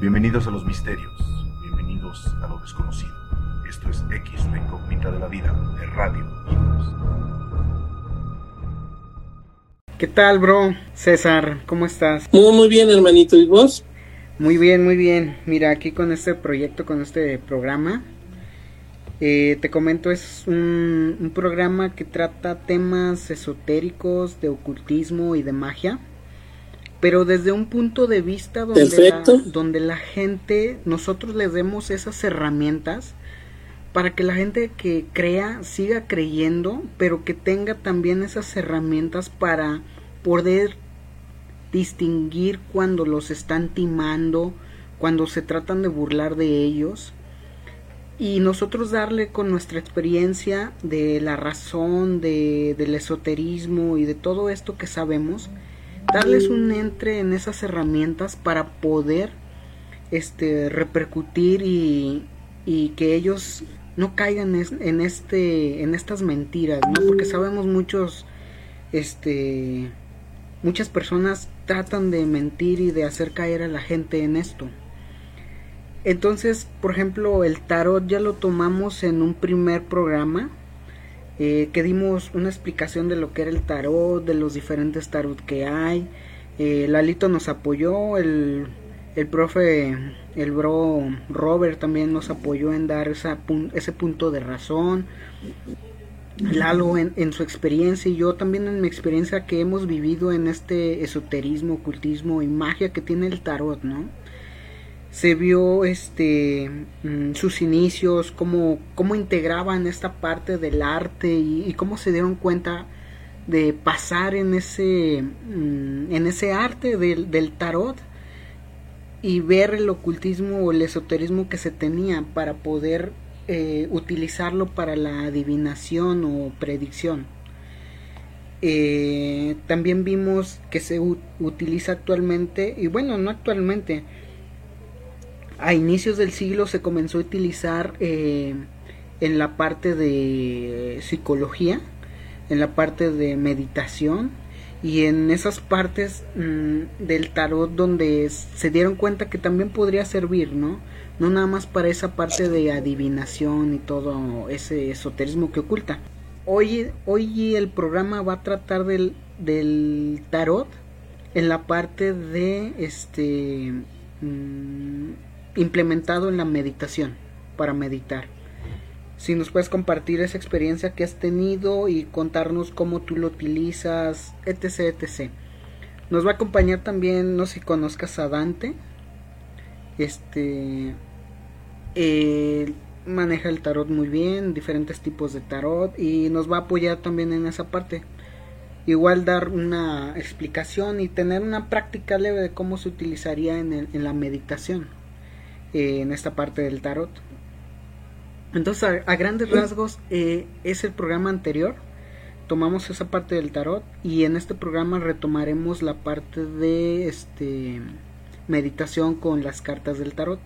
Bienvenidos a los misterios, bienvenidos a lo desconocido. Esto es X, la incógnita de la vida, de Radio Imus. ¿Qué tal, bro? César, ¿cómo estás? Muy, muy bien, hermanito. ¿Y vos? Muy bien, muy bien. Mira, aquí con este proyecto, con este programa, eh, te comento, es un, un programa que trata temas esotéricos, de ocultismo y de magia pero desde un punto de vista donde la, donde la gente, nosotros les demos esas herramientas para que la gente que crea siga creyendo, pero que tenga también esas herramientas para poder distinguir cuando los están timando, cuando se tratan de burlar de ellos y nosotros darle con nuestra experiencia de la razón, de, del esoterismo y de todo esto que sabemos, darles un entre en esas herramientas para poder este repercutir y, y que ellos no caigan en este en estas mentiras no porque sabemos muchos este muchas personas tratan de mentir y de hacer caer a la gente en esto. Entonces por ejemplo el tarot ya lo tomamos en un primer programa eh, que dimos una explicación de lo que era el tarot, de los diferentes tarot que hay. Eh, Lalito nos apoyó, el, el profe, el bro Robert también nos apoyó en dar esa, ese punto de razón. Lalo en, en, su experiencia y yo también en mi experiencia que hemos vivido en este esoterismo, ocultismo y magia que tiene el tarot, ¿no? Se vio este mm, sus inicios, cómo, cómo integraban esta parte del arte y, cómo se dieron cuenta de pasar en ese, mm, en ese arte del, del, tarot y ver el ocultismo o el esoterismo que se tenía para poder eh, utilizarlo para la adivinación o predicción. Eh, también vimos que se utiliza actualmente, y bueno, no actualmente, a inicios del siglo se comenzó a utilizar eh, en la parte de psicología, en la parte de meditación y en esas partes mm, del tarot donde se dieron cuenta que también podría servir, ¿no? No nada más para esa parte de adivinación y todo ese esoterismo que oculta. Hoy, hoy el programa va a tratar del, del tarot en la parte de este mm, implementado en la meditación, para meditar. Si nos puedes compartir esa experiencia que has tenido y contarnos cómo tú lo utilizas, etc, etc. Nos va a acompañar también, no sé si conozcas a Dante. Este maneja el tarot muy bien, diferentes tipos de tarot y nos va a apoyar también en esa parte. Igual dar una explicación y tener una práctica leve de cómo se utilizaría en, en la meditación en esta parte del tarot. Entonces, a, grandes rasgos, eh, es el programa anterior. Tomamos esa parte del tarot y en este programa retomaremos la parte de este meditación con las cartas del tarot.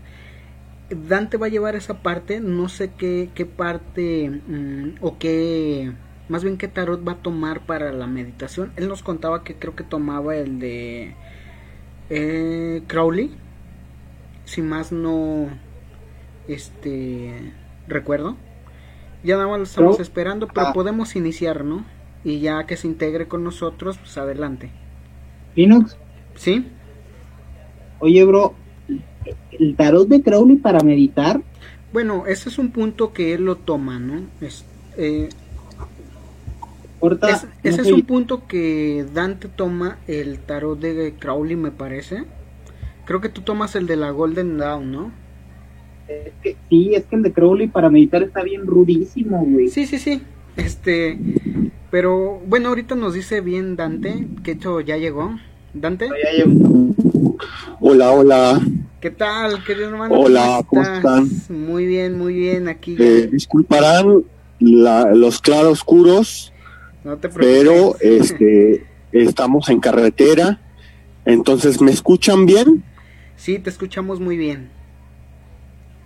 Dante va a llevar esa parte, no sé qué, qué parte mm, o qué, más bien qué tarot va a tomar para la meditación. Él nos contaba que creo que tomaba el de eh, Crowley, si más no este recuerdo. Ya nada más lo estamos esperando, pero ah. podemos iniciar, ¿no? Y ya que se integre con nosotros, pues adelante. Phoenix. ¿Sí? Oye, bro, ¿el tarot de Crowley para meditar? Bueno, ese es un punto que él lo toma, ¿no? Es, eh, ese es un punto que Dante toma el tarot de Crowley, me parece. Creo que tú tomas el de la Golden Dawn, ¿no? Es que, sí, es que el de Crowley para meditar está bien rudísimo, güey. Sí, sí, sí. Este, pero bueno, ahorita nos dice bien Dante, que hecho ya llegó. Dante. Ya llegó. Hola, hola. ¿Qué tal, querido hermano? Hola, ¿cómo, están? Muy bien, muy bien, aquí. Eh, disculparán los claroscuros, no te pero este, estamos en carretera, entonces, ¿me escuchan bien? Sí, te escuchamos muy bien.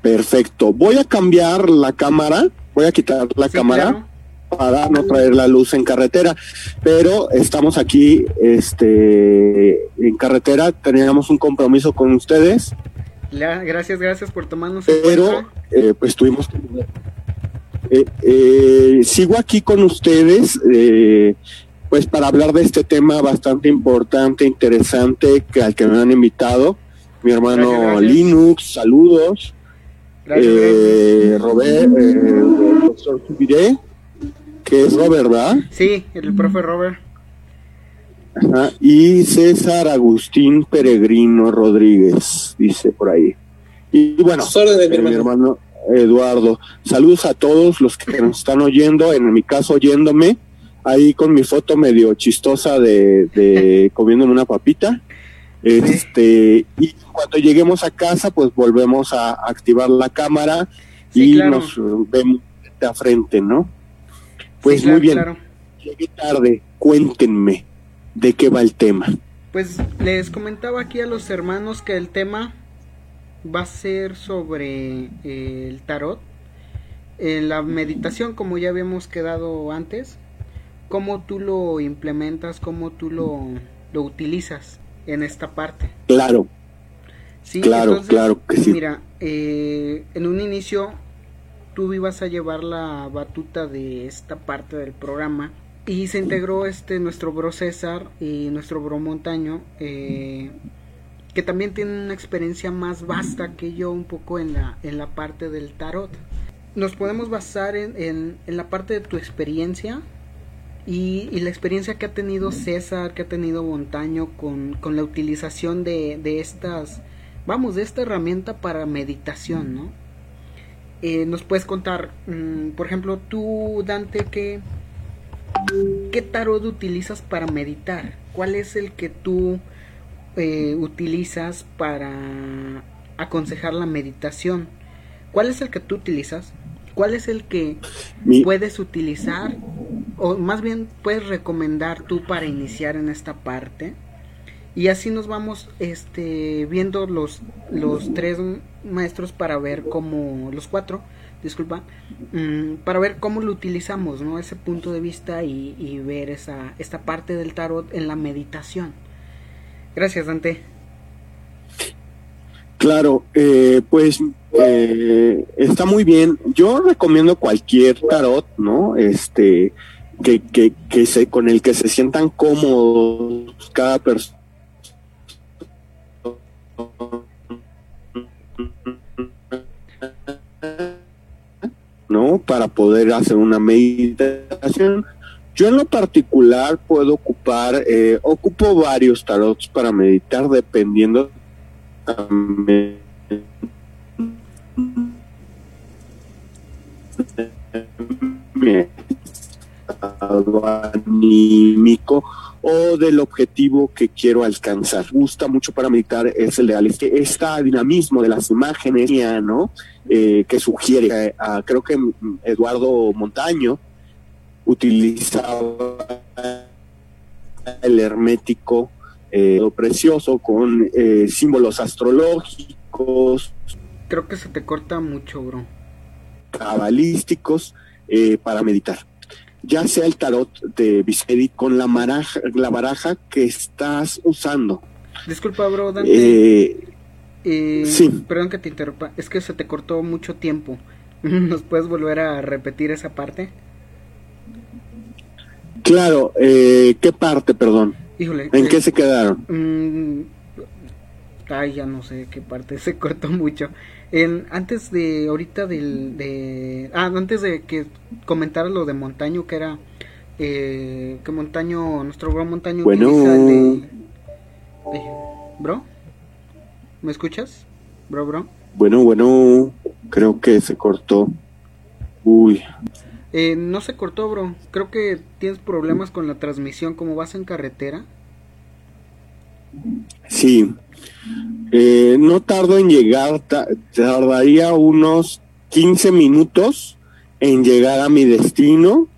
Perfecto. Voy a cambiar la cámara, voy a quitar la cámara para no traer la luz en carretera, pero estamos aquí este en carretera, teníamos un compromiso con ustedes gracias, gracias por tomarnos Pero, eh, pues tuvimos eh, eh, sigo aquí con ustedes, pues para hablar de este tema bastante importante, interesante, que, al que me han invitado. Mi hermano Linux, saludos. Robert, el doctor Subiré, que es Robert, ¿verdad? Sí, el profe Robert. Y César Agustín Peregrino Rodríguez, dice por ahí. Y bueno, eh, mi, hermano. Eduardo, saludos a todos los que nos están oyendo, en mi caso oyéndome, ahí con mi foto medio chistosa de, de comiéndome una papita. Este, y cuando lleguemos a casa, pues volvemos a activar la cámara y nos vemos frente a frente, ¿no? Pues muy bien. Llegué tarde, cuéntenme de qué va el tema. Pues les comentaba aquí a los hermanos que el tema va a ser sobre eh, el tarot, en la meditación como ya habíamos quedado antes, cómo tú lo implementas, cómo tú lo, lo utilizas en esta parte. Claro. Sí, claro, claro que sí. Mira, eh, en un inicio tú ibas a llevar la batuta de esta parte del programa y se integró este nuestro bro César y nuestro bro Montaño eh, que también tiene una experiencia más vasta que yo un poco en la en la parte del tarot nos podemos basar en, en, la parte de tu experiencia y, y, la experiencia que ha tenido César, que ha tenido Montaño con, con la utilización de, de, estas, vamos, de esta herramienta para meditación, ¿no? Eh, nos puedes contar, mm, por ejemplo, tú, Dante, que ¿Qué tarot utilizas para meditar? ¿Cuál es el que tú eh, utilizas para aconsejar la meditación? ¿Cuál es el que tú utilizas? ¿Cuál es el que puedes utilizar? O más bien puedes recomendar tú para iniciar en esta parte. Y así nos vamos este, viendo los, los tres maestros para ver cómo, los cuatro, disculpa, mm, para ver cómo lo utilizamos, ¿no? Ese punto de vista y, ver esa, esta parte del tarot en la meditación. Gracias, Dante. Claro, eh, pues eh, está muy bien. Yo recomiendo cualquier tarot, ¿no? Este, que, que, que se, con el que se sientan cómodos cada persona ¿no? Para poder hacer una meditación. Yo en lo particular puedo ocupar, eh, ocupo varios tarots para meditar dependiendo anímico o del objetivo que quiero alcanzar. Gusta mucho para meditar es el de este, este dinamismo de las imágenes, ¿no? Eh, que sugiere, creo que Eduardo Montaño utilizaba el hermético eh, precioso con eh, símbolos astrológicos. Creo que se te corta mucho, bro. Cabalísticos para meditar ya sea el tarot de Vicedi con la baraja, la baraja que estás usando. Disculpa, bro, Dante. Eh, eh, sí. Perdón que te interrumpa, es que se te cortó mucho tiempo. ¿Nos puedes volver a repetir esa parte? Claro, eh, ¿qué parte, perdón? Híjole. ¿En qué se quedaron? Mm, ay, ya no sé qué parte, se cortó mucho. Antes de ahorita del de ah antes de que comentara lo de Montaño que era eh, que Montaño nuestro bro Montaño bueno. bro me escuchas bro bro bueno bueno creo que se cortó. Uy eh, no se cortó bro creo que tienes problemas con la transmisión como vas en carretera sí eh, no tardo en llegar, tardaría unos 15 minutos en llegar a mi destino,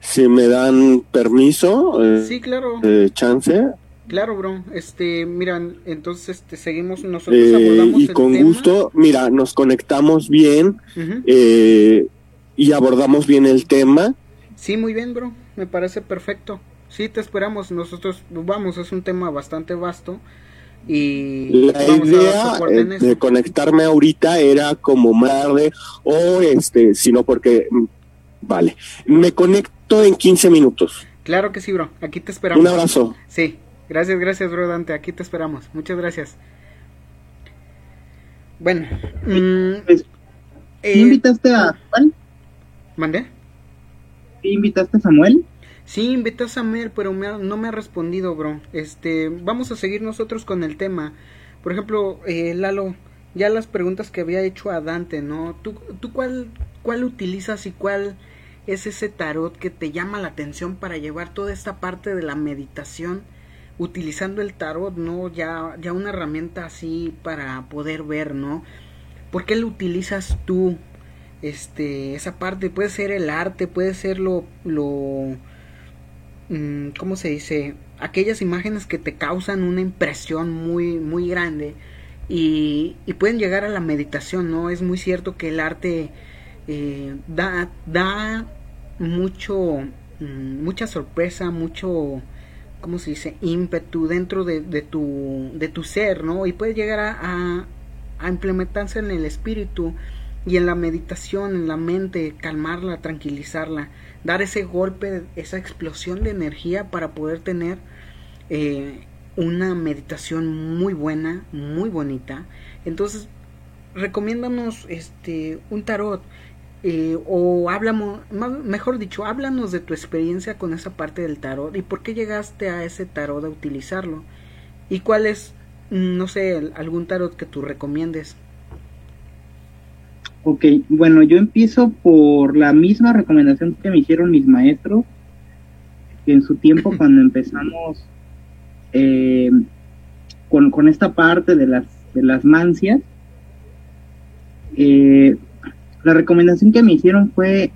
si me dan permiso. Eh, sí, claro. Eh, chance. Claro, bro. Este, mira, entonces este, seguimos nosotros abordamos y con gusto, mira, nos conectamos bien y abordamos bien el tema. Sí, muy bien, bro. Me parece perfecto. Sí, te esperamos. Nosotros vamos, es un tema bastante vasto Y la idea eh, de conectarme ahorita era como tarde o este, sino porque, mm, vale, me conecto en 15 minutos. Claro que sí, bro, aquí te esperamos. Un abrazo. Sí, gracias, gracias, bro Dante, aquí te esperamos. Muchas gracias. Bueno, mm, pues, eh, invitaste a Juan? ¿Mandé? invitaste a Samuel? Sí, invité a Samuel, pero no me ha respondido, bro. Este, vamos a seguir nosotros con el tema. Por ejemplo, eh, Lalo, ya las preguntas que había hecho a Dante, ¿no? ¿Tú, tú cuál, cuál utilizas y cuál es ese tarot que te llama la atención para llevar toda esta parte de la meditación? utilizando el tarot, ¿no? Ya, ya una herramienta así para poder ver, ¿no? ¿Por qué lo utilizas tú? Este, esa parte puede ser el arte, puede ser lo, lo Mm, ¿cómo se dice? Aquellas imágenes que te causan una impresión muy, muy grande y, pueden llegar a la meditación, ¿no? Es muy cierto que el arte eh, da, da mucho, mm, mucha sorpresa, mucho, ¿cómo se dice? ímpetu dentro de, tu, de tu ser, ¿no? Y puede llegar a, a implementarse en el espíritu y en la meditación, en la mente, calmarla, tranquilizarla dar ese golpe, esa explosión de energía para poder tener eh, una meditación muy buena, muy bonita. Entonces, recomiéndanos este, un tarot. Eh, o hablamos, mejor dicho, háblanos de tu experiencia con esa parte del tarot y por qué llegaste a ese tarot a utilizarlo y cuál es, no sé, algún tarot que tú recomiendes. Ok, bueno, yo empiezo por la misma recomendación que me hicieron mis maestros, que en su tiempo cuando empezamos eh, con, esta parte de las, de las mancias, eh, la recomendación que me hicieron fue,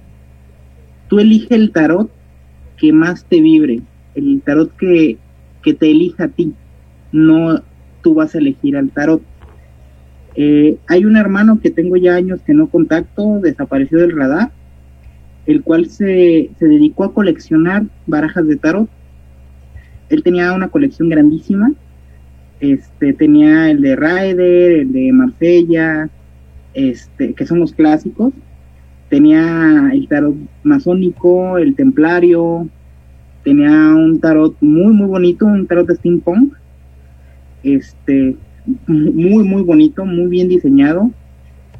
tú elige el tarot que más te vibre, el tarot que, que te elija a ti, no tú vas a elegir al tarot. Eh, hay un hermano que tengo ya años que no contacto, desapareció del radar, el cual se, dedicó a coleccionar barajas de tarot. Él tenía una colección grandísima. Este, tenía el de Ryder, el de Marsella, este, que son los clásicos. Tenía el tarot masónico, el templario. Tenía un tarot muy, muy bonito, un tarot de steampunk. Este, muy, muy bonito, muy bien diseñado.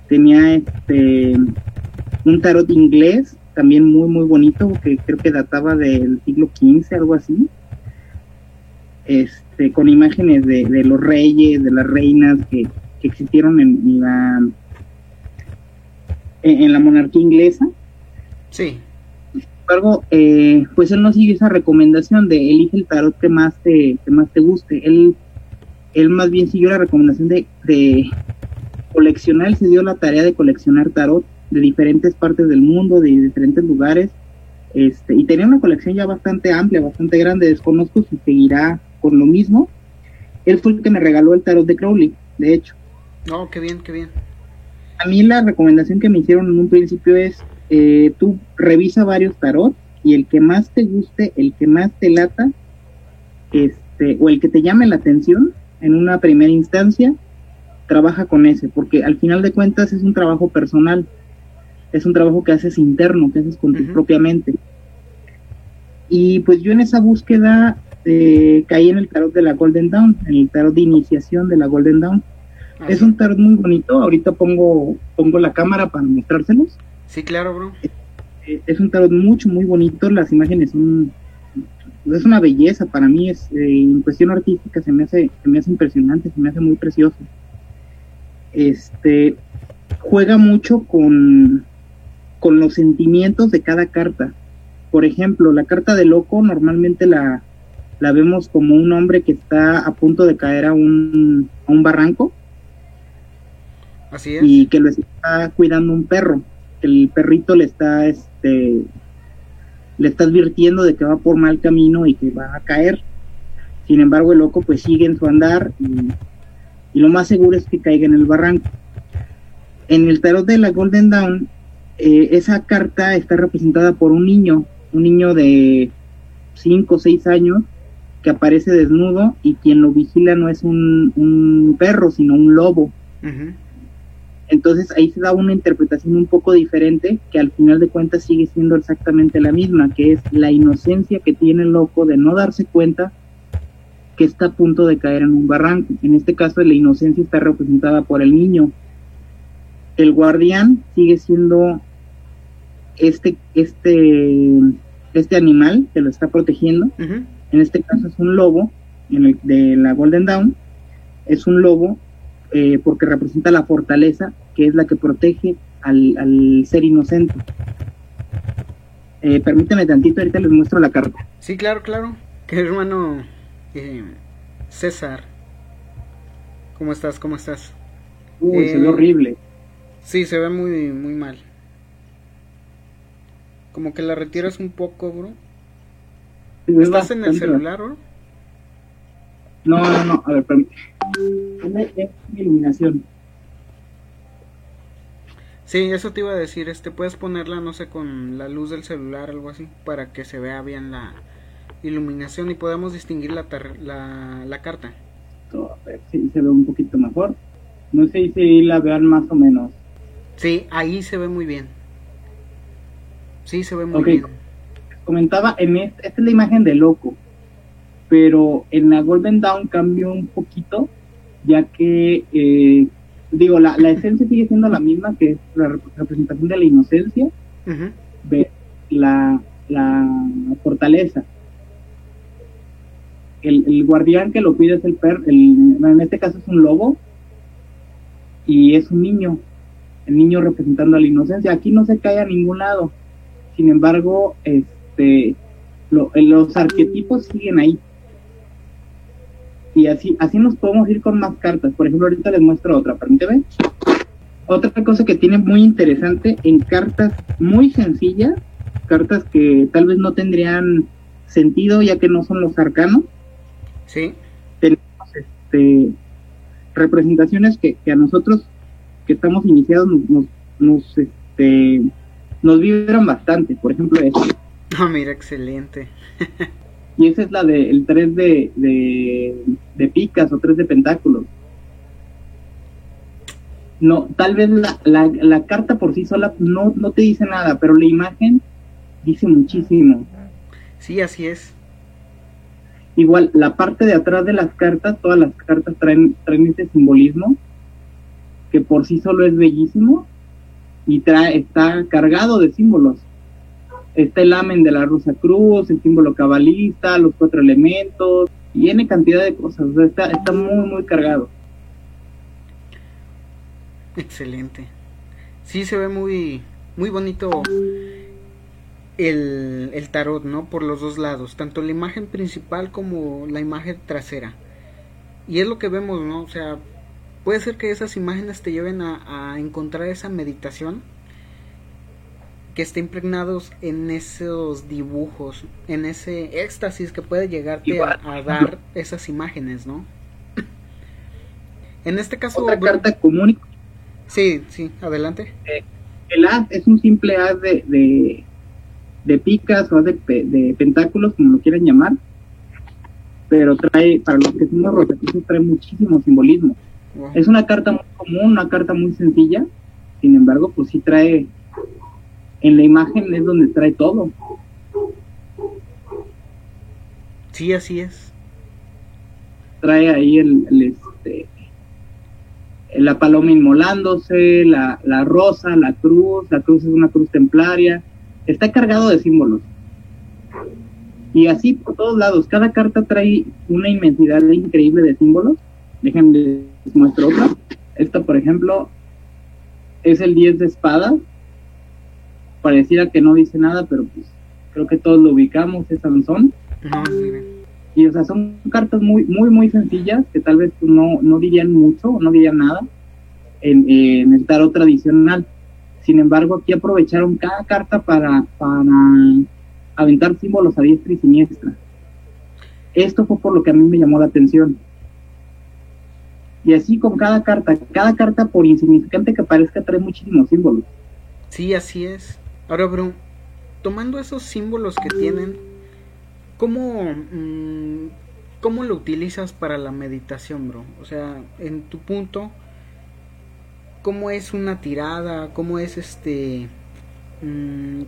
Tenía este un tarot inglés, también muy, muy bonito, que creo que databa del siglo XV, algo así. Este, con imágenes de, los reyes, de las reinas que, existieron en, la en, la monarquía inglesa. Sí. Sin embargo, eh, pues él no sigue esa recomendación de elige el tarot que más te, que más te guste. Él él más bien siguió la recomendación de, coleccionar, él se dio la tarea de coleccionar tarot de diferentes partes del mundo, de diferentes lugares, este, y tenía una colección ya bastante amplia, bastante grande, desconozco si seguirá con lo mismo. Él fue el que me regaló el tarot de Crowley, de hecho. Oh, qué bien, qué bien. A mí la recomendación que me hicieron en un principio es, eh, tú revisa varios tarot y el que más te guste, el que más te lata, este, o el que te llame la atención, en una primera instancia, trabaja con ese, porque al final de cuentas es un trabajo personal, es un trabajo que haces interno, que haces con tu propia mente. Y pues yo en esa búsqueda eh, caí en el tarot de la Golden Dawn, en el tarot de iniciación de la Golden Dawn. Es un tarot muy bonito, ahorita pongo, pongo la cámara para mostrárselos. Sí, claro, bro. Eh, es un tarot mucho, muy bonito, las imágenes son es una belleza para mí, es eh, en cuestión artística se me hace, se me hace impresionante, se me hace muy precioso. Este juega mucho con, con los sentimientos de cada carta. Por ejemplo, la carta de loco normalmente la, la vemos como un hombre que está a punto de caer a un, a un barranco. Así es. Y que lo está cuidando un perro. El perrito le está este, le está advirtiendo de que va por mal camino y que va a caer. Sin embargo, el loco pues sigue en su andar y, lo más seguro es que caiga en el barranco. En el tarot de la Golden Dawn, eh, esa carta está representada por un niño, un niño de 5 o 6 años, que aparece desnudo y quien lo vigila no es un, un perro, sino un lobo. Entonces ahí se da una interpretación un poco diferente que al final de cuentas sigue siendo exactamente la misma, que es la inocencia que tiene el loco de no darse cuenta que está a punto de caer en un barranco. En este caso la inocencia está representada por el niño. El guardián sigue siendo este, este, este animal que lo está protegiendo. En este caso es un lobo en el, de la Golden Dawn. Es un lobo eh, porque representa la fortaleza que es la que protege al, ser inocente. Eh, permíteme tantito, ahorita les muestro la carta. Sí, claro, claro. Que hermano eh, César. ¿Cómo estás? ¿Cómo estás? Uy, se ve horrible. Sí, se ve muy, muy mal. Como que la retiras un poco, bro. ¿Estás en el celular, bro? No, no, no. A ver, permíteme. Es iluminación. Sí, eso te iba a decir, este, puedes ponerla, no sé, con la luz del celular, algo así, para que se vea bien la iluminación y podamos distinguir la, la, la carta. A ver si se ve un poquito mejor. No sé si la vean más o menos. Sí, ahí se ve muy bien. Sí, se ve muy bien. Comentaba, en esta, esta es la imagen de loco, pero en la Golden Dawn cambió un poquito, ya que eh, digo, la, la, esencia sigue siendo la misma, que es la representación de la inocencia, de la, la fortaleza. El, el, guardián que lo pide es el perro, en este caso es un lobo, y es un niño, el niño representando a la inocencia. Aquí no se cae a ningún lado, sin embargo, este, los arquetipos siguen ahí y así, así nos podemos ir con más cartas. Por ejemplo, ahorita les muestro otra, permíteme. Otra cosa que tiene muy interesante en cartas muy sencillas, cartas que tal vez no tendrían sentido ya que no son los arcanos. Sí. Tenemos este, representaciones que, a nosotros que estamos iniciados nos, nos, este, nos vibran bastante. Por ejemplo, esto. Ah, mira, excelente. y esa es la del 3 de, de, picas o 3 de pentáculos. No, tal vez la, la, carta por sí sola no, no te dice nada, pero la imagen dice muchísimo. Sí, así es. Igual, la parte de atrás de las cartas, todas las cartas traen, traen este simbolismo que por sí solo es bellísimo y trae, está cargado de símbolos está el amen de la Rosa Cruz, el símbolo cabalista, los cuatro elementos, y tiene cantidad de cosas, está, está muy, muy cargado. Excelente. Sí, se ve muy, muy bonito el, el tarot, ¿no? Por los dos lados, tanto la imagen principal como la imagen trasera. Y es lo que vemos, ¿no? O sea, puede ser que esas imágenes te lleven a encontrar esa meditación que esté impregnados en esos dibujos, en ese éxtasis que puede llegarte a, dar esas imágenes, ¿no? en este caso... Otra carta común. Sí, sí, adelante. Eh, el as es un simple as de, de, picas o de, de, pentáculos, como lo quieran llamar, pero trae, para los que somos rotativos, trae muchísimo simbolismo. Es una carta muy común, una carta muy sencilla, sin embargo, pues sí trae en la imagen es donde trae todo. Sí, así es. Trae ahí el, este la paloma inmolándose, la, la rosa, la cruz, la cruz es una cruz templaria, está cargado de símbolos. Y así por todos lados, cada carta trae una inmensidad increíble de símbolos. Déjenme les muestro otra. Esta, por ejemplo, es el 10 de espadas pareciera que no dice nada, pero pues creo que todos lo ubicamos, es Sansón. Y o sea, son cartas muy, muy, muy sencillas que tal vez no, no dirían mucho, no dirían nada en, en el tarot tradicional. Sin embargo, aquí aprovecharon cada carta para, para aventar símbolos a diestra y siniestra. Esto fue por lo que a mí me llamó la atención. Y así con cada carta, cada carta por insignificante que parezca trae muchísimos símbolos. Sí, así es. Ahora, bro, tomando esos símbolos que tienen, ¿cómo, mm, ¿cómo lo utilizas para la meditación, bro? O sea, en tu punto, ¿cómo es una tirada? ¿Cómo es este... Mm,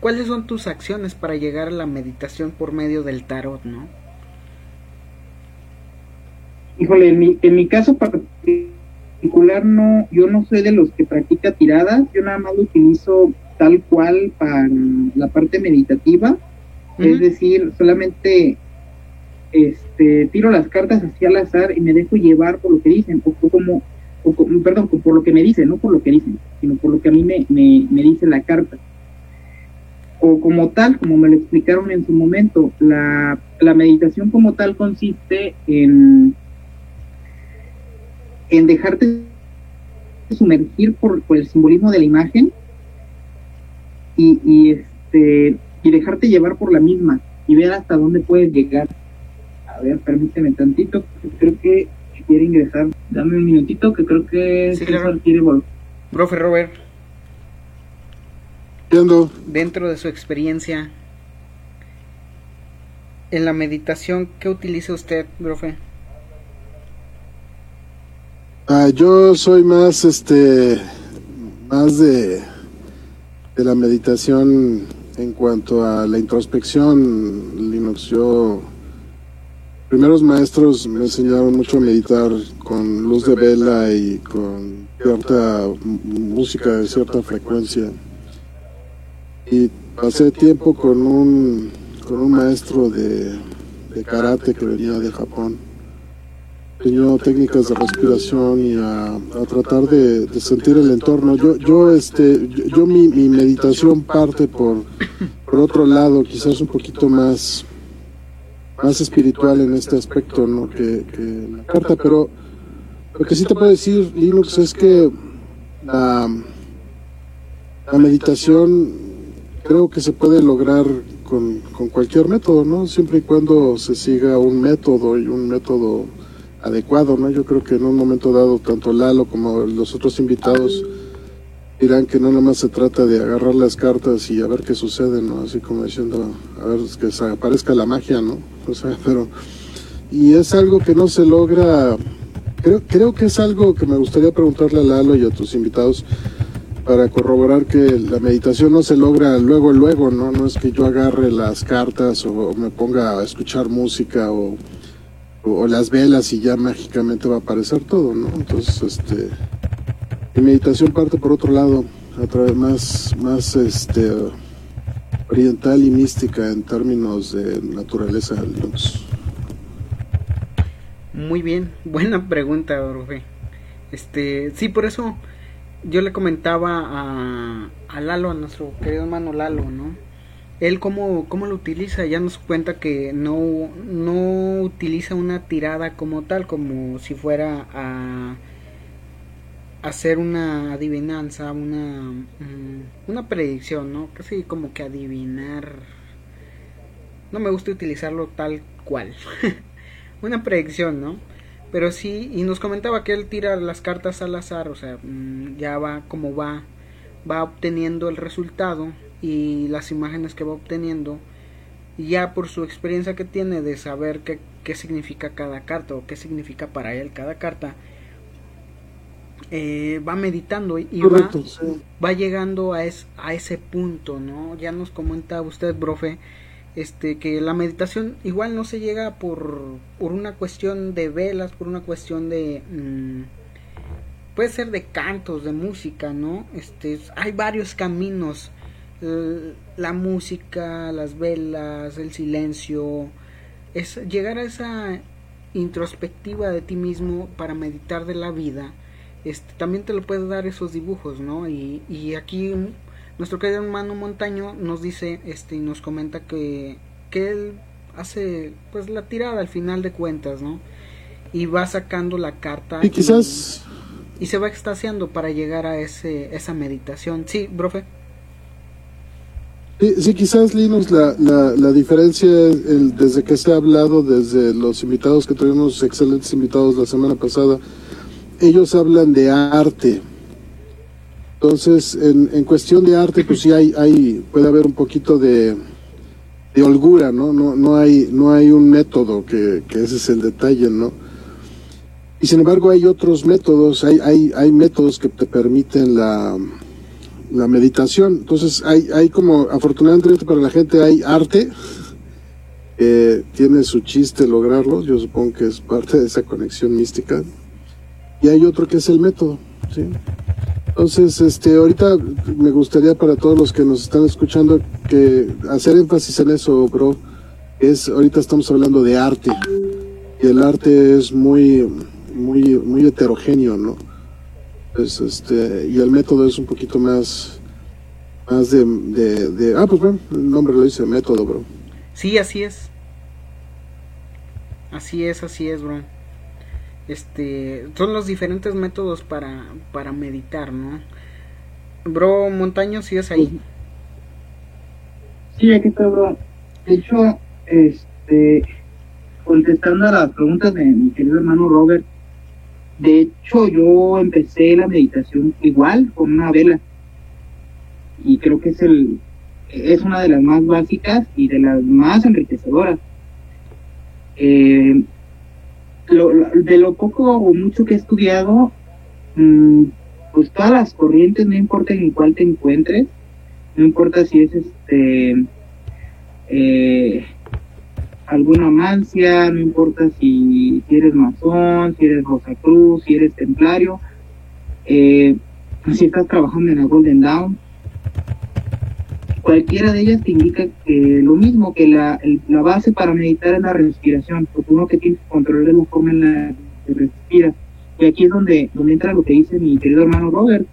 ¿Cuáles son tus acciones para llegar a la meditación por medio del tarot, no? Híjole, en mi, en mi caso particular no, yo no soy de los que practica tiradas, yo nada más lo utilizo tal cual para la parte meditativa, es decir, solamente este tiro las cartas así al azar y me dejo llevar por lo que dicen, o, como, o, perdón, por lo que me dicen, no por lo que dicen, sino por lo que a mí me, me, me dice la carta. O como tal, como me lo explicaron en su momento, la, meditación como tal consiste en, en dejarte sumergir por, el simbolismo de la imagen y, y, este y dejarte llevar por la misma y ver hasta dónde puedes llegar. A ver, permíteme tantito, creo que quiere ingresar. Dame un minutito que creo que sí, quiere volver. Profe Robert. Dentro de su experiencia en la meditación, ¿qué utiliza usted, profe? Ah, yo soy más, este, más de, de la meditación en cuanto a la introspección, Linux. Yo, primeros maestros me enseñaron mucho a meditar con luz de vela y con cierta música de cierta frecuencia y pasé tiempo con un, con un maestro de, karate que venía de Japón. Tenía técnicas de respiración y a, tratar de, sentir el entorno. Yo, yo, este, yo, mi, meditación parte por, por otro lado, quizás un poquito más, más espiritual en este aspecto, ¿no? Que, que la carta, pero lo que sí te puedo decir, Linux, es que la, la meditación creo que se puede lograr con, con, cualquier método, ¿no? Siempre y cuando se siga un método y un método adecuado, ¿no? Yo creo que en un momento dado, tanto Lalo como los otros invitados dirán que no nada más se trata de agarrar las cartas y a ver qué sucede, ¿no? Así como diciendo, a ver que se aparezca la magia, ¿no? O sea, pero... Y es algo que no se logra... Creo, creo que es algo que me gustaría preguntarle a Lalo y a tus invitados para corroborar que la meditación no se logra luego, luego, ¿no? No es que yo agarre las cartas o, me ponga a escuchar música o, o, las velas y ya mágicamente va a aparecer todo, ¿no? Entonces, este, mi meditación parte por otro lado, a través más, más, este, oriental y mística en términos de naturaleza. Muy bien, buena pregunta, profe. Este, sí, por eso yo le comentaba a, a Lalo, a nuestro querido hermano Lalo, ¿no? Él cómo, cómo lo utiliza, ya nos cuenta que no, no utiliza una tirada como tal, como si fuera a hacer una adivinanza, una, mm, una predicción, ¿no? Casi como que adivinar. No me gusta utilizarlo tal cual. una predicción, ¿no? Pero sí, y nos comentaba que él tira las cartas al azar, o sea, mm, ya va como va, va obteniendo el resultado y las imágenes que va obteniendo, ya por su experiencia que tiene de saber qué, qué significa cada carta o qué significa para él cada carta, eh, va meditando y va, va, llegando a, es, a ese punto, ¿no? Ya nos comenta usted, profe, este que la meditación igual no se llega por, por una cuestión de velas, por una cuestión de mm, puede ser de cantos, de música, ¿no? Este hay varios caminos la música, las velas, el silencio, es llegar a esa introspectiva de ti mismo para meditar de la vida. Este, también te lo puede dar esos dibujos, ¿no? Y, y aquí nuestro querido hermano Montaño nos dice este y nos comenta que, que él hace pues la tirada al final de cuentas, ¿no? Y va sacando la carta. Y quizás... Y, se va extasiando para llegar a ese, esa meditación. Sí, profe. Sí, quizás Linus, la, la, la diferencia el, desde que se ha hablado, desde los invitados que tuvimos, excelentes invitados la semana pasada, ellos hablan de arte, entonces, en, en cuestión de arte, pues sí hay, hay, puede haber un poquito de, de holgura, ¿no? No, no, hay, no hay un método que, que ese es el detalle, ¿no? Y sin embargo hay otros métodos, hay, hay, hay métodos que te permiten la, la meditación. Entonces hay, hay como, afortunadamente para la gente hay arte, tiene su chiste lograrlo, yo supongo que es parte de esa conexión mística. Y hay otro que es el método, ¿sí? Entonces, este, ahorita me gustaría para todos los que nos están escuchando que hacer énfasis en eso, bro. Es, ahorita estamos hablando de arte. Y el arte es muy, muy, muy heterogéneo, ¿no? Pues, este, y el método es un poquito más, más de, de, ah, pues bueno, el nombre lo dice método, bro. Sí, así es. Así es, así es, bro. Este, son los diferentes métodos para, para meditar, ¿no? Bro, Montaño, ¿sí es ahí? Sí, aquí está, bro. De hecho, este, contestando a las preguntas de mi querido hermano Robert, de hecho yo empecé la meditación igual con una vela. Y creo que es el es una de las más básicas y de las más enriquecedoras. Eh, de lo poco o mucho que he estudiado, mm, pues todas las corrientes, no importa en cuál te encuentres, no importa si es este eh, alguna mancia, no importa si, eres masón, si eres Rosacruz, si eres templario, eh, si estás trabajando en el Golden Dawn, cualquiera de ellas te indica que lo mismo, que la, la base para meditar es la respiración, porque uno que tiene que controlar la forma en la que respira. Y aquí es donde, donde entra lo que dice mi querido hermano Robert,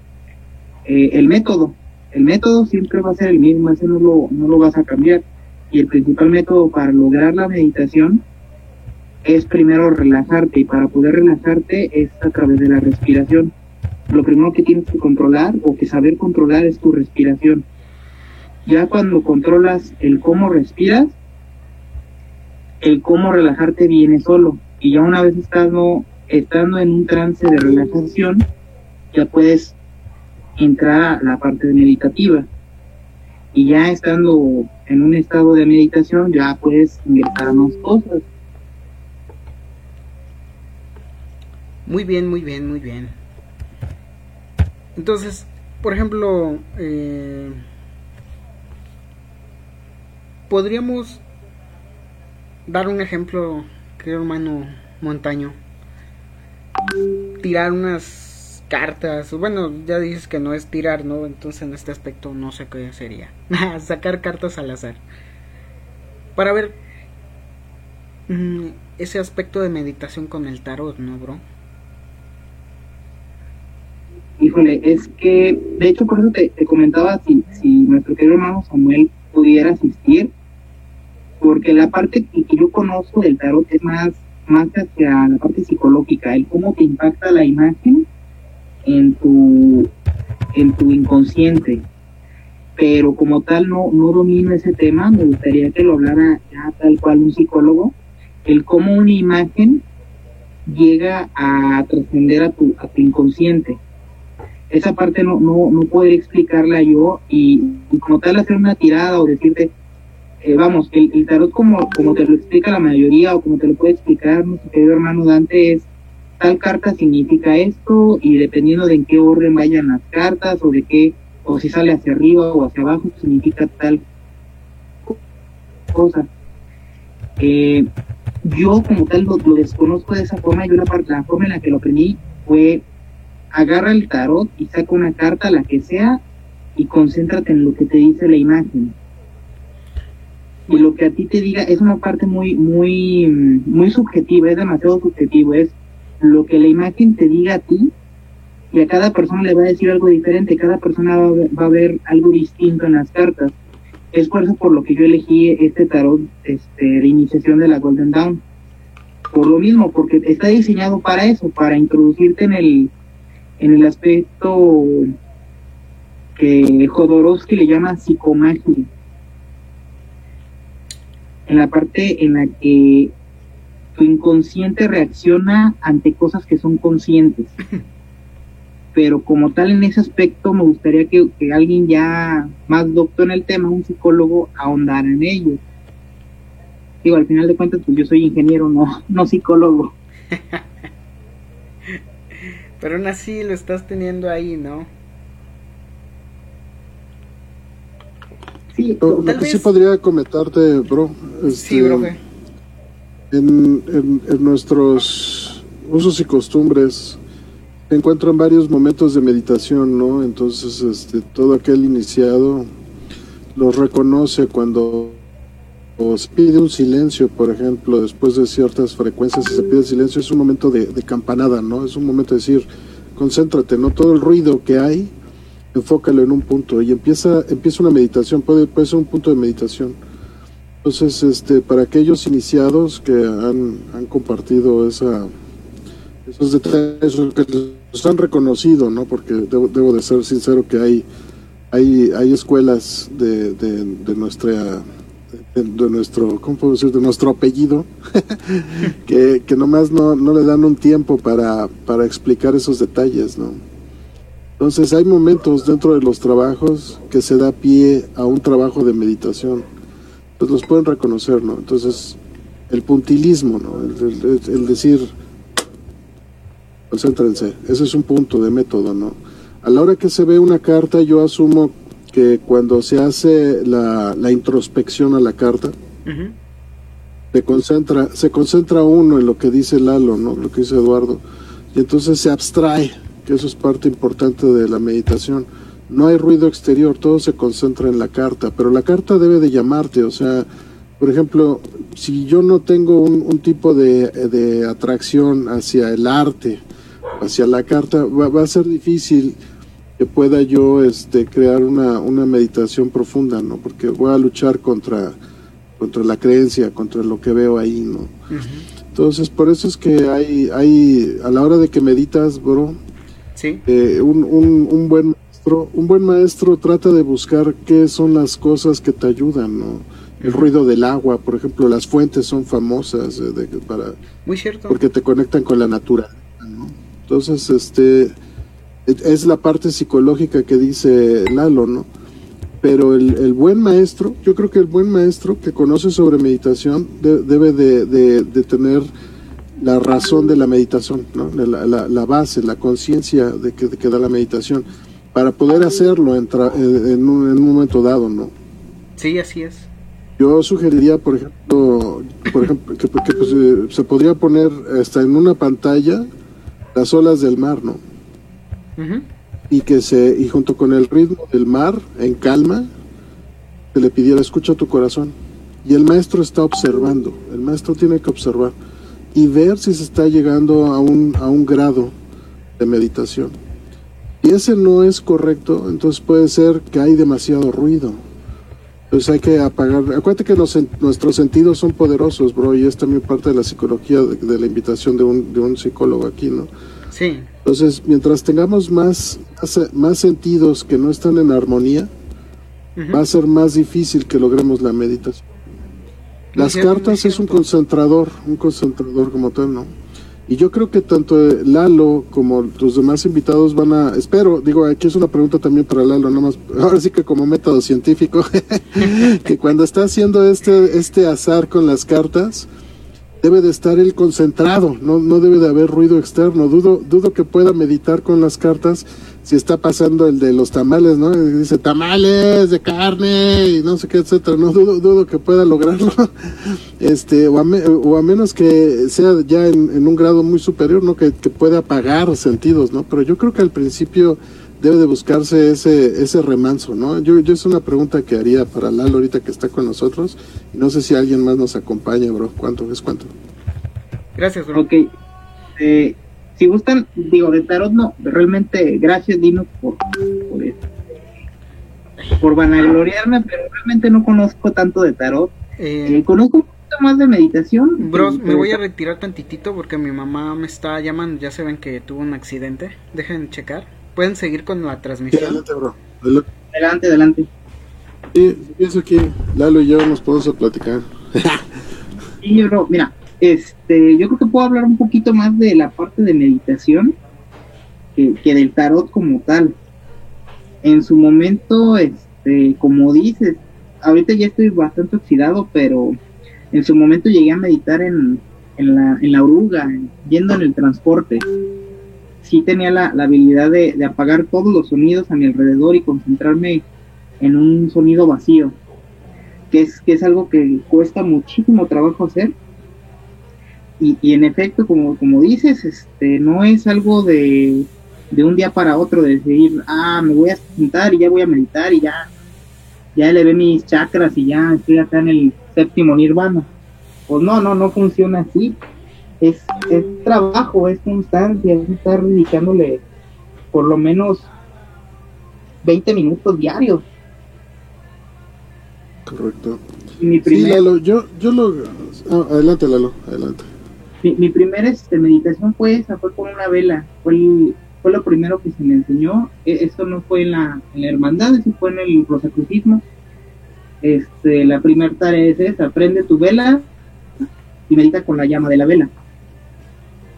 eh, el método. El método siempre va a ser el mismo, ese no lo, no lo vas a cambiar. Y el principal método para lograr la meditación es primero relajarte y para poder relajarte es a través de la respiración. Lo primero que tienes que controlar o que saber controlar es tu respiración ya cuando controlas el cómo respiras, el cómo relajarte viene solo. Y ya una vez estando, estando en un trance de relajación, ya puedes entrar a la parte meditativa. Y ya estando en un estado de meditación, ya puedes más cosas. Muy bien, muy bien, muy bien. Entonces, por ejemplo, eh, podríamos dar un ejemplo, querido hermano Montaño. Tirar unas cartas. Bueno, ya dices que no es tirar, ¿no? Entonces en este aspecto no sé qué sería. Sacar cartas al azar. Para ver mm, ese aspecto de meditación con el tarot, ¿no, bro? Híjole, es que, de hecho, por eso te, comentaba si, si nuestro querido hermano Samuel pudiera asistir, porque la parte que, yo conozco del tarot es más, más hacia la parte psicológica, el cómo te impacta la imagen en tu, en tu inconsciente. Pero como tal no, no domino ese tema, me gustaría que lo hablara ya tal cual un psicólogo, el cómo una imagen llega a trascender a tu, a tu inconsciente. Esa parte no, no, no poder explicarla yo y, como tal hacer una tirada o decirte, eh, vamos, el, tarot como, como te lo explica la mayoría o como te lo puede explicar nuestro querido hermano Dante es tal carta significa esto y dependiendo de en qué orden vayan las cartas o de qué, o si sale hacia arriba o hacia abajo, significa tal cosa. Eh, yo como tal lo, desconozco de esa forma, yo la, la forma en la que lo aprendí fue agarra el tarot y saca una carta, la que sea, y concéntrate en lo que te dice la imagen y lo que a ti te diga es una parte muy, muy, muy subjetiva, es demasiado subjetivo, es lo que la imagen te diga a ti y a cada persona le va a decir algo diferente, cada persona va, a ver algo distinto en las cartas. Es por eso por lo que yo elegí este tarot este, de iniciación de la Golden Dawn. Por lo mismo, porque está diseñado para eso, para introducirte en el, en el aspecto que Jodorowsky le llama psicomagia en la parte en la que tu inconsciente reacciona ante cosas que son conscientes. Pero como tal en ese aspecto me gustaría que, alguien ya más doctor en el tema, un psicólogo, ahondara en ello. Digo, al final de cuentas, pues yo soy ingeniero, no, no psicólogo. Pero aún así lo estás teniendo ahí, ¿no? Sí, lo, que sí podría comentarte, bro. sí, bro. Este, en, en, nuestros usos y costumbres encuentran varios momentos de meditación, ¿no? Entonces, este, todo aquel iniciado los reconoce cuando se pide un silencio, por ejemplo, después de ciertas frecuencias, se pide silencio, es un momento de, campanada, ¿no? Es un momento de decir, concéntrate, ¿no? Todo el ruido que hay, enfócalo en un punto y empieza, empieza una meditación, puede, puede ser un punto de meditación. Entonces, este, para aquellos iniciados que han, compartido esa, esos detalles, que los han reconocido, ¿no? Porque debo, de ser sincero que hay, hay, hay escuelas de, de, de nuestra de, nuestro, ¿cómo puedo decir? De nuestro apellido, que, que nomás no, no le dan un tiempo para, para explicar esos detalles, ¿no? Entonces hay momentos dentro de los trabajos que se da pie a un trabajo de meditación. Entonces los pueden reconocer, ¿no? Entonces el puntilismo, ¿no? El, el, decir, concéntrense, ese es un punto de método, ¿no? A la hora que se ve una carta yo asumo que cuando se hace la, la introspección a la carta, se, concentra, se concentra uno en lo que dice Lalo, ¿no? lo que dice Eduardo, y entonces se abstrae, que eso es parte importante de la meditación. No hay ruido exterior, todo se concentra en la carta, pero la carta debe de llamarte, o sea, por ejemplo, si yo no tengo un, un tipo de, de, atracción hacia el arte, hacia la carta, va, va a ser difícil que pueda yo este, crear una, una meditación profunda, ¿no? Porque voy a luchar contra, contra la creencia, contra lo que veo ahí, ¿no? Entonces, por eso es que hay, hay, a la hora de que meditas, bro, ¿Sí? Eh, un, un, un, buen maestro, un buen maestro trata de buscar qué son las cosas que te ayudan, ¿no? El ruido del agua, por ejemplo, las fuentes son famosas eh, de, para... Muy cierto. Porque te conectan con la naturaleza, ¿no? Entonces, este es la parte psicológica que dice Lalo, ¿no? Pero el, el, buen maestro, yo creo que el buen maestro que conoce sobre meditación debe de, de, de, tener la razón de la meditación, ¿no? la, la, la base, la conciencia que, de que, da la meditación, para poder hacerlo en, en, un, en un momento dado, ¿no? Sí, así es. Yo sugeriría, por ejemplo, por ejemplo que, que pues, eh, se podría poner hasta en una pantalla las olas del mar, ¿no? y que se y junto con el ritmo del mar en calma se le pidiera escucha tu corazón y el maestro está observando el maestro tiene que observar y ver si se está llegando a un a un grado de meditación y ese no es correcto entonces puede ser que hay demasiado ruido entonces hay que apagar acuérdate que los, nuestros sentidos son poderosos bro y es también parte de la psicología de, de la invitación de un, de un psicólogo aquí no sí entonces, mientras tengamos más, más, más sentidos que no están en armonía, uh -huh. va a ser más difícil que logremos la meditación. Las cartas es un concentrador, un concentrador como tal, ¿no? Y yo creo que tanto Lalo como los demás invitados van a, espero, digo, aquí es una pregunta también para Lalo, nada más, ahora sí que como método científico, que cuando está haciendo este, este azar con las cartas, debe de estar él concentrado, no, no debe de haber ruido externo. Dudo, dudo que pueda meditar con las cartas si está pasando el de los tamales, ¿no? Dice tamales de carne y no sé qué, etcétera. No dudo, dudo que pueda lograrlo. Este, o a, me, o a menos que sea ya en, en, un grado muy superior, ¿no? Que, que pueda apagar sentidos, ¿no? Pero yo creo que al principio debe de buscarse ese, ese remanso, ¿no? Yo, yo es una pregunta que haría para Lalo ahorita que está con nosotros. Y no sé si alguien más nos acompaña, bro. ¿Cuánto es cuánto? Gracias, bro. Ok. Eh, si gustan, digo, de tarot no, realmente gracias, Dino, por, por, por vanagloriarme, pero realmente no conozco tanto de tarot. Eh, eh, conozco un poquito más de meditación. Bro, me voy a retirar tantitito porque mi mamá me está llamando. Ya saben que tuvo un accidente. Dejen checar pueden seguir con la transmisión. Adelante, bro. Adelante, adelante. Sí, pienso que Lalo y yo nos podemos platicar. sí, bro, mira, este, yo creo que puedo hablar un poquito más de la parte de meditación que, que del tarot como tal. En su momento, este, como dices, ahorita ya estoy bastante oxidado, pero En su momento llegué a meditar en, en, la, en la oruga, yendo en el transporte. Sí tenía la, habilidad de, de apagar todos los sonidos a mi alrededor y concentrarme en un sonido vacío, que es, que es algo que cuesta muchísimo trabajo hacer. Y, y en efecto, como, como dices, este, no es algo de, de un día para otro, de decir, ah, me voy a sentar y ya voy a meditar y ya, ya elevé mis chakras y ya estoy acá en el séptimo nirvana. Pues no, no, no funciona así. Es, es trabajo, es constancia, es estar dedicándole por lo menos 20 minutos diarios. Correcto. Mi sí, Lalo, yo, yo lo... Ah, adelante, Lalo, adelante. Mi, mi primera este, meditación fue esa, fue con una vela. Fue el, fue lo primero que se me enseñó. E, esto no fue en la, en la hermandad, eso fue en el rosacrucismo. Este, la primera tarea es esa, prende tu vela y medita con la llama de la vela.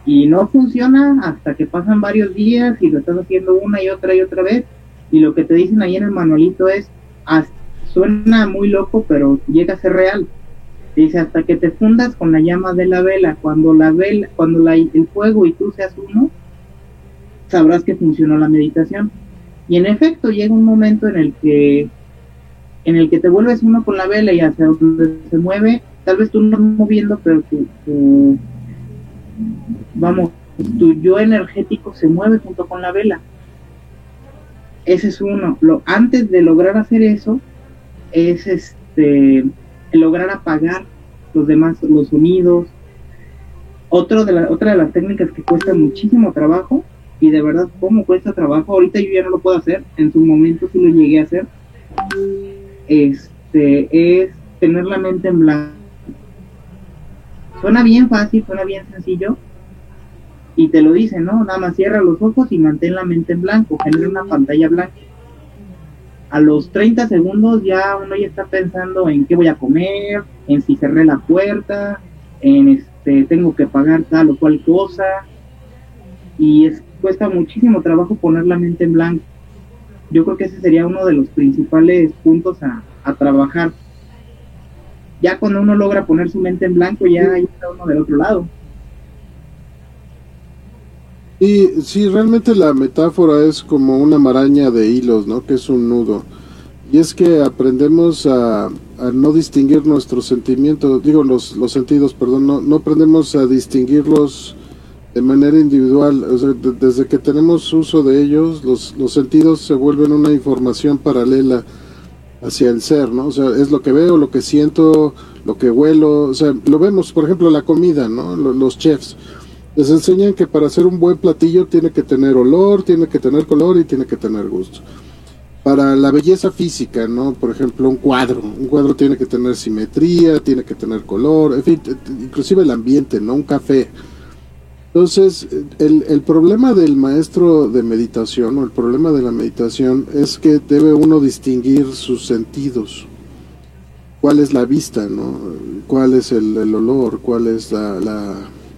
Y no funciona hasta que pasan varios días y lo estás haciendo una y otra y otra vez. Y lo que te dicen ahí en el manualito es, suena muy loco, pero llega a ser real. Dice, hasta que te fundas con la llama de la vela, cuando la vela, cuando la, el fuego y tú seas uno, sabrás que funcionó la meditación. Y en efecto llega un momento en el que en el que te vuelves uno con la vela y hacia donde se mueve, tal vez tú no moviendo, pero tu, vamos, tu yo energético se mueve junto con la vela. Ese es uno. Lo, antes de lograr hacer eso, es este lograr apagar los demás, los sonidos. Otro de la, otra de las técnicas que cuesta muchísimo trabajo y de verdad cómo cuesta trabajo. Ahorita yo ya no lo puedo hacer, en su momento sí lo llegué a hacer. Este es tener la mente en blanco. Suena bien fácil, suena bien sencillo. Y te lo dice, ¿no? Nada más cierra los ojos y mantén la mente en blanco, genera una pantalla blanca. A los 30 segundos ya uno ya está pensando en qué voy a comer, en si cerré la puerta, en este tengo que pagar tal o cual cosa. Y es cuesta muchísimo trabajo poner la mente en blanco. Yo creo que ese sería uno de los principales puntos a, trabajar. Ya cuando uno logra poner su mente en blanco, ya está uno del otro lado. Y sí, realmente la metáfora es como una maraña de hilos, ¿no? Que es un nudo. Y es que aprendemos a, no distinguir nuestros sentimientos, digo los, los sentidos, perdón, no, no aprendemos a distinguirlos de manera individual, desde que tenemos uso de ellos, los, los sentidos se vuelven una información paralela hacia el ser, ¿no? O sea, es lo que veo, lo que siento, lo que huelo, o sea, lo vemos, por ejemplo, la comida, ¿no? Los, chefs les enseñan que para hacer un buen platillo tiene que tener olor, tiene que tener color y tiene que tener gusto. Para la belleza física, ¿no? Por ejemplo, un cuadro, un cuadro tiene que tener simetría, tiene que tener color, en fin, inclusive el ambiente, ¿no? Un café entonces, el, el, problema del maestro de meditación o el problema de la meditación es que debe uno distinguir sus sentidos. ¿Cuál es la vista, no? ¿Cuál es el, olor? ¿Cuál es la,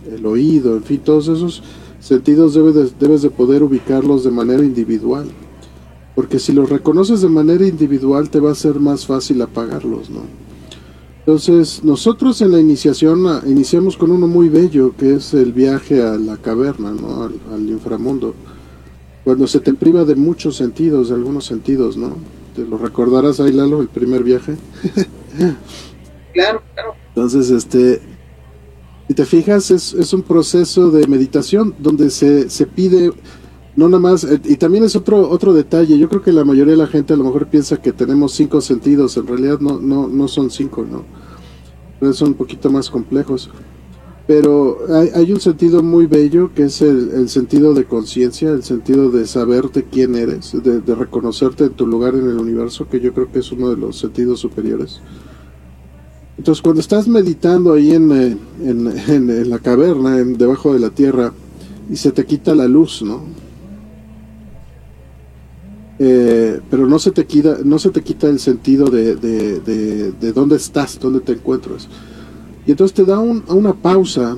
el oído? En fin, todos esos sentidos debes debes de poder ubicarlos de manera individual. Porque si los reconoces de manera individual te va a ser más fácil apagarlos, ¿no? Entonces, nosotros en la iniciación ah, iniciamos con uno muy bello, que es el viaje a la caverna, ¿no? al, inframundo. Cuando se te priva de muchos sentidos, de algunos sentidos, ¿no? ¿Te lo recordarás ahí, Lalo, el primer viaje? claro, claro. Entonces, este, si te fijas, es, es un proceso de meditación donde se, se pide no nada más, eh, y también es otro otro detalle, yo creo que la mayoría de la gente a lo mejor piensa que tenemos cinco sentidos, en realidad no, no, no son cinco, ¿no? Son un poquito más complejos. Pero hay, un sentido muy bello que es el, sentido de conciencia, el sentido de saberte quién eres, de, reconocerte en tu lugar en el universo, que yo creo que es uno de los sentidos superiores. Entonces cuando estás meditando ahí en, eh, en, en, en la caverna, debajo de la tierra, y se te quita la luz, ¿no? Eh, pero no se te quita no se te quita el sentido de, de, dónde estás, dónde te encuentras. Y entonces te da una pausa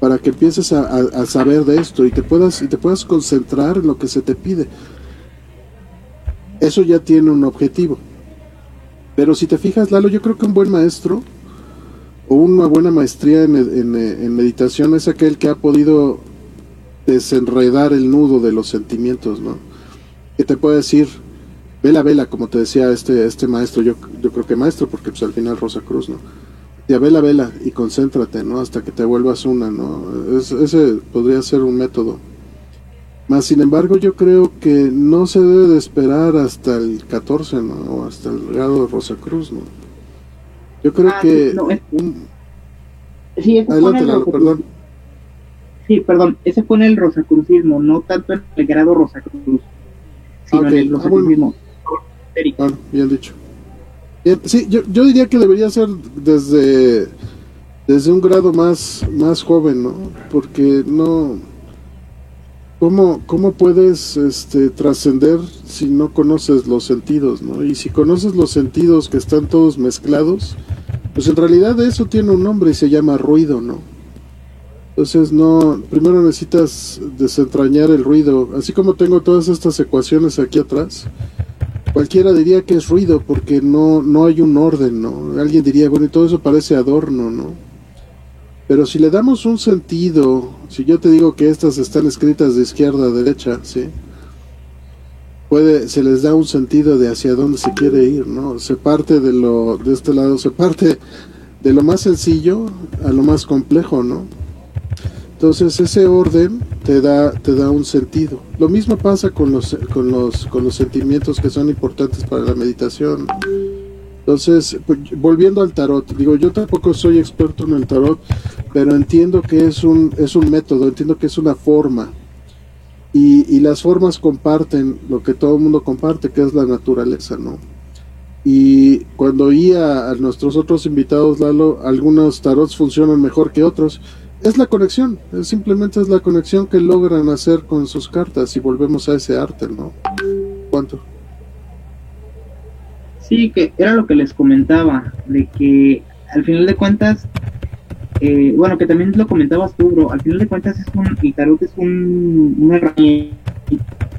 para que empieces a, saber de esto y te puedas y te puedas concentrar en lo que se te pide. Eso ya tiene un objetivo. Pero si te fijas, Lalo, yo creo que un buen maestro o una buena maestría en, en, meditación es aquel que ha podido desenredar el nudo de los sentimientos, ¿no? Que te puede decir, vela, vela, como te decía este, este maestro, yo, yo creo que maestro, porque pues al final Rosa Cruz, ¿no? Ya vela, vela y concéntrate, ¿no? Hasta que te vuelvas una, ¿no? ese podría ser un método. Más sin embargo, yo creo que no se debe de esperar hasta el 14, ¿no? O hasta el grado de Rosa Cruz, ¿no? Yo creo ah, que... Sí, no, sí, Adelante, perdón. Sí, perdón, ese fue en el rosacrucismo, no tanto en el grado Rosacruz, sino en el ah. Ah, bien dicho. sí, yo, yo diría que debería ser desde, desde un grado más, más joven, ¿no? Porque no ¿Cómo, ¿Cómo puedes este, trascender si no conoces los sentidos? ¿no? Y si conoces los sentidos que están todos mezclados, pues en realidad eso tiene un nombre y se llama ruido, ¿no? Entonces no, primero necesitas desentrañar el ruido, así como tengo todas estas ecuaciones aquí atrás. Cualquiera diría que es ruido porque no, no hay un orden, ¿no? Alguien diría, bueno, y todo eso parece adorno, ¿no? Pero si le damos un sentido, si yo te digo que estas están escritas de izquierda a derecha, ¿sí? Puede, se les da un sentido de hacia dónde se quiere ir, ¿no? Se parte de lo, de este lado, se parte de lo más sencillo a lo más complejo, ¿no? Entonces ese orden te da, te da un sentido. Lo mismo pasa con los, con los, con los sentimientos que son importantes para la meditación. Entonces, pues, volviendo al tarot, digo, yo tampoco soy experto en el tarot, pero entiendo que es un, es un método, entiendo que es una forma. Y, y las formas comparten lo que todo el mundo comparte, que es la naturaleza, ¿no? Y cuando oía a nuestros otros invitados, Lalo, algunos tarots funcionan mejor que otros. Es la conexión, es simplemente es la conexión que logran hacer con sus cartas y volvemos a ese arte, ¿no? ¿Cuánto? Sí, que era lo que les comentaba, de que al final de cuentas, eh, bueno, que también lo comentabas tú, bro, al final de cuentas es un, el tarot es un, una herramienta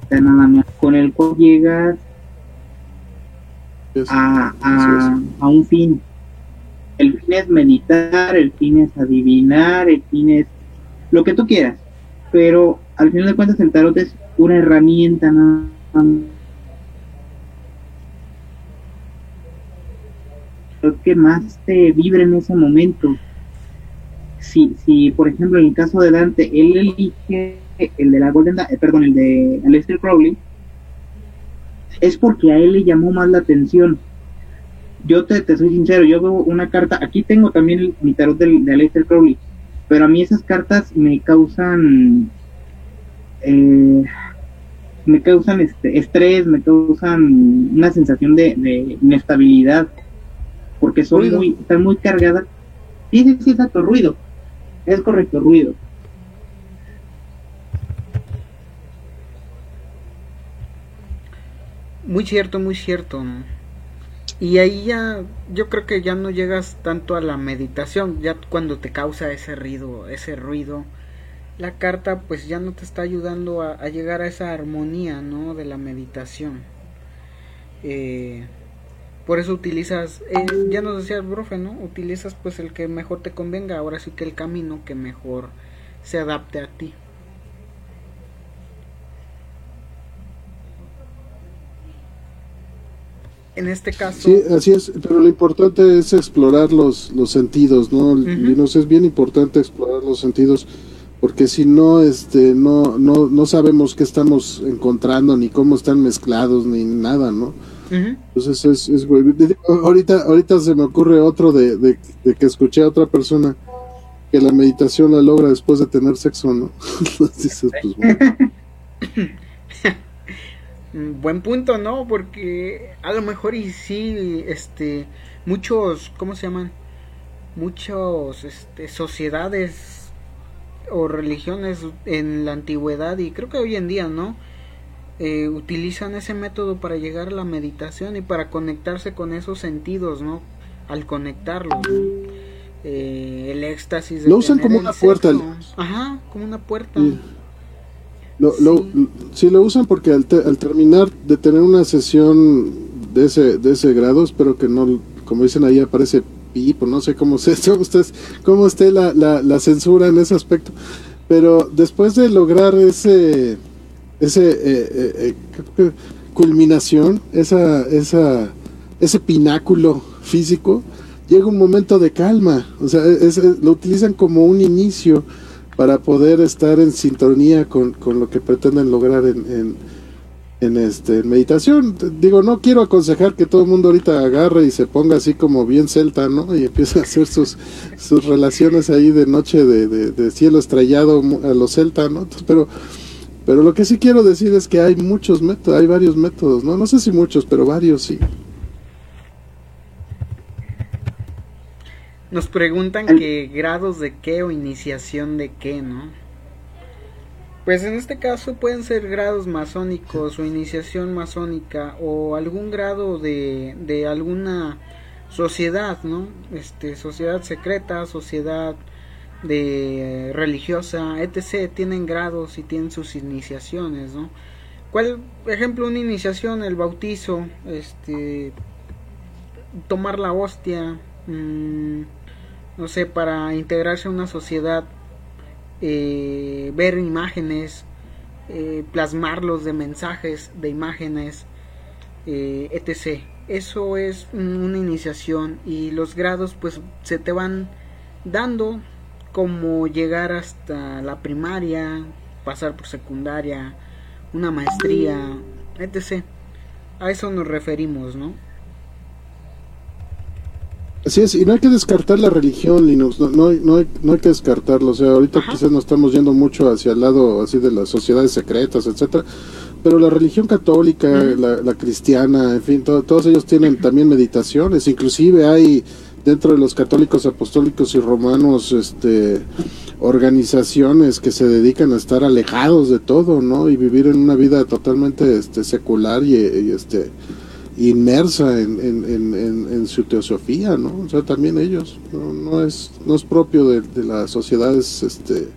nada más, con el cual llegas a, a, a un fin. El fin es meditar, el fin es adivinar, el fin es lo que tú quieras, pero al final de cuentas el tarot es una herramienta nada más que más te vibre en ese momento. Si, si por ejemplo, en el caso de Dante, él elige el de la Golden, eh, perdón, el de Aleister Crowley, es porque a él le llamó más la atención. Yo te, soy sincero, yo veo una carta, aquí tengo también mi tarot de, de Aleister Crowley, pero a mí esas cartas me causan eh, me causan este estrés, me causan una sensación de, de inestabilidad porque son muy, están muy cargadas. Sí, sí, sí, exacto, ruido. Es correcto, ruido. Muy cierto, muy cierto. Y ahí ya, yo creo que ya no llegas tanto a la meditación, ya cuando te causa ese ruido, ese ruido, la carta pues ya no te está ayudando a, llegar a esa armonía, ¿no? De la meditación. Eh, por eso utilizas, eh, ya nos decía el profe, ¿no? Utilizas pues el que mejor te convenga, ahora sí que el camino que mejor se adapte a ti. En este caso. Sí, así es, pero lo importante es explorar los, los sentidos, ¿no? Y nos es bien importante explorar los sentidos, porque si no, este, no, no, no sabemos qué estamos encontrando, ni cómo están mezclados, ni nada, ¿no? Entonces es, es ahorita, ahorita se me ocurre otro de, que escuché a otra persona que la meditación la logra después de tener sexo, ¿no? Pues, Buen punto, ¿no? Porque a lo mejor y sí, este, muchos, ¿cómo se llaman? Muchos, este, sociedades o religiones en la antigüedad y creo que hoy en día, ¿no? Eh, utilizan ese método para llegar a la meditación y para conectarse con esos sentidos, ¿no? Al conectarlos, eh, el éxtasis. lo usan como una puerta. Ajá, como una puerta. Lo, sí. Lo, usan porque al, al, terminar de tener una sesión de ese, de ese grado, espero que no, como dicen ahí, aparece pipo, no sé cómo, se, ustedes, cómo esté la, la, censura en ese aspecto. Pero después de lograr ese, ese eh, eh, culminación, esa, esa, ese pináculo físico, llega un momento de calma. O sea, lo utilizan como un inicio para poder estar en sintonía con, con lo que pretenden lograr en en este meditación. Digo, no quiero aconsejar que todo el mundo ahorita agarre y se ponga así como bien celta, ¿no? Y empiece a hacer sus, sus relaciones ahí de noche de, de, cielo estrellado a los celta, ¿no? pero, pero lo que sí quiero decir es que hay muchos métodos, hay varios métodos, ¿no? No sé si muchos, pero varios sí. Nos preguntan qué grados de qué o iniciación de qué, ¿no? Pues en este caso pueden ser grados masónicos o iniciación masónica o algún grado de, de alguna sociedad, ¿no? Este, sociedad secreta, sociedad de religiosa, etc. Tienen grados y tienen sus iniciaciones, ¿no? ¿Cuál, ejemplo, una iniciación, el bautizo, este, tomar la hostia, mm, no sé, para integrarse a una sociedad eh, ver imágenes, eh, plasmarlos de mensajes, de imágenes, eh, etc. Eso es una iniciación y los grados pues se te van dando como llegar hasta la primaria, pasar por secundaria, una maestría, etc. A eso nos referimos, ¿no? Así es, y no hay que descartar la religión, Linux, no, no, no, hay, no hay que descartarlo. O sea, ahorita quizás nos estamos yendo mucho hacia el lado así de las sociedades secretas, etcétera, pero la religión católica, la, cristiana, en fin, todos ellos tienen también meditaciones, inclusive hay dentro de los católicos apostólicos y romanos este organizaciones que se dedican a estar alejados de todo, ¿no? Y vivir en una vida totalmente este secular y este inmersa en, en, en, su teosofía, ¿no? O sea, también ellos, no, es, no es propio de, de, las sociedades este,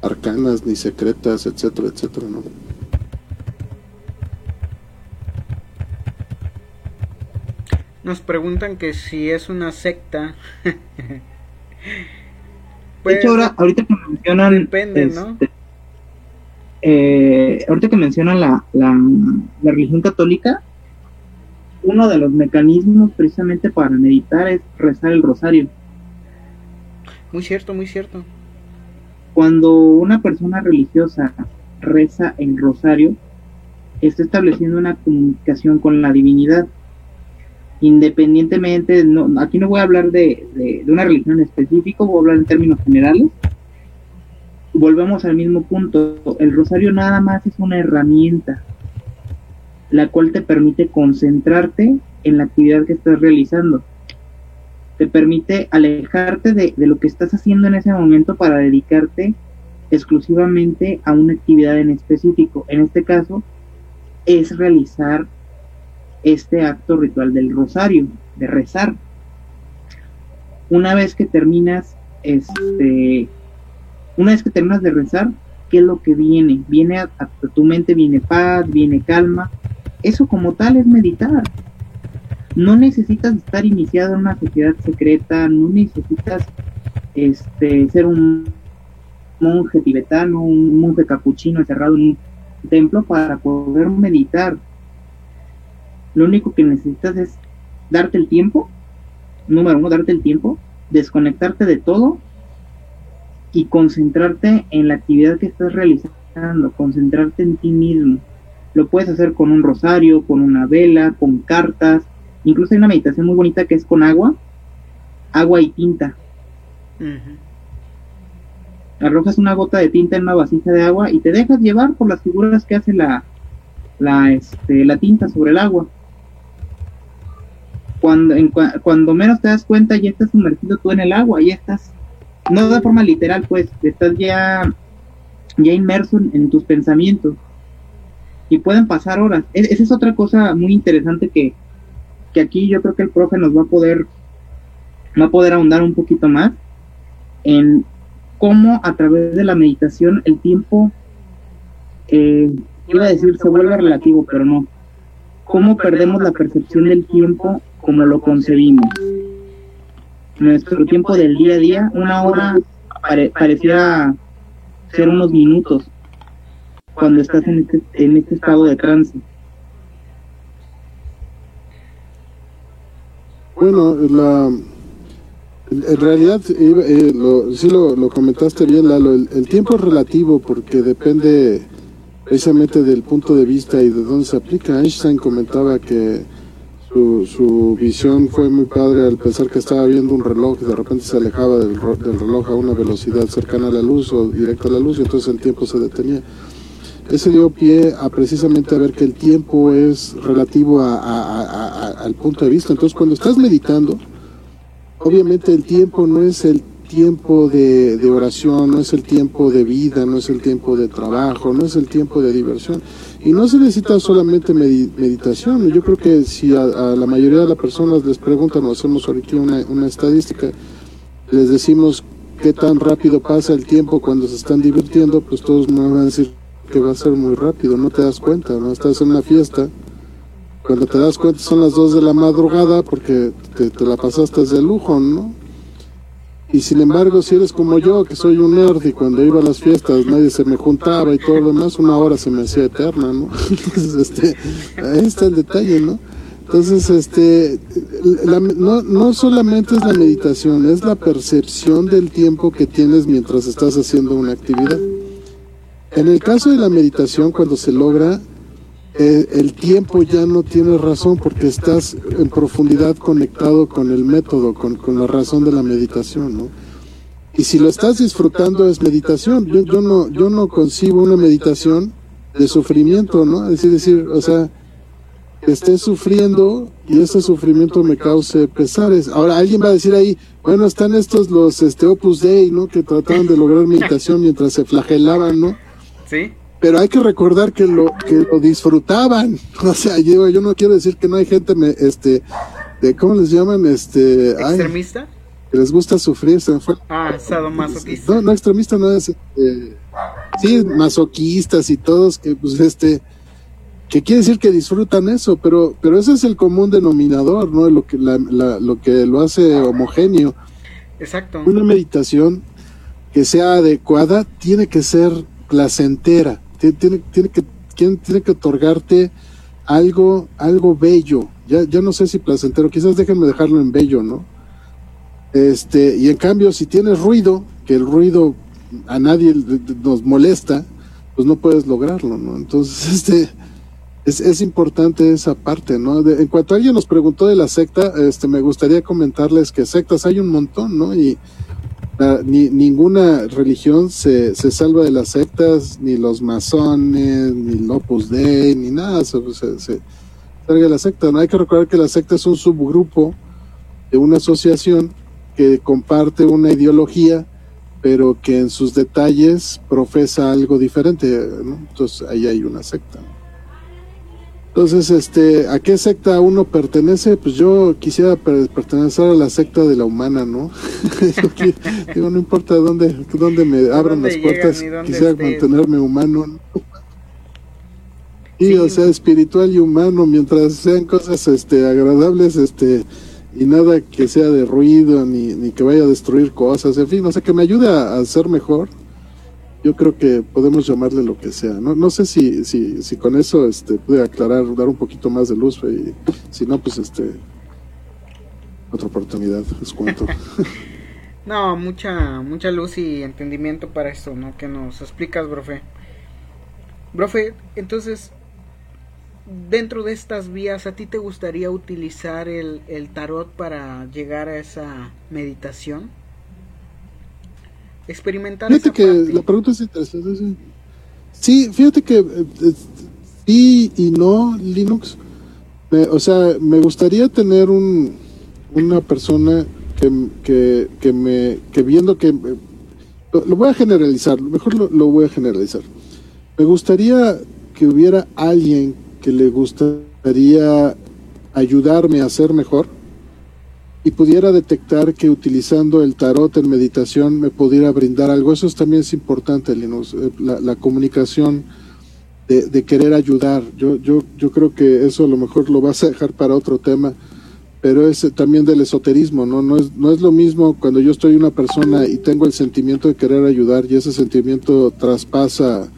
arcanas ni secretas, etcétera, etcétera, ¿no? Nos preguntan que si es una secta. de hecho, ahora, ahorita que mencionan... Depende, ¿no? Este, eh, ahorita que mencionan la, la, la religión católica, uno de los mecanismos precisamente para meditar es rezar el rosario. Muy cierto, muy cierto. Cuando una persona religiosa reza el rosario, está estableciendo una comunicación con la divinidad. Independientemente, no, aquí no voy a hablar de, de, de una religión específica, voy a hablar en términos generales. Volvemos al mismo punto, el rosario nada más es una herramienta la cual te permite concentrarte en la actividad que estás realizando. Te permite alejarte de, lo que estás haciendo en ese momento para dedicarte exclusivamente a una actividad en específico. En este caso, es realizar este acto ritual del rosario, de rezar. Una vez que terminas, este, una vez que terminas de rezar, ¿qué es lo que viene? Viene a tu mente, viene paz, viene calma, eso como tal es meditar. No necesitas estar iniciado en una sociedad secreta, no necesitas este, ser un monje tibetano, un monje capuchino encerrado en un templo para poder meditar. Lo único que necesitas es darte el tiempo, número uno, darte el tiempo, desconectarte de todo y concentrarte en la actividad que estás realizando, concentrarte en ti mismo. Lo puedes hacer con un rosario, con una vela, con cartas. Incluso hay una meditación muy bonita que es con agua, agua y tinta. Arrojas una gota de tinta en una vasija de agua y te dejas llevar por las figuras que hace la, la, este, la tinta sobre el agua. Cuando, cuando menos te das cuenta ya estás sumergido tú en el agua, ya estás, no de forma literal pues, estás ya, ya inmerso en tus pensamientos y pueden pasar horas. Esa es otra cosa muy interesante que, que aquí yo creo que el profe nos va a poder, va a poder ahondar un poquito más en cómo a través de la meditación el tiempo, eh, iba a decir se vuelve relativo, pero no. Cómo perdemos la percepción del tiempo como lo concebimos. nuestro tiempo del día a día, una hora pareciera ser unos minutos cuando estás en este, en este estado de trance. Bueno, la, en realidad, eh, lo, sí lo, lo, comentaste bien, Lalo, el, tiempo es relativo porque depende precisamente del punto de vista y de dónde se aplica. Einstein comentaba que su, su visión fue muy padre al pensar que estaba viendo un reloj y de repente se alejaba del, del reloj a una velocidad cercana a la luz o directa a la luz y entonces el tiempo se detenía. Ese dio pie a precisamente a ver que el tiempo es relativo a, al punto de vista. Entonces cuando estás meditando, obviamente el tiempo no es el tiempo de, oración, no es el tiempo de vida, no es el tiempo de trabajo, no es el tiempo de diversión. Y no se necesita solamente meditación. Yo creo que si a, a, la mayoría de las personas les preguntan o hacemos ahorita una, una estadística, les decimos qué tan rápido pasa el tiempo cuando se están divirtiendo, pues todos me van a decir que va a ser muy rápido, no te das cuenta, no estás en una fiesta. Cuando te das cuenta son las 2 de la madrugada porque te, te la pasaste de lujo, ¿no? Y sin embargo, si eres como yo, que soy un nerd y cuando iba a las fiestas nadie se me juntaba y todo lo demás, una hora se me hacía eterna, ¿no? Entonces, este, ahí está el detalle, ¿no? Entonces, este, la, no, no solamente es la meditación, es la percepción del tiempo que tienes mientras estás haciendo una actividad. En el caso de la meditación, cuando se logra, eh, el tiempo ya no tiene razón porque estás en profundidad conectado con el método, con, con, la razón de la meditación, ¿no? Y si lo estás disfrutando es meditación. Yo, yo no, yo no concibo una meditación de sufrimiento, ¿no? Es decir, o sea, que esté sufriendo y ese sufrimiento me cause pesares. Ahora alguien va a decir ahí, bueno, están estos los este Opus Dei, ¿no? Que trataban de lograr meditación mientras se flagelaban, ¿no? Sí pero hay que recordar que lo que lo disfrutaban. O sea yo, yo no quiero decir que no hay gente me, este de cómo les llaman este extremista ay, que les gusta sufrir se fue. Ah sadomasoquista. No no extremista no es eh, sí masoquistas y todos que pues este que quiere decir que disfrutan eso pero pero ese es el común denominador no lo que la, la, lo que lo hace homogéneo. Exacto. Una meditación que sea adecuada tiene que ser placentera tiene, tiene, que, tiene que otorgarte algo, algo bello. Ya, ya no sé si placentero, quizás déjenme dejarlo en bello, ¿no? Este, y en cambio, si tienes ruido, que el ruido a nadie nos molesta, pues no puedes lograrlo, ¿no? Entonces, este, es, es importante esa parte, ¿no? En cuanto alguien nos preguntó de la secta, este, me gustaría comentarles que sectas hay un montón, ¿no? Y, la, ni, ninguna religión se, se, salva de las sectas, ni los masones, ni el Opus Dei, ni nada, se salga de la secta. ¿no? Hay que recordar que la secta es un subgrupo de una asociación que comparte una ideología, pero que en sus detalles profesa algo diferente. ¿no? Entonces ahí hay una secta. Entonces, este, ¿a qué secta uno pertenece? Pues yo quisiera pertenecer a la secta de la humana, ¿no? digo, no importa dónde, dónde me abran las puertas, quisiera estés, mantenerme ¿no? humano. sí, o sea, espiritual y humano, mientras sean cosas este, agradables, este, y nada que sea de ruido, ni, ni que vaya a destruir cosas, en fin, o sea, que me ayude a, a ser mejor yo creo que podemos llamarle lo que sea. No, no sé si, si, si con eso este, pude aclarar, dar un poquito más de luz, y si no, pues este otra oportunidad, les cuento. no, mucha, mucha luz y entendimiento para esto, ¿no? Que nos explicas, brofe. Brofe, entonces, dentro de estas vías, ¿a ti te gustaría utilizar el, el tarot para llegar a esa meditación? Experimentar fíjate que parte. la pregunta es interesante sí, sí fíjate que eh, sí y no Linux. Me, o sea me gustaría tener un una persona que, que, que me que viendo que lo, lo, voy a generalizar mejor lo, lo voy a generalizar. Me gustaría que hubiera alguien que le gustaría ayudarme a ser mejor y pudiera detectar que utilizando el tarot en meditación me pudiera brindar algo. Eso es, también es importante, Linus, la, la comunicación de, de, querer ayudar. Yo, yo, yo creo que eso a lo mejor lo vas a dejar para otro tema, pero es también del esoterismo, ¿no? No es, no es lo mismo cuando yo estoy una persona y tengo el sentimiento de querer ayudar y ese sentimiento traspasa,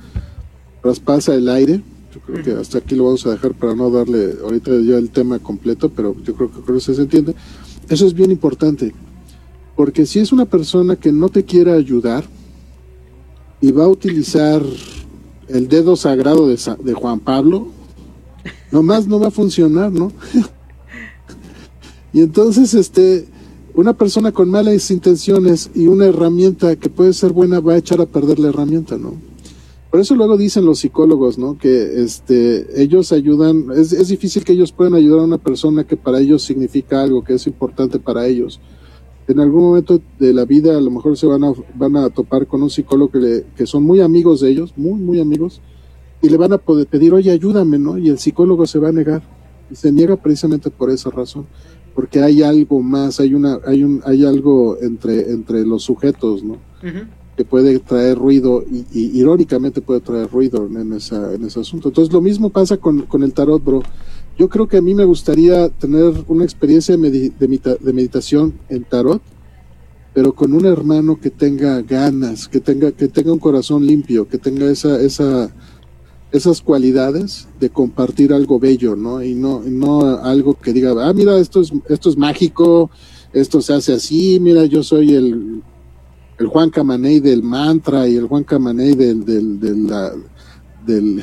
traspasa el aire. Yo creo que hasta aquí lo vamos a dejar para no darle ahorita ya el tema completo, pero yo creo que creo que se entiende. Eso es bien importante, porque si es una persona que no te quiere ayudar y va a utilizar el dedo sagrado de, de Juan Pablo, nomás no va a funcionar, ¿no? Y entonces, este, una persona con malas intenciones y una herramienta que puede ser buena va a echar a perder la herramienta, ¿no? Por eso luego dicen los psicólogos, ¿no? Que este, ellos ayudan, es, difícil que ellos puedan ayudar a una persona que para ellos significa algo, que es importante para ellos. En algún momento de la vida a lo mejor se van a, van a topar con un psicólogo que, le, que son muy amigos de ellos, muy, muy amigos, y le van a poder pedir, oye, ayúdame, ¿no? Y el psicólogo se va a negar. Y se niega precisamente por esa razón porque hay algo más, hay una, hay un, hay algo entre, entre los sujetos, ¿no? Que puede traer ruido y, irónicamente puede traer ruido en, esa, en ese asunto. Entonces lo mismo pasa con, con el tarot, bro. Yo creo que a mí me gustaría tener una experiencia de, de meditación en tarot, pero con un hermano que tenga ganas, que tenga, que tenga un corazón limpio, que tenga esa, esa, esas cualidades de compartir algo bello, ¿no? Y no, no algo que diga, ah, mira, esto es, esto es mágico, esto se hace así, mira, yo soy el, el Juan Camaney del mantra y el Juan Camaney del, del, del,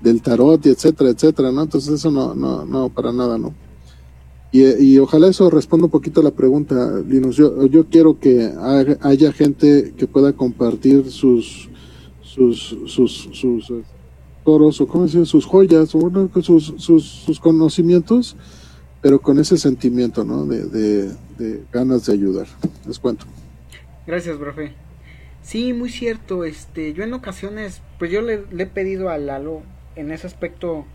del, tarot, etcétera, etcétera, ¿no? Entonces eso no, no, no, para nada, ¿no? Y, y ojalá eso responda un poquito a la pregunta, Linus. Yo, yo quiero que haya gente que pueda compartir sus, sus, sus, sus toros o como decir, sus joyas, o sus, sus, sus, conocimientos, pero con ese sentimiento, ¿no? De, de, ganas de ayudar. Les cuento. Gracias, profe. Sí, muy cierto. Este, yo en ocasiones, pues yo le, he pedido a Lalo, en ese aspecto,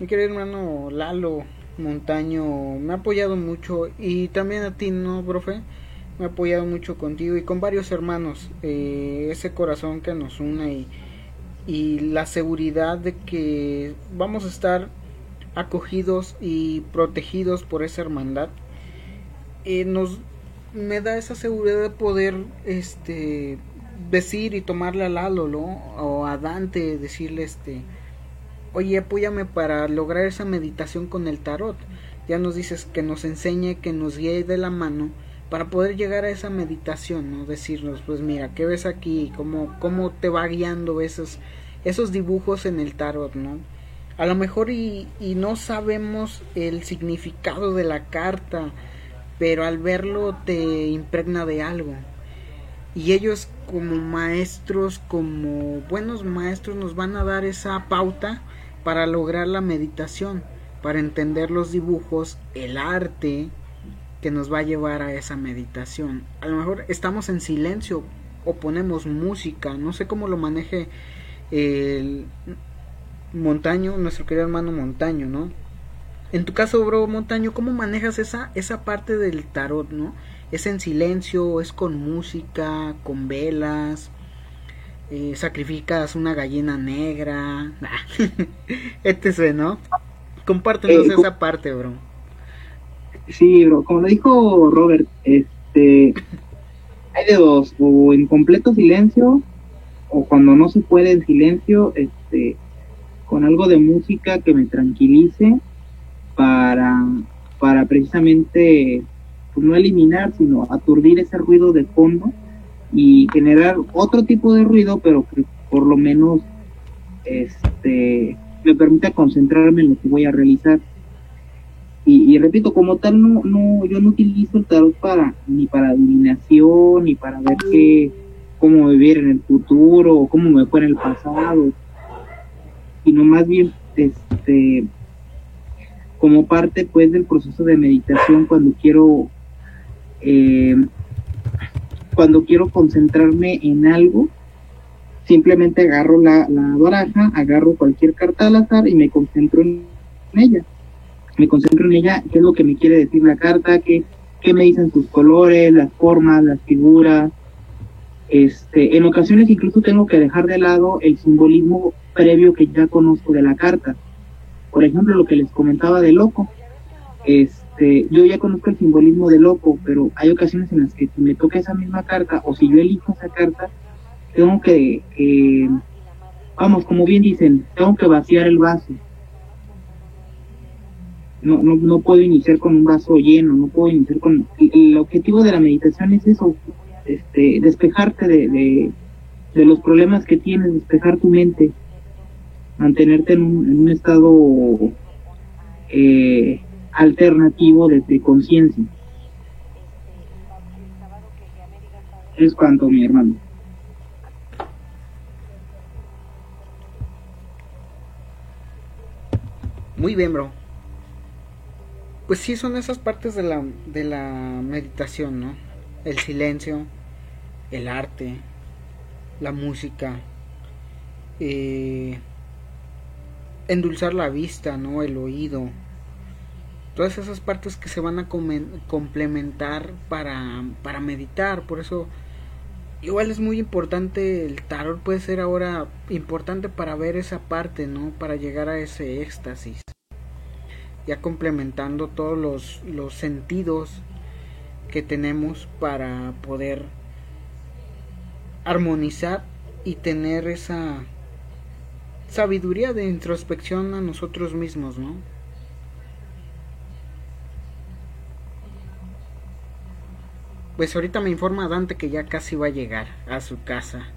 mi querido hermano Lalo Montaño, me ha apoyado mucho y también a ti, ¿no, profe? Me ha apoyado mucho contigo y con varios hermanos. Eh, ese corazón que nos une y la seguridad de que vamos a estar acogidos y protegidos por esa hermandad eh, nos me da esa seguridad de poder este decir y tomarle a Lalo o a Dante decirle este oye apóyame para lograr esa meditación con el tarot ya nos dices que nos enseñe que nos guíe de la mano para poder llegar a esa meditación, ¿no? Decirnos, pues mira, ¿qué ves aquí? ¿Cómo, cómo te va guiando esos, esos dibujos en el tarot, ¿no? A lo mejor y, y no sabemos el significado de la carta, pero al verlo te impregna de algo. Y ellos como maestros, como buenos maestros, nos van a dar esa pauta para lograr la meditación, para entender los dibujos, el arte, que nos va a llevar a esa meditación. A lo mejor estamos en silencio o ponemos música, no sé cómo lo maneje el Montaño, nuestro querido hermano Montaño, ¿no? En tu caso, bro Montaño, ¿cómo manejas esa, esa parte del tarot, ¿no? ¿Es en silencio? ¿Es con música? ¿Con velas? Eh, ¿Sacrificas una gallina negra? etc, ¿no? Compártenos eh, esa parte, bro. Sí, bro, como lo dijo Robert, este, hay de dos, o en completo silencio, o cuando no se puede en silencio, este, con algo de música que me tranquilice para, para precisamente, pues no eliminar, sino aturdir ese ruido de fondo y generar otro tipo de ruido, pero que por lo menos, este, me permita concentrarme en lo que voy a realizar. Y, repito, como tal, no, no, yo no utilizo el tarot para, ni para adivinación, ni para ver qué, cómo vivir en el futuro, o cómo me fue en el pasado, sino más bien, este, como parte, pues, del proceso de meditación cuando quiero, eh, cuando quiero concentrarme en algo, simplemente agarro la, la baraja, agarro cualquier carta al azar y me concentro en ella me concentro en ella, qué es lo que me quiere decir la carta, qué, qué me dicen sus colores, las formas, las figuras. Este, en ocasiones incluso tengo que dejar de lado el simbolismo previo que ya conozco de la carta. Por ejemplo, lo que les comentaba de loco. este, yo ya conozco el simbolismo de loco, pero hay ocasiones en las que si me toca esa misma carta o si yo elijo esa carta, tengo que, vamos, como bien dicen, tengo que vaciar el vaso. No, no, no puedo iniciar con un vaso lleno, no puedo iniciar con... El objetivo de la meditación es eso, este, despejarte de, de, los problemas que tienes, despejar tu mente, mantenerte en un, estado eh, alternativo de, conciencia. Es cuanto, mi hermano. Muy bien, bro. Pues sí, son esas partes de la, de la meditación, ¿no? El silencio, el arte, la música, eh, endulzar la vista, ¿no? El oído, todas esas partes que se van a complementar para, para meditar. Por eso, igual es muy importante, el tarot puede ser ahora importante para ver esa parte, ¿no? Para llegar a ese éxtasis. Ya complementando todos los, los sentidos que tenemos para poder armonizar y tener esa sabiduría de introspección a nosotros mismos, ¿no? Pues ahorita me informa Dante que ya casi va a llegar a su casa.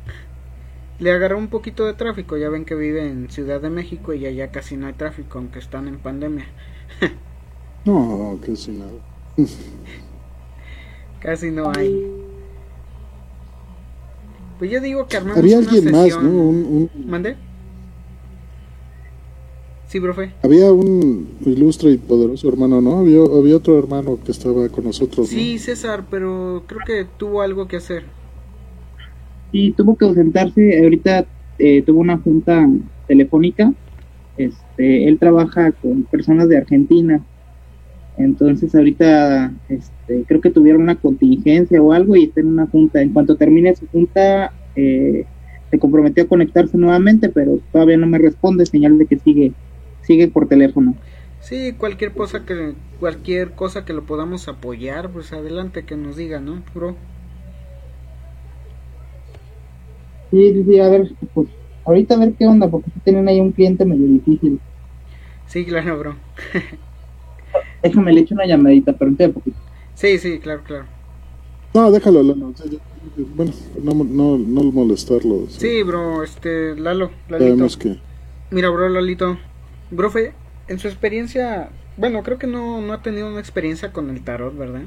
Le agarró un poquito de tráfico, ya ven que vive en Ciudad de México y ya casi no hay tráfico, aunque están en pandemia. no, casi no. casi no hay. Pues yo digo que armamos Había alguien más, ¿no? Un, ¿Mande? Sí, profe. Había un ilustre y poderoso hermano, ¿no? Había, había otro hermano que estaba con nosotros. Sí, César, pero creo que tuvo algo que hacer. Sí, tuvo que ausentarse. Ahorita eh, tuvo una junta telefónica. Este, él trabaja con personas de Argentina. Entonces ahorita este, creo que tuvieron una contingencia o algo y está en una junta. En cuanto termine su junta, eh, se comprometió a conectarse nuevamente, pero todavía no me responde, señal de que sigue sigue por teléfono. Sí, cualquier cosa que cualquier cosa que lo podamos apoyar, pues adelante que nos diga, ¿no, bro? Sí, sí, a ver, pues ahorita a ver qué onda, porque tienen ahí un cliente medio difícil. Sí, claro, bro. Déjame le echo una llamadita, pero un poquito. Sí, sí, claro, claro. No, déjalo, Lalo. bueno, no, no, no molestarlo. Sí, bro, este, Lalo, Lalito. Que... Mira, bro, Lalito, Brofe, en su experiencia, bueno, creo que no, no ha tenido una experiencia con el tarot, ¿verdad?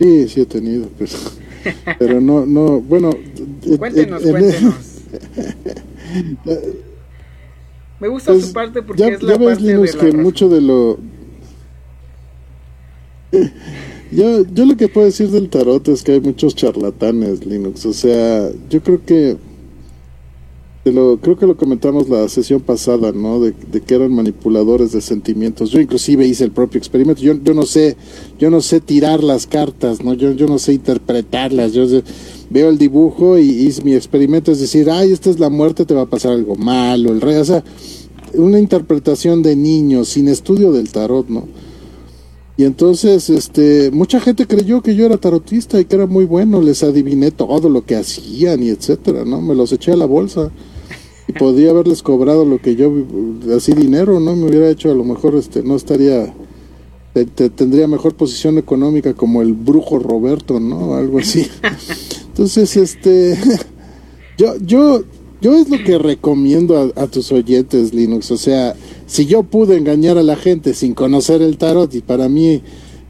Sí, sí he tenido, pero, pero no, no, bueno. Cuéntenos, cuéntenos. Me gusta pues, su parte porque es la ya ves, Linux, que mucho de lo... Yo, yo lo que puedo decir del tarot es que hay muchos charlatanes, Linux. O sea, yo creo que lo, creo que lo comentamos la sesión pasada, ¿no? De, que eran manipuladores de sentimientos. Yo inclusive hice el propio experimento. Yo, yo no sé, yo no sé tirar las cartas, ¿no? Yo, yo no sé interpretarlas. Yo veo el dibujo y, mi experimento es decir, ay, esta es la muerte, te va a pasar algo malo, el rey, o sea, una interpretación de niños sin estudio del tarot, ¿no? Y entonces, este, mucha gente creyó que yo era tarotista y que era muy bueno, les adiviné todo lo que hacían y etcétera, ¿no? Me los eché a la bolsa y podía haberles cobrado lo que yo, así dinero, ¿no? Me hubiera hecho, a lo mejor, este, no estaría, tendría mejor posición económica como el brujo Roberto, ¿no? Algo así. Entonces, este, yo, yo, yo es lo que recomiendo a, a tus oyentes, Linux, o sea, si yo pude engañar a la gente sin conocer el tarot y para mí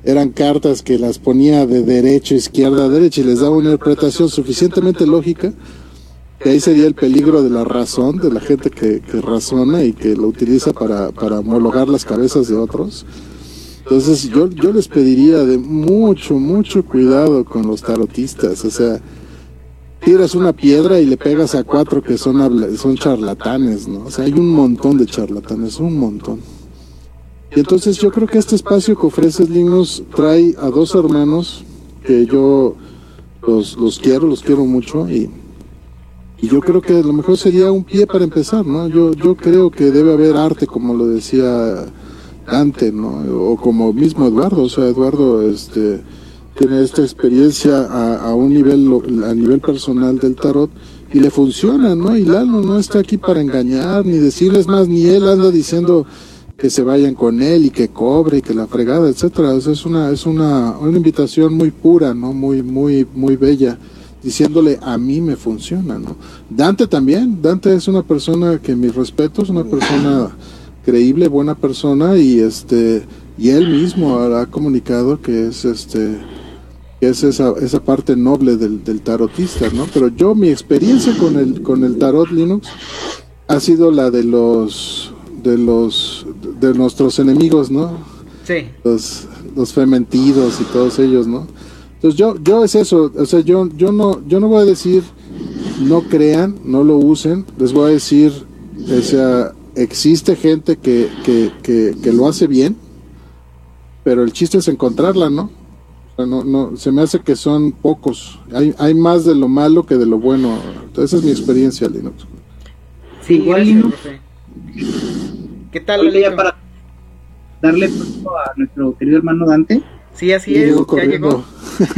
eran cartas que las ponía de derecha, izquierda, derecha y les daba una interpretación suficientemente lógica, que ahí sería el peligro de la razón, de la gente que, razona y que lo utiliza para, para homologar las cabezas de otros. Entonces yo, yo les pediría de mucho, mucho cuidado con los tarotistas, o sea, tiras una piedra y le pegas a cuatro que son, son charlatanes, ¿no? O sea, hay un montón de charlatanes, un montón. Y entonces yo creo que este espacio que ofrece Linus trae a dos hermanos que yo los, los quiero, los quiero mucho y, y yo creo que a lo mejor sería un pie para empezar, ¿no? Yo, yo creo que debe haber arte, como lo decía Dante, ¿no? O como mismo Eduardo, o sea, Eduardo este, tiene esta experiencia a, un nivel, a nivel personal del tarot y le funciona, ¿no? Y Lalo no está aquí para engañar ni decirles más, ni él anda diciendo que se vayan con él y que cobre y que la fregada, etcétera. es una, es una, una invitación muy pura, ¿no? Muy, muy, muy bella diciéndole a mí me funciona, ¿no? Dante también, Dante es una persona que mi respeto, es una persona creíble, buena persona y este y él mismo ha comunicado que es este que es esa, esa parte noble del, del, tarotista, ¿no? Pero yo mi experiencia con el con el tarot Linux ha sido la de los de los de nuestros enemigos, ¿no? Sí. Los los fementidos y todos ellos, ¿no? Entonces yo, yo es eso, o sea, yo, yo no, yo no voy a decir no crean, no lo usen, les voy a decir, o sea, existe gente que, que, que, que lo hace bien, pero el chiste es encontrarla, ¿no? O sea, no, no, se me hace que son pocos, hay, hay más de lo malo que de lo bueno, esa es mi experiencia, Linux. Sí, igual Linux. ¿Qué tal? Oye, para darle paso a nuestro querido hermano Dante. Sí, así es, ya llegó.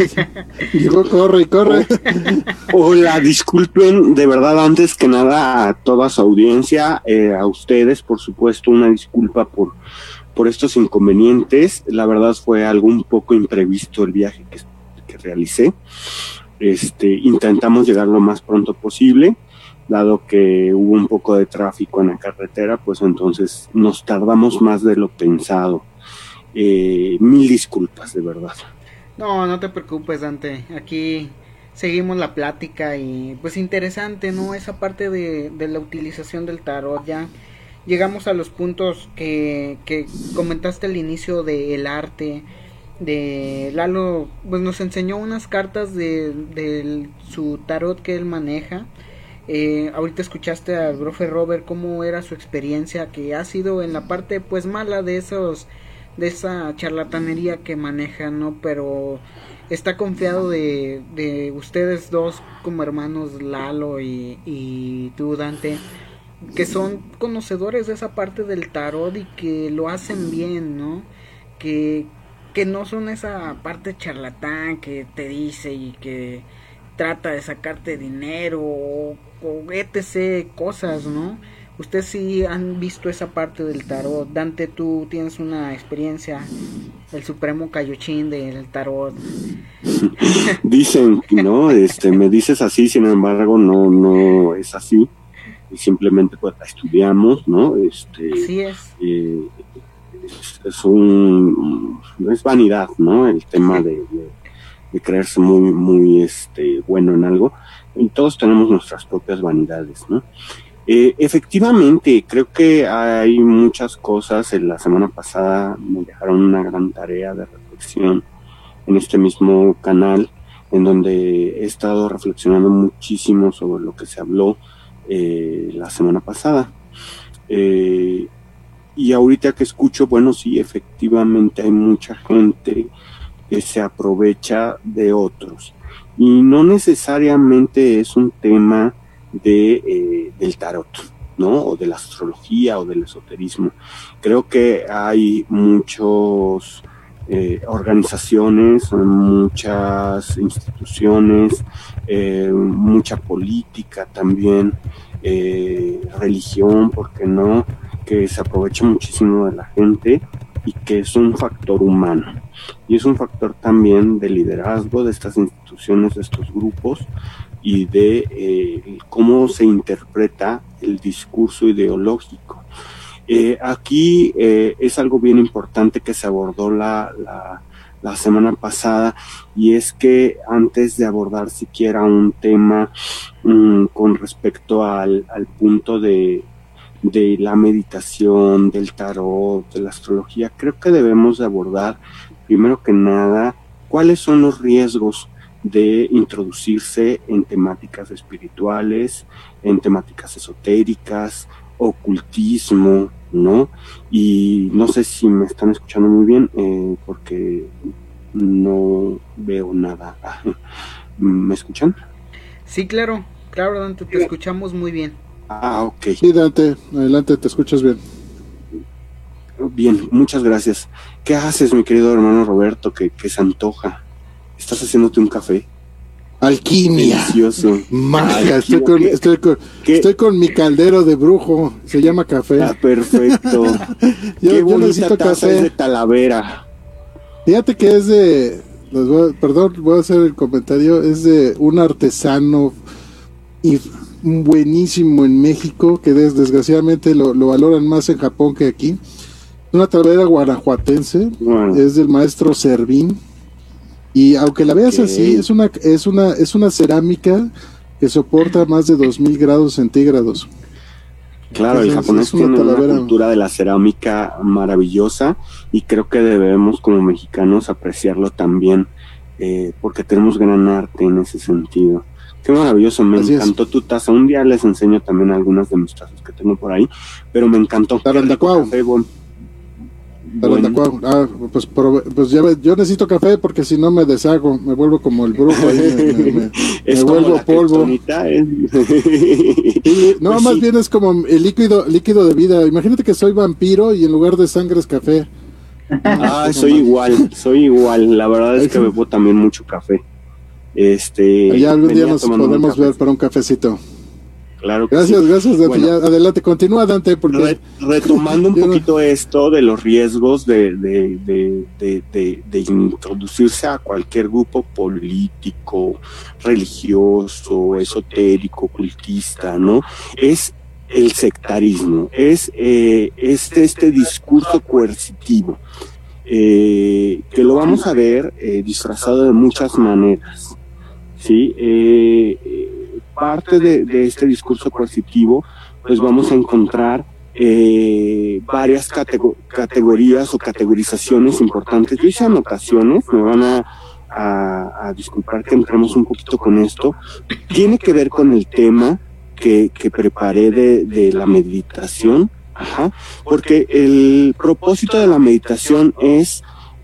llegó, corre corre. Hola, disculpen, de verdad, antes que nada, a toda su audiencia, eh, a ustedes, por supuesto, una disculpa por, por estos inconvenientes. La verdad fue algo un poco imprevisto el viaje que, que realicé. Este, intentamos llegar lo más pronto posible, dado que hubo un poco de tráfico en la carretera, pues entonces nos tardamos más de lo pensado. Eh, mil disculpas, de verdad. No, no te preocupes, Dante. Aquí seguimos la plática y pues interesante, ¿no? Esa parte de, de la utilización del tarot ya. Llegamos a los puntos que, que comentaste al inicio del arte. De Lalo, pues nos enseñó unas cartas de, de su tarot que él maneja. Eh, ahorita escuchaste al profe Robert cómo era su experiencia que ha sido en la parte pues mala de esos de esa charlatanería que manejan, ¿no? Pero está confiado de, de ustedes dos como hermanos Lalo y, y tú Dante que son conocedores de esa parte del tarot y que lo hacen bien, ¿no? Que, que no son esa parte charlatán que te dice y que trata de sacarte dinero o, o cosas, ¿no? Ustedes sí han visto esa parte del tarot. Dante, tú tienes una experiencia, el supremo cayochín del tarot. Dicen, ¿no? Este, me dices así, sin embargo, no, no es así. Simplemente pues la estudiamos, ¿no? Este, así es. Eh, es, un, es vanidad, ¿no? El tema de, de, creerse muy, muy, este, bueno en algo. Y todos tenemos nuestras propias vanidades, ¿no? Eh, efectivamente, creo que hay muchas cosas. En la semana pasada me dejaron una gran tarea de reflexión en este mismo canal, en donde he estado reflexionando muchísimo sobre lo que se habló eh, la semana pasada. Eh, y ahorita que escucho, bueno, sí, efectivamente hay mucha gente que se aprovecha de otros. Y no necesariamente es un tema de, eh, del tarot, ¿no? O de la astrología o del esoterismo. Creo que hay muchos eh, organizaciones, muchas instituciones, eh, mucha política también, religión, ¿por qué no? Que se aprovecha muchísimo de la gente y que es un factor humano. Y es un factor también de liderazgo de estas instituciones, de estos grupos, y de eh, cómo se interpreta el discurso ideológico. Eh, aquí eh, es algo bien importante que se abordó la, la, semana pasada y es que antes de abordar siquiera un tema um, con respecto al, al punto de, de la meditación, del tarot, de la astrología, creo que debemos de abordar primero que nada cuáles son los riesgos de introducirse en temáticas espirituales, en temáticas esotéricas, ocultismo, ¿no? Y no sé si me están escuchando muy bien, eh, porque no veo nada. ¿Me escuchan? Sí, claro, claro, Dante, te escuchamos muy bien. Ah, ok. Sí, Dante, adelante, te escuchas bien. Bien, muchas gracias. ¿Qué haces, mi querido hermano Roberto, que, que se antoja? ¿Estás haciéndote un café? Alquimia. Delicioso. Magia. Estoy con, estoy, con, estoy con, mi caldero de brujo. Se llama café. Ah, perfecto. yo, Qué yo necesito café. de Talavera. Fíjate que es de. perdón, voy a hacer el comentario. Es de un artesano y buenísimo en México, que desgraciadamente lo, lo, valoran más en Japón que aquí. Una talavera guanajuatense. Es del maestro Servín y aunque la veas así, es una, es una, es una cerámica que soporta más de 2000 grados centígrados. Claro, el japonés tiene una cultura de la cerámica maravillosa y creo que debemos como mexicanos apreciarlo también eh, porque tenemos gran arte en ese sentido. Qué maravilloso, me encantó tu taza. Un día les enseño también algunas de mis tazas que tengo por ahí, pero me encantó. Ah, pues, pues ya yo necesito café porque si no me deshago, me vuelvo como el brujo me, vuelvo polvo. ¿eh? no, pues más bien es como el líquido, líquido de vida. Imagínate que soy vampiro y en lugar de sangre es café. Ah, soy igual, soy igual. La verdad es que bebo también mucho café. Este. Ya algún día nos podemos ver para un cafecito. Claro gracias, gracias, Dante. adelante, continúa, Dante. Porque... retomando un poquito esto de los riesgos de, de, de, de, introducirse a cualquier grupo político, religioso, esotérico, cultista, ¿no? Es el sectarismo, es, eh, este, este discurso coercitivo, eh, que lo vamos a ver eh, disfrazado de muchas maneras. ¿sí? Eh, parte de, este discurso coercitivo, pues vamos a encontrar eh, varias categorías o categorizaciones importantes. Yo hice anotaciones, me van a, disculpar que entremos un poquito con esto. Tiene que ver con el tema que, preparé de, la meditación, porque el propósito de la meditación es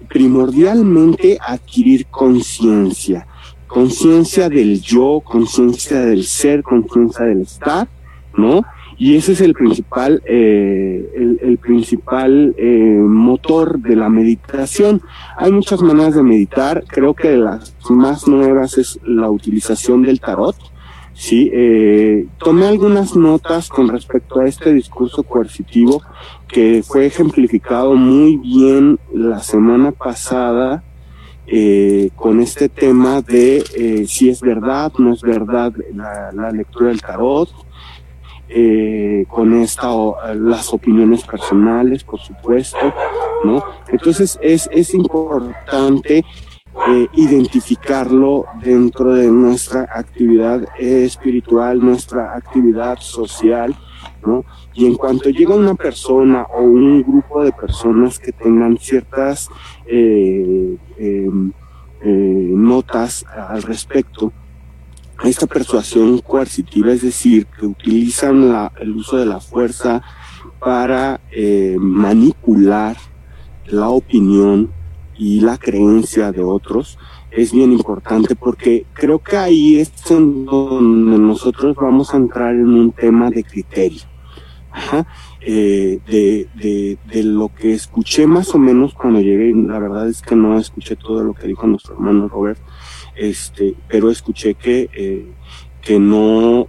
primordialmente adquirir conciencia conciencia del yo, conciencia del ser, conciencia del estar, ¿no? Y ese es el principal, eh, el, el, principal eh, motor de la meditación. Hay muchas maneras de meditar. Creo que las más nuevas es la utilización del tarot. Sí, eh, tomé algunas notas con respecto a este discurso coercitivo que fue ejemplificado muy bien la semana pasada eh, con este tema de eh, si es verdad, no es verdad la, lectura del tarot, eh, con esta, las opiniones personales, por supuesto, ¿no? Entonces es, es importante identificarlo dentro de nuestra actividad espiritual, nuestra actividad social, Y en cuanto llega una persona o un grupo de personas que tengan ciertas eh, em, eh, notas al respecto, esta persuasión coercitiva, es decir, que utilizan el uso de la fuerza para eh, manipular la opinión y la creencia de otros, es bien importante porque creo que ahí es donde nosotros vamos a entrar en un tema de criterio. Eh, de, de, lo que escuché más o menos cuando llegué, la verdad es que no escuché todo lo que dijo nuestro hermano Robert, este, pero escuché que, eh, que no,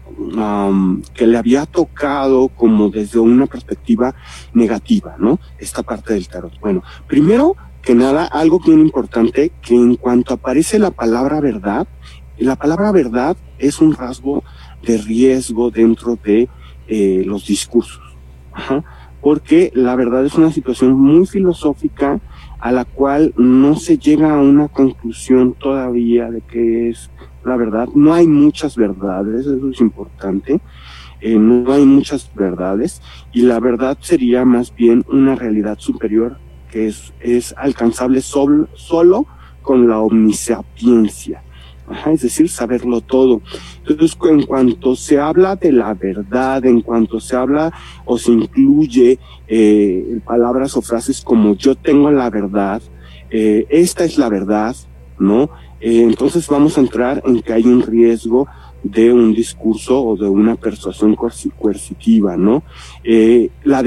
que le había tocado como desde una perspectiva negativa, ¿no? Esta parte del tarot. Bueno, primero que nada, algo bien importante, que en cuanto aparece la palabra verdad, la palabra verdad es un rasgo de riesgo dentro de eh, los discursos. Porque la verdad es una situación muy filosófica a la cual no se llega a una conclusión todavía de qué es la verdad. No hay muchas verdades, eso es importante. Eh, no hay muchas verdades y la verdad sería más bien una realidad superior que es, es alcanzable solo, solo con la omnisapiencia es decir, saberlo todo. Entonces, en cuanto se habla de la verdad, en cuanto se habla o se incluye eh, palabras o frases como yo tengo la verdad, eh, esta es la verdad, ¿no? Eh, entonces vamos a entrar en que hay un riesgo de un discurso o de una persuasión coercitiva, ¿no? Eh, la,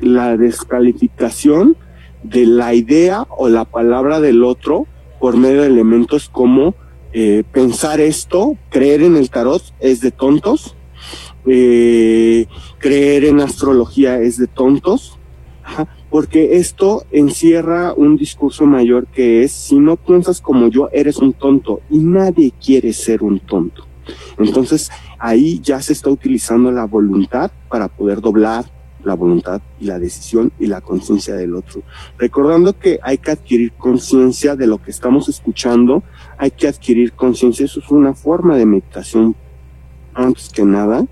la descalificación de la idea o la palabra del otro por medio de elementos como eh, pensar esto, creer en el tarot es de tontos, eh, creer en astrología es de tontos, porque esto encierra un discurso mayor que es, si no piensas como yo, eres un tonto y nadie quiere ser un tonto. Entonces ahí ya se está utilizando la voluntad para poder doblar la voluntad y la decisión y la conciencia del otro. Recordando que hay que adquirir conciencia de lo que estamos escuchando, hay que adquirir conciencia, eso es una forma de meditación antes que nada,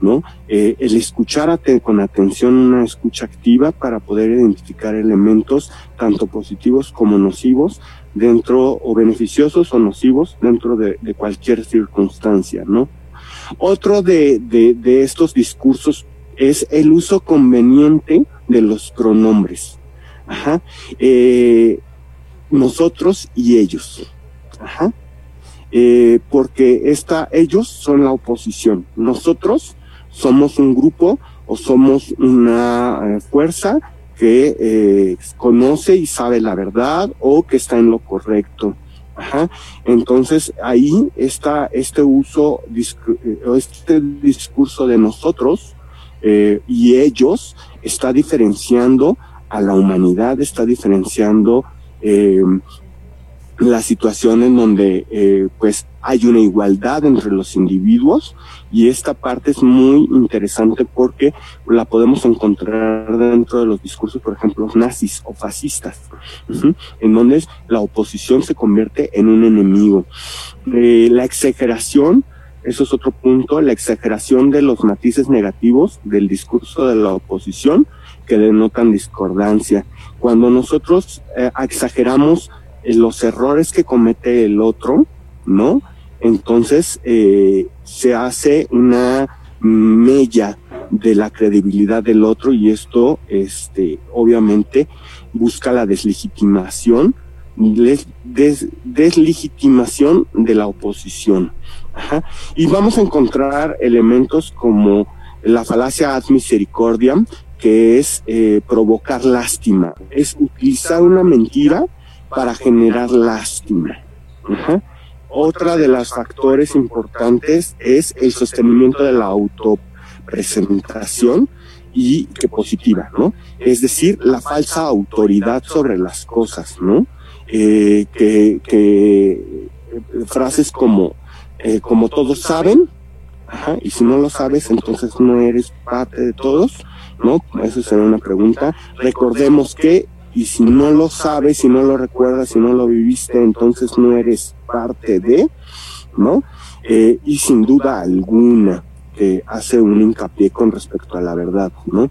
¿no? Eh, el escuchar con atención, una escucha activa para poder identificar elementos tanto positivos como nocivos dentro o beneficiosos o nocivos dentro de, cualquier circunstancia, ¿no? Otro de, de, estos discursos es el uso conveniente de los pronombres. Ajá. Eh, nosotros y ellos. Ajá. Eh, porque esta, ellos son la oposición. Nosotros somos un grupo o somos una eh, fuerza que conoce y sabe la verdad o que está en lo correcto. Ajá. Entonces ahí está este uso, este discurso de nosotros eh, y ellos está diferenciando a la humanidad, está diferenciando eh, la situación en donde eh, pues hay una igualdad entre los individuos y esta parte es muy interesante porque la podemos encontrar dentro de los discursos, por ejemplo, nazis o fascistas, en donde la oposición se convierte en un enemigo. Eh, la exageración, eso es otro punto, la exageración de los matices negativos del discurso de la oposición que denotan discordancia. Cuando nosotros eh, exageramos los errores que comete el otro, ¿no? Entonces eh, se hace una mella de la credibilidad del otro y esto, este, obviamente, busca la deslegitimación, deslegitimación de la oposición. Y vamos a encontrar elementos como la falacia ad misericordiam, que es eh, provocar lástima, es utilizar una mentira para generar lástima. Otra de los factores importantes es el sostenimiento de la autopresentación y que positiva, ¿no? Es decir, la falsa autoridad sobre las cosas, ¿no? Eh, eh, frases como, eh, como todos saben, ajá, y si no lo sabes, entonces no eres parte de todos, ¿no? Eso sería una pregunta. Recordemos que y si no lo sabes, si no lo recuerdas, si no lo viviste, entonces no eres parte de, ¿no? Eh, y sin duda alguna que hace un hincapié con respecto a la verdad, ¿no?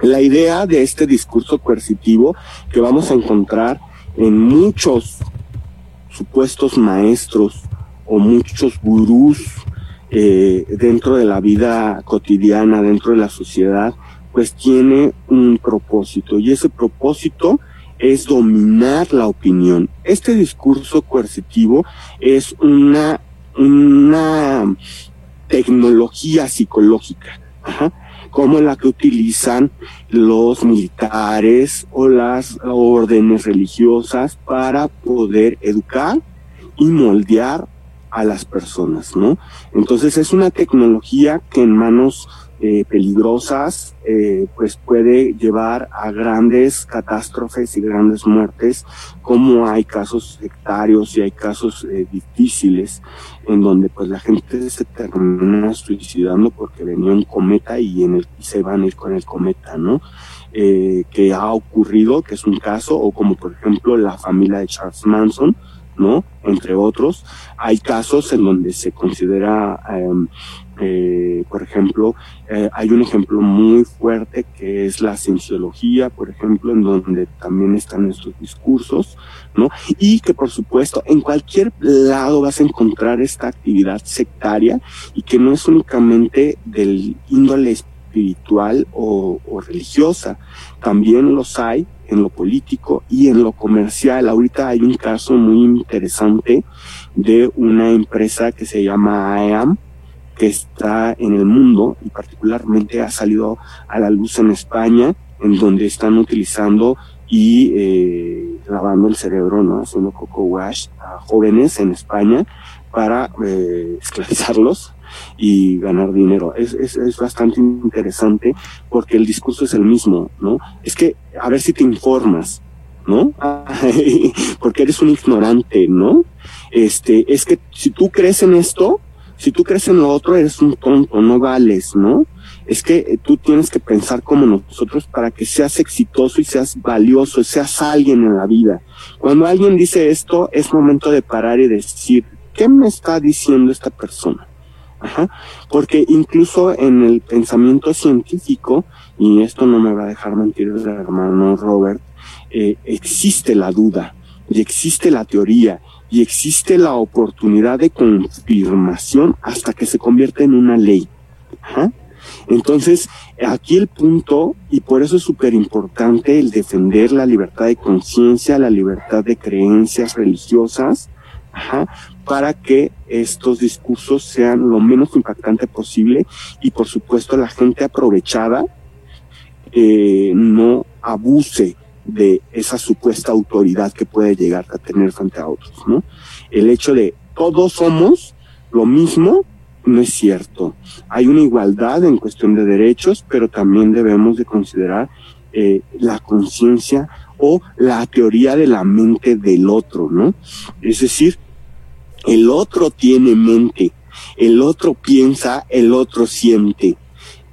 La idea de este discurso coercitivo que vamos a encontrar en muchos supuestos maestros o muchos gurús eh, dentro de la vida cotidiana, dentro de la sociedad, pues tiene un propósito y ese propósito es dominar la opinión. Este discurso coercitivo es una, una tecnología psicológica, como la que utilizan los militares o las órdenes religiosas para poder educar y moldear a las personas, ¿no? Entonces es una tecnología que en manos eh, peligrosas, eh, pues puede llevar a grandes catástrofes y grandes muertes, como hay casos sectarios y hay casos eh, difíciles en donde pues la gente se termina suicidando porque venía un cometa y en el y se van a ir con el cometa, ¿no? Eh, que ha ocurrido, que es un caso, o como por ejemplo la familia de Charles Manson, ¿no? Entre otros, hay casos en donde se considera eh, eh, por ejemplo, eh, hay un ejemplo muy fuerte que es la cienciología, por ejemplo, en donde también están estos discursos, ¿no? Y que por supuesto en cualquier lado vas a encontrar esta actividad sectaria y que no es únicamente del índole espiritual o, o religiosa, también los hay en lo político y en lo comercial. Ahorita hay un caso muy interesante de una empresa que se llama AEAM, que está en el mundo y particularmente ha salido a la luz en España, en donde están utilizando y eh, lavando el cerebro, ¿no? Haciendo coco wash a jóvenes en España para eh, esclavizarlos y ganar dinero. Es, es, es bastante interesante porque el discurso es el mismo, ¿no? Es que a ver si te informas, ¿no? porque eres un ignorante, ¿no? Este, es que si tú crees en esto, si tú crees en lo otro, eres un tonto, no vales, ¿no? Es que eh, tú tienes que pensar como nosotros para que seas exitoso y seas valioso, seas alguien en la vida. Cuando alguien dice esto, es momento de parar y decir, ¿qué me está diciendo esta persona? Ajá. Porque incluso en el pensamiento científico, y esto no me va a dejar mentir el hermano Robert, eh, existe la duda y existe la teoría y existe la oportunidad de confirmación hasta que se convierte en una ley. Ajá. Entonces, aquí el punto, y por eso es súper importante el defender la libertad de conciencia, la libertad de creencias religiosas, para que estos discursos sean lo menos impactante posible y por supuesto la gente aprovechada eh, no abuse de esa supuesta autoridad que puede llegar a tener frente a otros, ¿no? El hecho de todos somos lo mismo no es cierto. Hay una igualdad en cuestión de derechos, pero también debemos de considerar eh, la conciencia o la teoría de la mente del otro, ¿no? Es decir, el otro tiene mente, el otro piensa, el otro siente.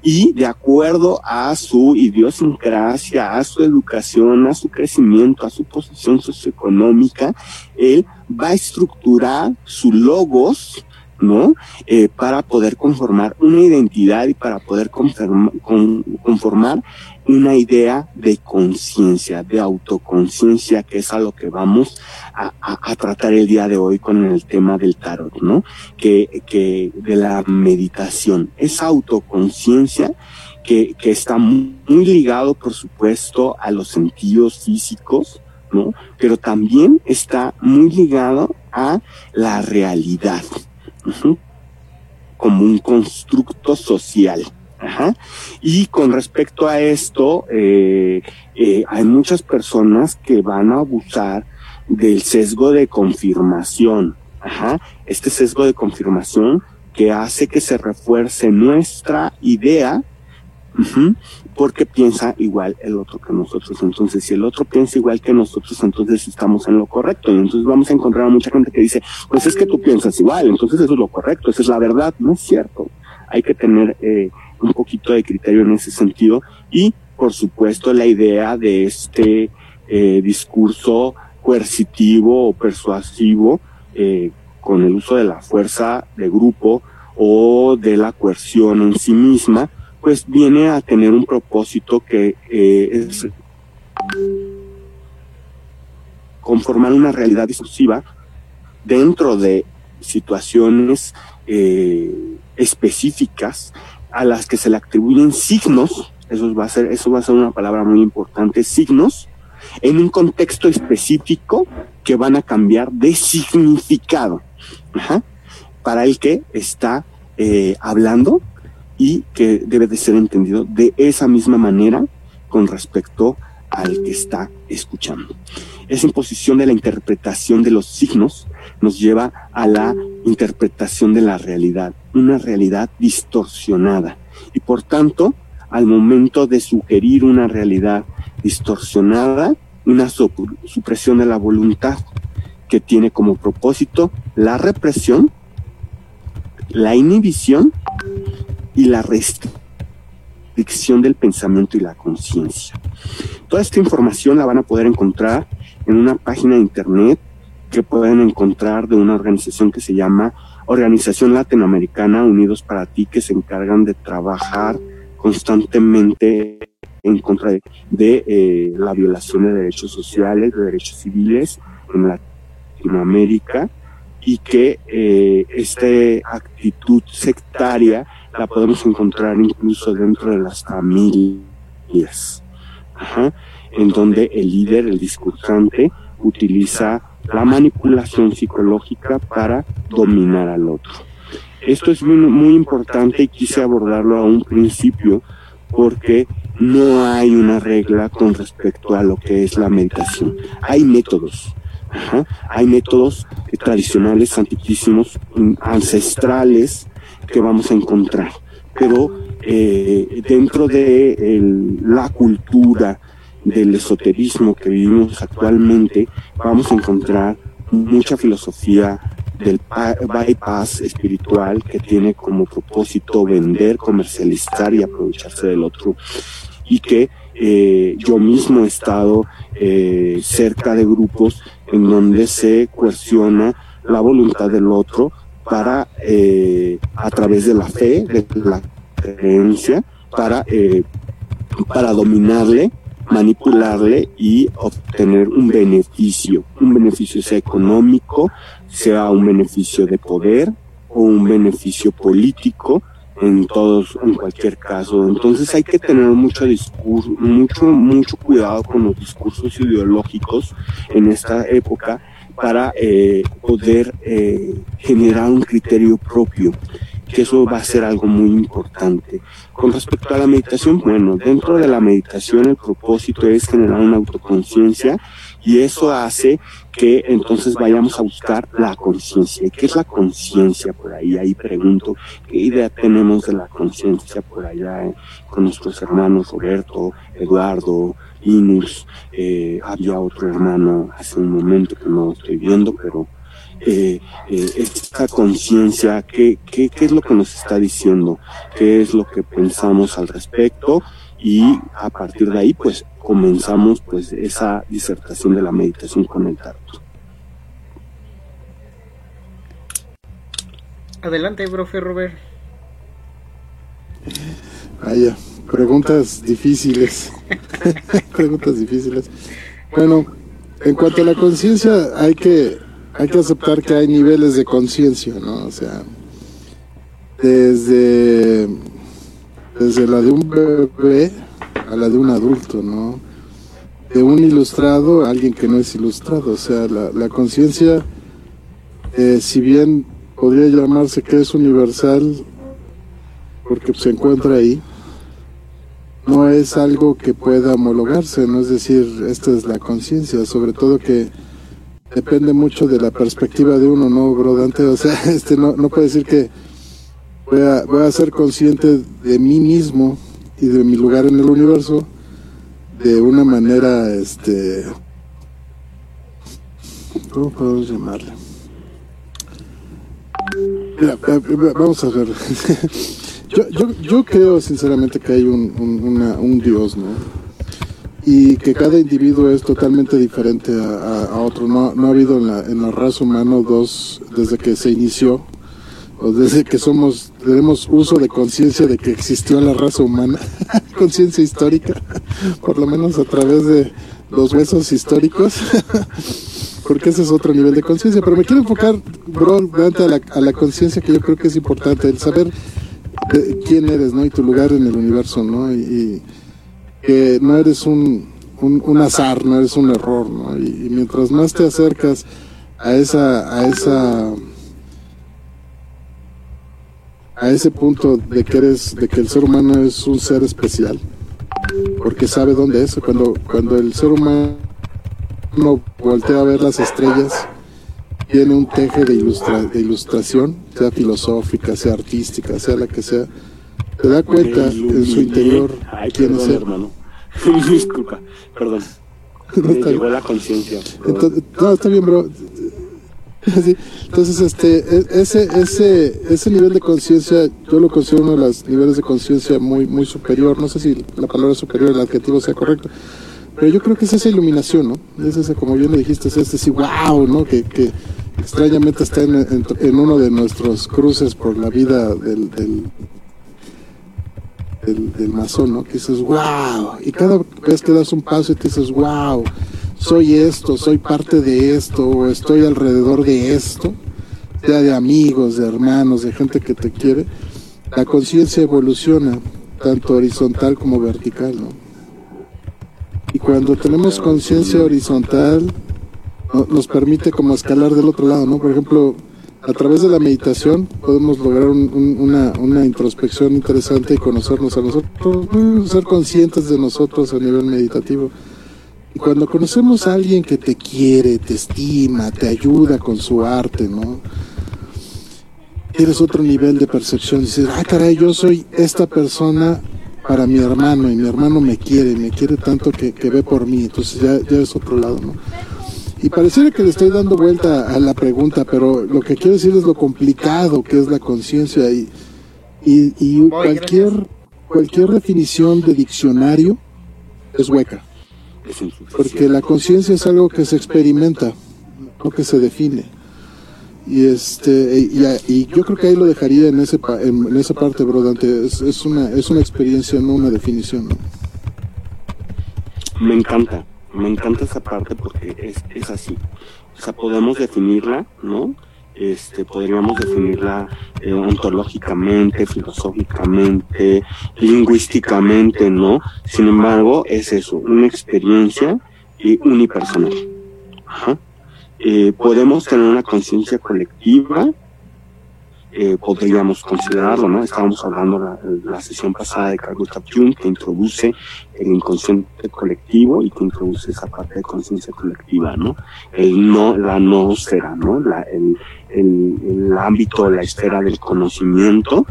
Y de acuerdo a su idiosincrasia, a su educación, a su crecimiento, a su posición socioeconómica, él va a estructurar su logos, ¿no? Eh, para poder conformar una identidad y para poder conformar una idea de conciencia, de autoconciencia, que es a lo que vamos a, a, tratar el día de hoy con el tema del tarot, ¿no? Que, que de la meditación. Esa autoconciencia que, que está muy, ligado, por supuesto, a los sentidos físicos, ¿no? Pero también está muy ligado a la realidad, como un constructo social. Y con respecto a esto, eh, eh, hay muchas personas que van a abusar del sesgo de confirmación. Ajá. Este sesgo de confirmación que hace que se refuerce nuestra idea porque piensa igual el otro que nosotros. Entonces, si el otro piensa igual que nosotros, entonces estamos en lo correcto. Y entonces vamos a encontrar a mucha gente que dice, pues es que tú piensas igual, entonces eso es lo correcto, esa es la verdad. No es cierto. Hay que tener eh, un poquito de criterio en ese sentido y por supuesto la idea de este eh, discurso coercitivo o persuasivo eh, con el uso de la fuerza de grupo o de la coerción en sí misma, pues viene a tener un propósito que eh, es conformar una realidad discursiva dentro de situaciones específicas a las que se le atribuyen signos, eso va a ser, eso va a ser una palabra muy importante, signos, en un contexto específico que van a cambiar de significado. Para el que está eh, hablando y que debe de ser entendido de esa misma manera con respecto al que está escuchando. Esa imposición de la interpretación de los signos nos lleva a la interpretación de la realidad, una realidad distorsionada. Y por tanto, al momento de sugerir una realidad distorsionada, una supresión de la voluntad que tiene como propósito la represión, la inhibición y la restricción del pensamiento y la conciencia. Toda esta información la van a poder encontrar en una página de internet que pueden encontrar de una organización que se llama Organización Latinoamericana Unidos para Ti, que se encargan de trabajar constantemente en contra de, eh, la violación de derechos sociales, de derechos civiles en Latinoamérica y que eh, esta actitud sectaria la podemos encontrar incluso dentro de las familias. En donde el líder, el discursante, utiliza la manipulación psicológica para dominar al otro. Esto es muy, muy importante y quise abordarlo a un principio porque no hay una regla con respecto a lo que es la meditación. Hay métodos, hay métodos tradicionales, antiquísimos, ancestrales que vamos a encontrar, pero eh, dentro de la cultura del esoterismo que vivimos actualmente, vamos a encontrar mucha filosofía del bypass espiritual que tiene como propósito vender, comercializar y aprovecharse del otro. Y que eh, yo mismo he estado eh, cerca de grupos en donde se cuestiona la voluntad del otro para, eh, a través de la fe, de la creencia, para, para dominarle manipularle y obtener un beneficio, un beneficio sea económico, sea un beneficio de poder o un beneficio político en todos, en cualquier caso. Entonces hay que tener mucho discurso, mucho, mucho cuidado con los discursos ideológicos en esta época para eh, poder eh, generar un criterio propio que eso va a ser algo muy importante. Con respecto a la meditación, bueno, dentro de la meditación el propósito es generar una autoconciencia y eso hace que entonces vayamos a buscar la conciencia. ¿Qué es la conciencia por ahí? Ahí pregunto, ¿qué idea tenemos de la conciencia por allá eh, con nuestros hermanos Roberto, Eduardo, Linus? Eh, había otro hermano hace un momento que no estoy viendo, pero eh, eh, esta conciencia, ¿qué, qué, qué es lo que nos está diciendo, qué es lo que pensamos al respecto y a partir de ahí pues comenzamos pues esa disertación de la meditación con el tarot. Adelante, profe Robert. Vaya, preguntas difíciles. preguntas difíciles. Bueno, en cuanto a la conciencia, hay que hay que aceptar que hay niveles de conciencia, ¿no? O sea, desde, desde la de un bebé a la de un adulto, ¿no? De un ilustrado a alguien que no es ilustrado. O sea, la, conciencia, eh, si bien podría llamarse que es universal, porque se encuentra ahí, no es algo que pueda homologarse, no es decir, esta es la conciencia, sobre todo que depende mucho de la perspectiva de uno, ¿no, bro Dante? O sea, este no, no puede decir que voy a, voy a ser consciente de mí mismo y de mi lugar en el universo de una manera, este, ¿cómo podemos llamarle? Mira, vamos a ver. yo, yo, yo creo sinceramente que hay un, un, un Dios, ¿no? y que cada individuo es totalmente diferente a, otro. No, no, ha habido en la, en la raza humana dos, desde que se inició, o desde que somos, tenemos uso de conciencia de que existió la raza humana, conciencia histórica, por lo menos a través de los huesos históricos, porque ese es otro nivel de conciencia. Pero me quiero enfocar, bro, a la, a la conciencia que yo creo que es importante, el saber quién eres, ¿no? Y tu lugar en el universo, ¿no? y que no eres un, un, azar, no eres un error, ¿no? Y, mientras más te acercas a esa, a esa, a ese punto de que eres, de que el ser humano es un ser especial, porque sabe dónde es. Cuando, cuando el ser humano voltea a ver las estrellas, tiene un teje de, ilustra, de ilustración, sea filosófica, sea artística, sea la que sea, te da cuenta en su interior quién es hermano. Disculpa, perdón. No está llegó la conciencia. No, está bien, bro. Entonces, este, e, ese, ese, ese nivel de conciencia, yo lo considero uno de los niveles de conciencia muy, muy superior. No sé si la palabra superior, el adjetivo sea correcto, pero yo creo que es esa iluminación, ¿no? Es ese, como bien le dijiste, es este sí, wow, ¿no? Que, que extrañamente está en, uno de nuestros cruces por la vida del, del del, del ¿no? Que dices, wow. Y cada vez que das un paso y te dices, wow, soy esto, soy parte de esto, o estoy alrededor de esto, sea de amigos, de hermanos, de gente que te quiere, la conciencia evoluciona, tanto horizontal como vertical, ¿no? Y cuando tenemos conciencia horizontal, nos permite como escalar del otro lado, ¿no? Por ejemplo, a través de la meditación podemos lograr una, una, introspección interesante y conocernos a nosotros, ser conscientes de nosotros a nivel meditativo. Y cuando conocemos a alguien que te quiere, te estima, te ayuda con su arte, ¿no? Tienes otro nivel de percepción. Dices, ah, caray, yo soy esta persona para mi hermano y mi hermano me quiere, me quiere tanto que, que ve por mí. Entonces ya, ya es otro lado, ¿no? Y pareciera que le estoy dando vuelta a la pregunta, pero lo que quiero decir es lo complicado que es la conciencia y, y, cualquier, cualquier definición de diccionario es hueca. Porque la conciencia es algo que se experimenta, no que se define. Y este y, yo creo que ahí lo dejaría en ese en, esa parte, bro, Dante. Es, una es una experiencia, no una definición. Me encanta me encanta esa parte porque es, es así. O sea, podemos definirla, ¿no? Este, podríamos definirla eh, ontológicamente, filosóficamente, lingüísticamente, ¿no? Sin embargo, es eso, una experiencia unipersonal. Ajá. Eh, podemos tener una conciencia colectiva eh, podríamos considerarlo, ¿no? Estábamos hablando la, la sesión pasada de Carl Gustav Jung, que introduce el inconsciente colectivo y que introduce esa parte de conciencia colectiva, ¿no? El no, la noosfera, ¿no? La, el, el, el ámbito, la esfera del conocimiento,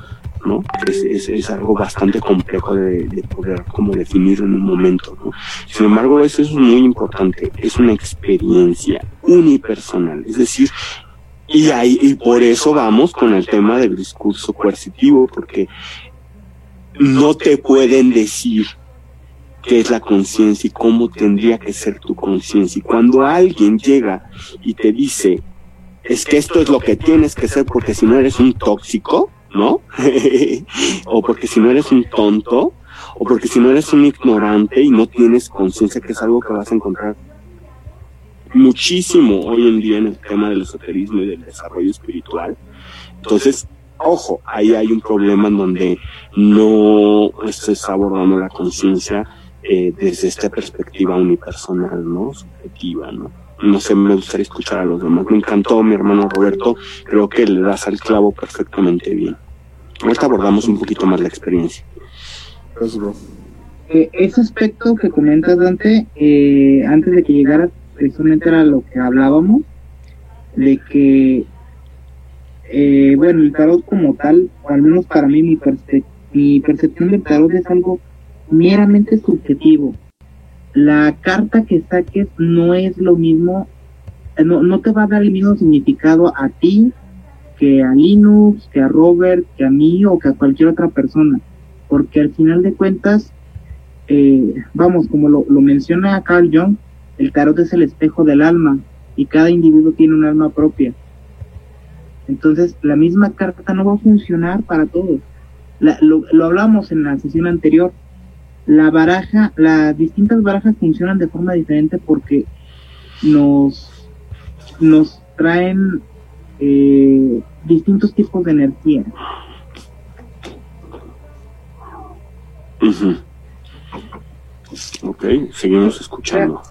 ¿no? Es, algo bastante complejo de, de, poder como definir en un momento, ¿no? Sin embargo, eso es muy importante, es una experiencia unipersonal, es decir, y ahí, y por eso vamos con el tema del discurso coercitivo, porque no te pueden decir qué es la conciencia y cómo tendría que ser tu conciencia. Y cuando alguien llega y te dice, es que esto es lo que tienes que ser porque si no eres un tóxico, ¿no? o porque si no eres un tonto, o porque si no eres un ignorante y no tienes conciencia, que es algo que vas a encontrar muchísimo hoy en día en el tema del esoterismo y del desarrollo espiritual. Entonces, ojo, ahí hay un problema en donde no se está abordando la conciencia eh, desde esta perspectiva unipersonal, ¿no? Subjetiva, ¿no? No sé, me gustaría escuchar a los demás. Me encantó mi hermano Roberto, creo que le das al clavo perfectamente bien. Ahorita abordamos un poquito más la experiencia. Eh, ese aspecto que comentas, Dante, eh, antes de que llegara precisamente era lo que hablábamos, de que, eh, bueno, el tarot como tal, o al menos para mí, mi, mi percepción del tarot es algo meramente subjetivo. La carta que saques no es lo mismo, no, no te va a dar el mismo significado a ti que a Linux, que a Robert, que a mí o que a cualquier otra persona. Porque al final de cuentas, eh, vamos, como lo, lo menciona Carl Jung, el tarot es el espejo del alma y cada individuo tiene un alma propia. Entonces, la misma carta no va a funcionar para todos. lo, lo hablamos en la sesión anterior. La baraja, las distintas barajas funcionan de forma diferente porque nos, nos traen eh, distintos tipos de energía. Ok, seguimos escuchando.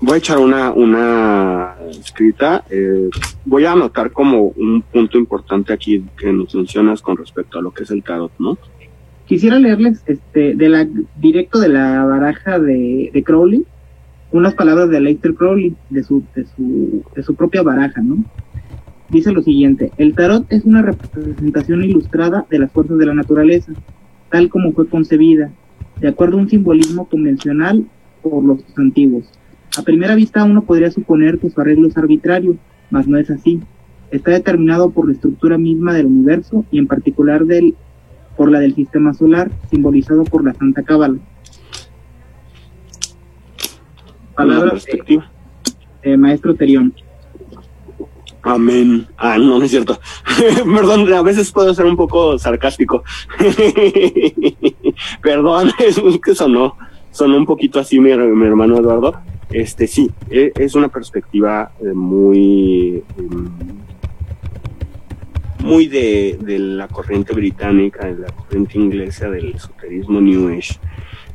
Voy a echar una, una escrita. Eh, voy a anotar como un punto importante aquí que nos mencionas con respecto a lo que es el tarot, ¿no? Quisiera leerles este, de la, directo de la baraja de, Crowley unas palabras de Aleister Crowley, de su, de, su, de su propia baraja, ¿no? Dice lo siguiente, el tarot es una representación ilustrada de las fuerzas de la naturaleza, tal como fue concebida, de acuerdo a un simbolismo convencional por los antiguos. A primera vista uno podría suponer que su arreglo es arbitrario, mas no es así. Está determinado por la estructura misma del universo y en particular del, por la del sistema solar, simbolizado por la Santa Cábala. Palabras de, Maestro Terión. Amén. Ah, no, no es cierto. Perdón, a veces puedo ser un poco sarcástico. Perdón, es que sonó, sonó un poquito así mi, hermano Eduardo. Este sí, e, es una perspectiva eh, muy em, muy de, de, la corriente británica, de la corriente inglesa del esoterismo New Age.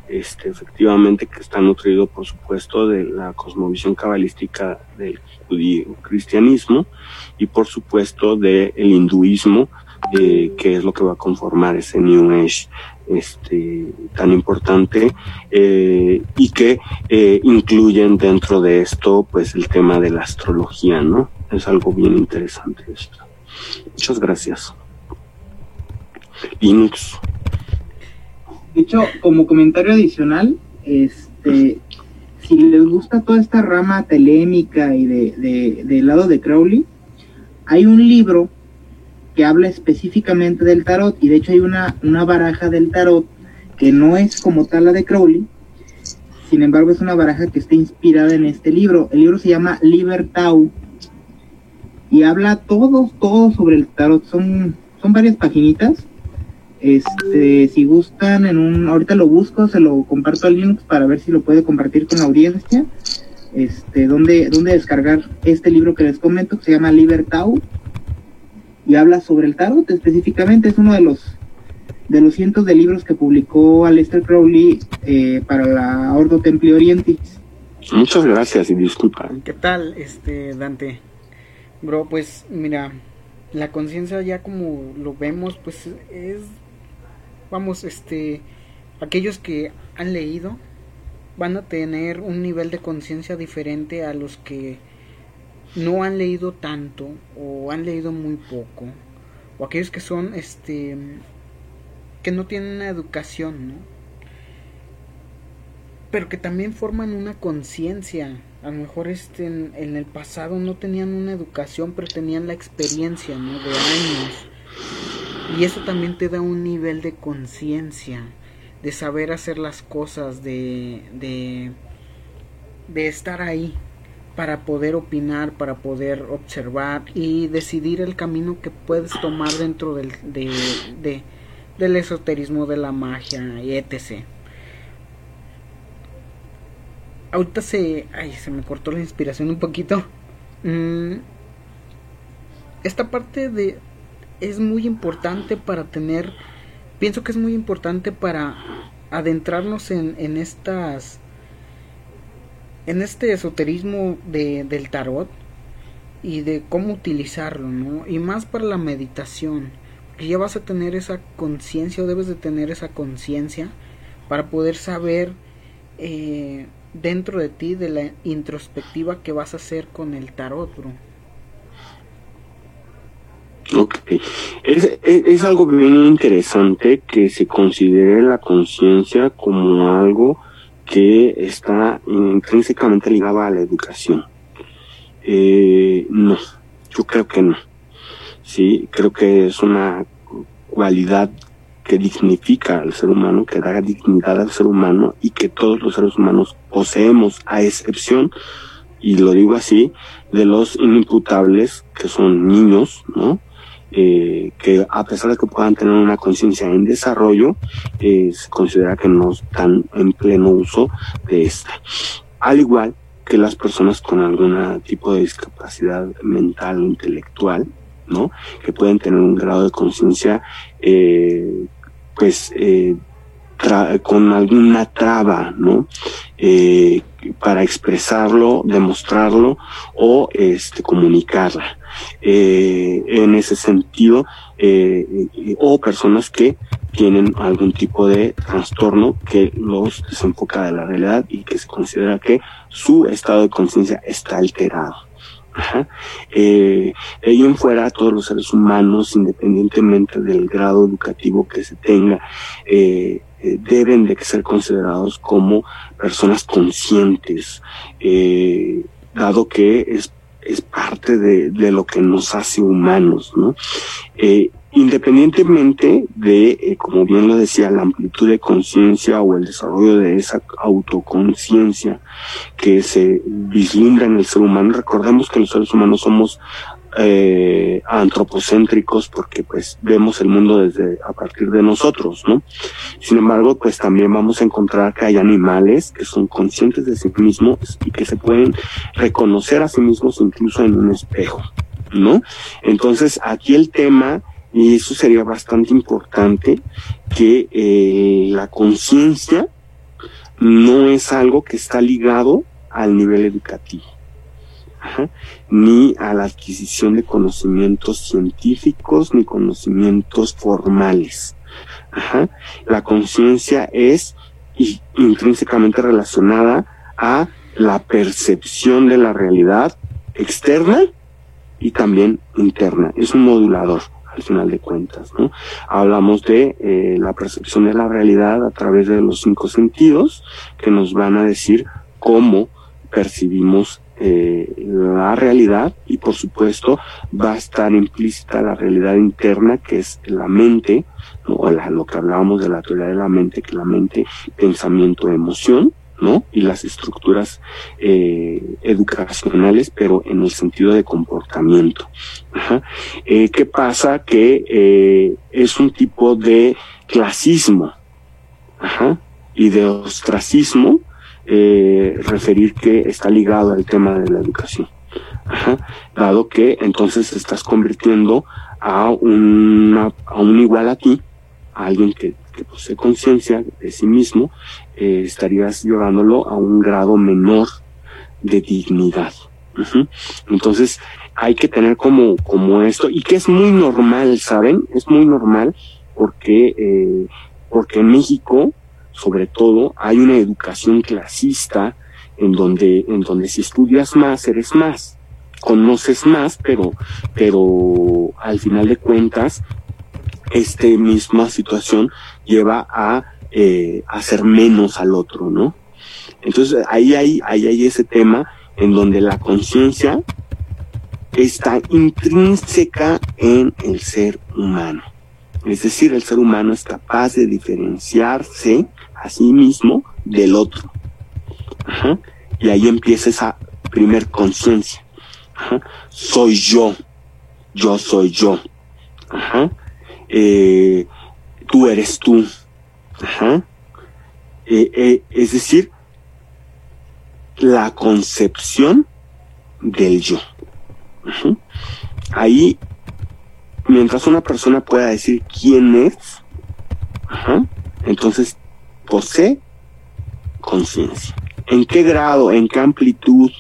este, efectivamente que está nutrido, por supuesto, de la cosmovisión cabalística del judío cristianismo y, por supuesto, del hinduismo, eh, que es lo que va a conformar ese New Age este, tan importante eh, y que eh, incluyen dentro de esto pues el tema de la astrología, ¿no? Es algo bien interesante esto. Muchas gracias. Linux. De hecho, como comentario adicional, este, si les gusta toda esta rama telémica y de, del lado de Crowley, hay un libro que habla específicamente del tarot y de hecho hay una, una baraja del tarot que no es como tal la de Crowley, sin embargo es una baraja que está inspirada en este libro. El libro se llama Libertau y habla todo, todo sobre el tarot. Son, son varias paginitas. Este, si gustan, en un, ahorita lo busco, se lo comparto a Linux para ver si lo puede compartir con la audiencia. Este, donde, donde descargar este libro que les comento, que se llama Libertau y habla sobre el tarot específicamente. Es uno de los de los cientos de libros que publicó Aleister Crowley eh, para la Ordo Templi Orientis. Muchas gracias y disculpa. ¿Qué tal, este Dante? Bro, pues mira, la conciencia ya como lo vemos, pues es, vamos, este, aquellos que han leído van a tener un nivel de conciencia diferente a los que no han leído tanto o han leído muy poco o aquellos que son este que no tienen una educación ¿no? pero que también forman una conciencia a lo mejor este en, el pasado no tenían una educación pero tenían la experiencia ¿no? de años y eso también te da un nivel de conciencia de saber hacer las cosas de de de estar ahí para poder opinar, para poder observar y decidir el camino que puedes tomar dentro del, de, del esoterismo, de la magia y etc. Ahorita se, ay, se me cortó la inspiración un poquito. Mm, esta parte de es muy importante para tener, pienso que es muy importante para adentrarnos en, en estas en este esoterismo de, del tarot y de cómo utilizarlo, ¿no? Y más para la meditación, porque ya vas a tener esa conciencia o debes de tener esa conciencia para poder saber eh, dentro de ti de la introspectiva que vas a hacer con el tarot, bro. Ok, es, algo bien interesante que se considere la conciencia como algo que está intrínsecamente ligada a la educación. Eh, no, yo creo que no. Sí, creo que es una cualidad que dignifica al ser humano, que da dignidad al ser humano y que todos los seres humanos poseemos, a excepción, y lo digo así, de los inimputables, que son niños, ¿no? eh, que a pesar de que puedan tener una conciencia en desarrollo, eh, se considera que no están en pleno uso de esta. Al igual que las personas con algún tipo de discapacidad mental o intelectual, ¿no? Que pueden tener un grado de conciencia, eh, pues, eh, con alguna traba, ¿no? Eh, para expresarlo, demostrarlo o este, comunicarla. En ese sentido, o personas que tienen algún tipo de trastorno que los desenfoca de la realidad y que se considera que su estado de conciencia está alterado. Ajá. Eh, ello en fuera, todos los seres humanos, independientemente del grado educativo que se tenga, eh, eh, deben de ser considerados como personas conscientes, eh, dado que es, parte de, de, lo que nos hace humanos, ¿no? Independientemente de, eh, como bien lo decía, la amplitud de conciencia o el desarrollo de esa autoconciencia que se vislumbra en el ser humano, recordemos que los seres humanos somos eh, antropocéntricos porque pues vemos el mundo desde a partir de nosotros, ¿no? Sin embargo, pues también vamos a encontrar que hay animales que son conscientes de sí mismos y que se pueden reconocer a sí mismos incluso en un espejo, ¿no? Entonces, aquí el tema y eso sería bastante importante que eh, la conciencia no es algo que está ligado al nivel educativo, ni a la adquisición de conocimientos científicos ni conocimientos formales. La conciencia es intrínsecamente relacionada a la percepción de la realidad externa y también interna. Es un modulador al final de cuentas. ¿no? Hablamos de eh, la percepción de la realidad a través de los cinco sentidos que nos van a decir cómo percibimos eh, la realidad y por supuesto va a estar implícita la realidad interna que es la mente, o lo que hablábamos de la teoría de la mente, que la mente, pensamiento, emoción, ¿no? Y las estructuras eh, educacionales, pero en el sentido de comportamiento. Eh, ¿Qué pasa? Que eh, es un tipo de clasismo y de ostracismo referir que está ligado al tema de la educación. Dado que entonces estás convirtiendo a, una, a un igual a ti, a alguien que que posee conciencia de sí mismo, eh, estarías llevándolo a un grado menor de dignidad. Entonces, hay que tener como, como esto, y que es muy normal, ¿saben? Es muy normal porque, eh, porque en México, sobre todo, hay una educación clasista en donde, en donde si estudias más, eres más conoces más, pero, pero al final de cuentas, esta misma situación lleva a eh, hacer menos al otro, ¿no? Entonces ahí hay, ahí hay ese tema en donde la conciencia está intrínseca en el ser humano. Es decir, el ser humano es capaz de diferenciarse a sí mismo del otro. Y ahí empieza esa primer conciencia. Soy yo. Yo soy yo. Eh, tú eres tú. Ajá. Eh, eh, es decir, la concepción del yo. Ahí, mientras una persona pueda decir quién es, entonces posee conciencia. ¿En qué grado, en qué amplitud,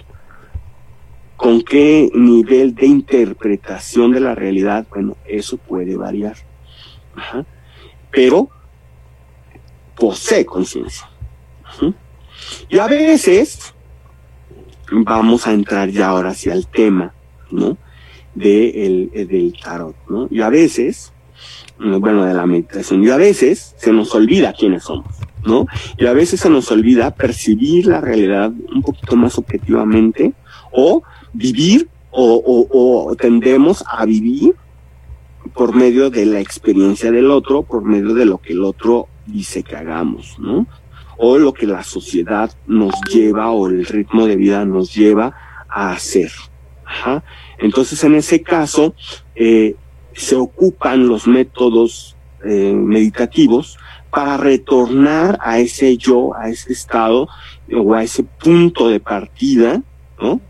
con qué nivel de interpretación de la realidad? Bueno, eso puede variar. Ajá pero posee conciencia. Y a veces vamos a entrar ya ahora hacia el tema, ¿no? De el, del tarot, ¿no? Y a veces, bueno, de la meditación, y a veces se nos olvida quiénes somos, ¿no? Y a veces se nos olvida percibir la realidad un poquito más objetivamente o vivir o, o tendemos a vivir por medio de la experiencia del otro, por medio de lo que el otro dice que hagamos, ¿no? O lo que la sociedad nos lleva o el ritmo de vida nos lleva a hacer. Ajá. Entonces, en ese caso, eh, se ocupan los métodos eh, meditativos para retornar a ese yo, a ese estado o a ese punto de partida, ¿no?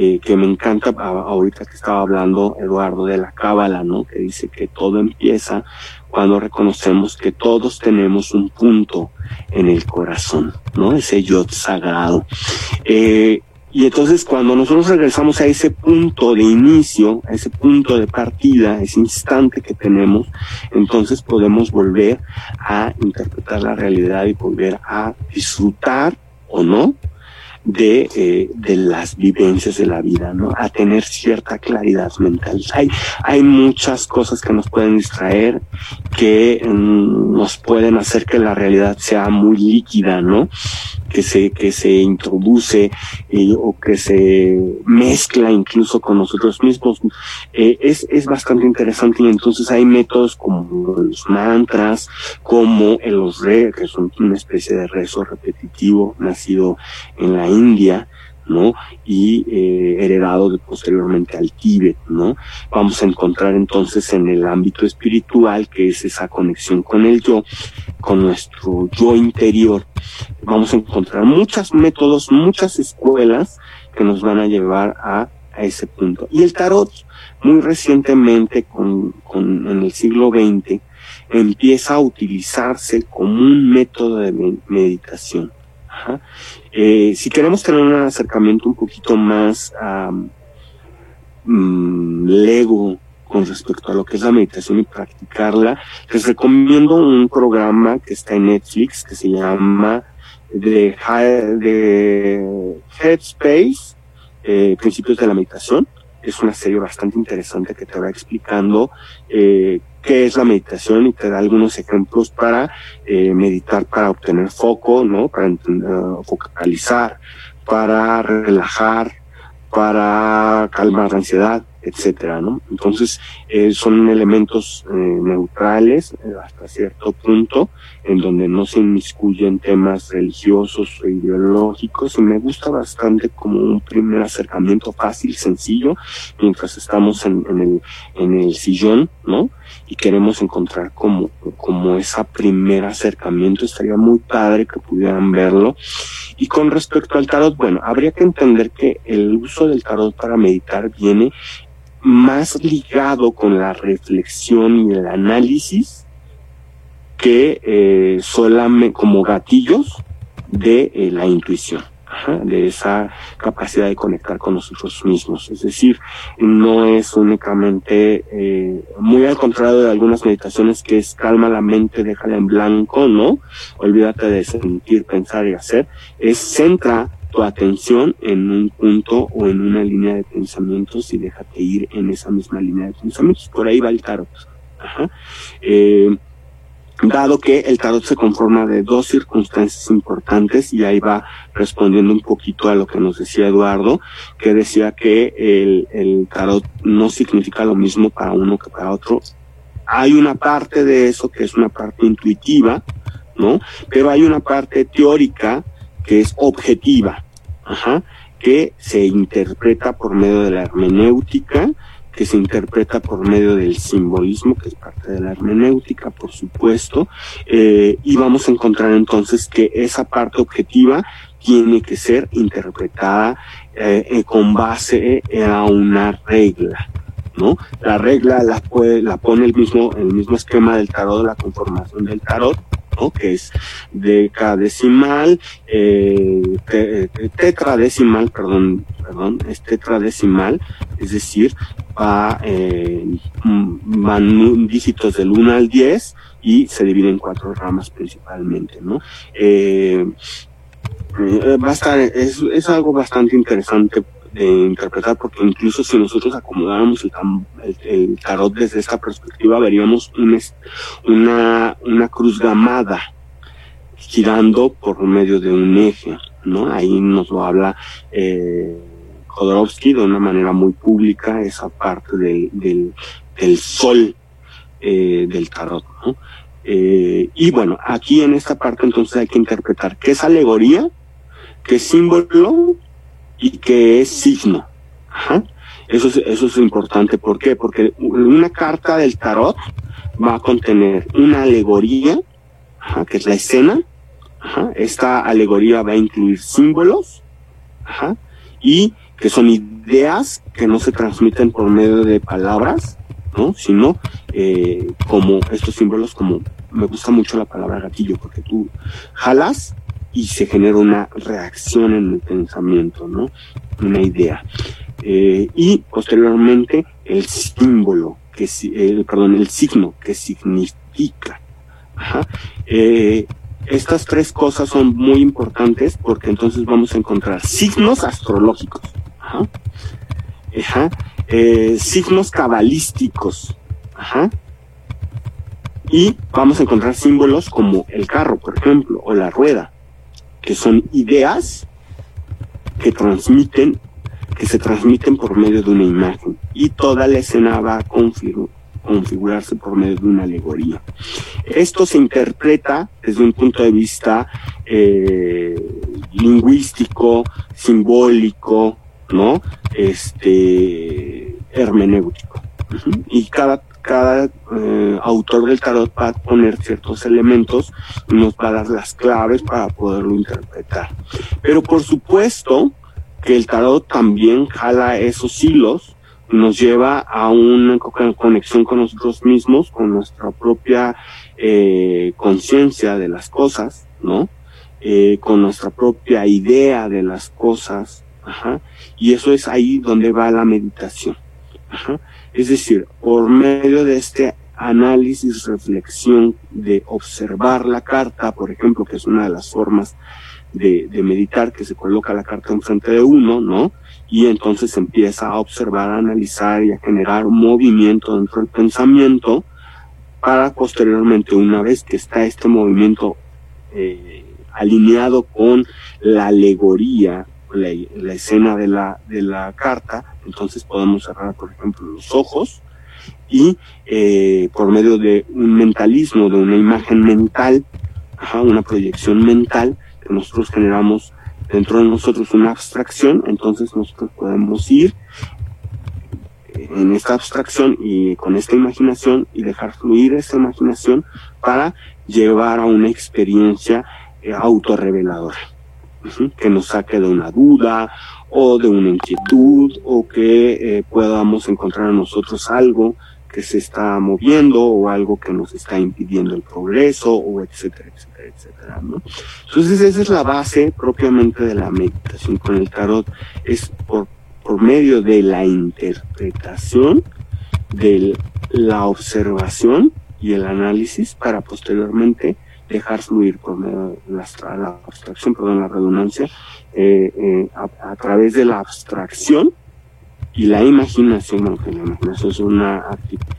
Eh, que me encanta ahorita que estaba hablando Eduardo de la cábala, ¿no? Que dice que todo empieza cuando reconocemos que todos tenemos un punto en el corazón, ¿no? Ese yo sagrado. Eh, y entonces cuando nosotros regresamos a ese punto de inicio, a ese punto de partida, ese instante que tenemos, entonces podemos volver a interpretar la realidad y volver a disfrutar o no de, eh, de las vivencias de la vida, ¿no? A tener cierta claridad mental. Hay, hay muchas cosas que nos pueden distraer, que mm, nos pueden hacer que la realidad sea muy líquida, ¿no? Que se, que se introduce eh, o que se mezcla incluso con nosotros mismos. Eh, es, es bastante interesante y entonces hay métodos como los mantras, como los re, que son una especie de rezo repetitivo nacido en la India, ¿no? Y eh, heredado de, posteriormente al Tíbet, ¿no? Vamos a encontrar entonces en el ámbito espiritual, que es esa conexión con el yo, con nuestro yo interior, vamos a encontrar muchos métodos, muchas escuelas que nos van a llevar a, ese punto. Y el tarot, muy recientemente, con, en el siglo XX, empieza a utilizarse como un método de meditación. Eh, si queremos tener un acercamiento un poquito más um, lego con respecto a lo que es la meditación y practicarla, les recomiendo un programa que está en Netflix que se llama The, de Headspace, eh, Principios de la Meditación. Es una serie bastante interesante que te va explicando eh, qué es la meditación y te da algunos ejemplos para eh, meditar, para obtener foco, ¿no? Para uh, focalizar, para relajar, para calmar la ansiedad, etcétera, ¿no? Entonces, eh, son elementos eh, neutrales hasta cierto punto, en donde no se inmiscuyen temas religiosos o ideológicos, y me gusta bastante como un primer acercamiento fácil, sencillo, mientras estamos en, en el, en el sillón, ¿no? Y queremos encontrar como, como ese primer acercamiento, estaría muy padre que pudieran verlo. Y con respecto al tarot, bueno, habría que entender que el uso del tarot para meditar viene más ligado con la reflexión y el análisis que eh, solamente como gatillos de eh, la intuición, de esa capacidad de conectar con nosotros mismos. Es decir, no es únicamente, eh, muy al contrario de algunas meditaciones que es calma la mente, déjala en blanco, ¿no? Olvídate de sentir, pensar y hacer. Es centra tu atención en un punto o en una línea de pensamientos y déjate ir en esa misma línea de pensamientos. Por ahí va el tarot. Ajá. Eh, dado que el tarot se conforma de dos circunstancias importantes y ahí va respondiendo un poquito a lo que nos decía Eduardo, que decía que el, el tarot no significa lo mismo para uno que para otro. Hay una parte de eso que es una parte intuitiva, ¿no? Pero hay una parte teórica que es objetiva, ajá, que se interpreta por medio de la hermenéutica, que se interpreta por medio del simbolismo, que es parte de la hermenéutica, por supuesto, eh, y vamos a encontrar entonces que esa parte objetiva tiene que ser interpretada eh, eh con base a una regla. ¿No? La regla la, pone el mismo, el mismo esquema del tarot, la conformación del tarot, que es decadecimal, eh, tetradecimal, perdón, perdón, es tetradecimal, es decir, va, eh, van dígitos del 1 al 10 y se divide en cuatro ramas principalmente, ¿no? Eh, eh es algo bastante interesante interpretar, porque incluso si nosotros acomodáramos el, tarot desde esta perspectiva, veríamos un, una, una cruz gamada girando por medio de un eje, ¿no? Ahí nos lo habla eh, Jodorowsky de una manera muy pública, esa parte del, del, del sol eh, del tarot, ¿no? Eh, y bueno, aquí en esta parte entonces hay que interpretar qué es alegoría, qué símbolo y que es signo. Eso, es, eso es importante. ¿Por qué? Porque una carta del tarot va a contener una alegoría, que es la escena. Esta alegoría va a incluir símbolos y que son ideas que no se transmiten por medio de palabras, ¿no? sino eh, como estos símbolos, como me gusta mucho la palabra gatillo, porque tú jalas y se genera una reacción en el pensamiento, ¿no? Una idea. Eh, y posteriormente el símbolo, que el, perdón, el signo que significa. Eh, estas tres cosas son muy importantes porque entonces vamos a encontrar signos astrológicos, eh, signos cabalísticos, y vamos a encontrar símbolos como el carro, por ejemplo, o la rueda que son ideas que transmiten, que se transmiten por medio de una imagen. Y toda la escena va a configurarse por medio de una alegoría. Esto se interpreta desde un punto de vista eh, lingüístico, simbólico, ¿no? Este, hermenéutico. Y cada cada eh, autor del tarot va a poner ciertos elementos y nos va a dar las claves para poderlo interpretar. Pero por supuesto que el tarot también jala esos hilos nos lleva a una conexión con nosotros mismos, con nuestra propia eh, conciencia de las cosas, ¿no? eh, con nuestra propia idea de las cosas, y eso es ahí donde va la meditación. Es decir, por medio de este análisis, reflexión, de observar la carta, por ejemplo, que es una de las formas de, meditar, que se coloca la carta enfrente de uno, ¿no? Y entonces empieza a observar, a analizar y a generar movimiento dentro del pensamiento para posteriormente, una vez que está este movimiento eh, alineado con la alegoría, la, la, escena de la, de la carta, entonces podemos cerrar, por ejemplo, los ojos y eh, por medio de un mentalismo, de una imagen mental, una proyección mental, que nosotros generamos dentro de nosotros una abstracción, entonces nosotros podemos ir en esta abstracción y con esta imaginación y dejar fluir esa imaginación para llevar a una experiencia eh, autorreveladora, que nos saque de una duda o de una inquietud o que eh, podamos encontrar en nosotros algo que se está moviendo o algo que nos está impidiendo el progreso o etcétera, etcétera, etcétera, ¿no? Entonces esa es la base propiamente de la meditación con el tarot, es por, por medio de la interpretación, de la observación y el análisis para posteriormente dejar fluir por medio de la, abstracción, perdón, la redundancia, eh, eh, a, través de la abstracción y la imaginación, aunque la imaginación es una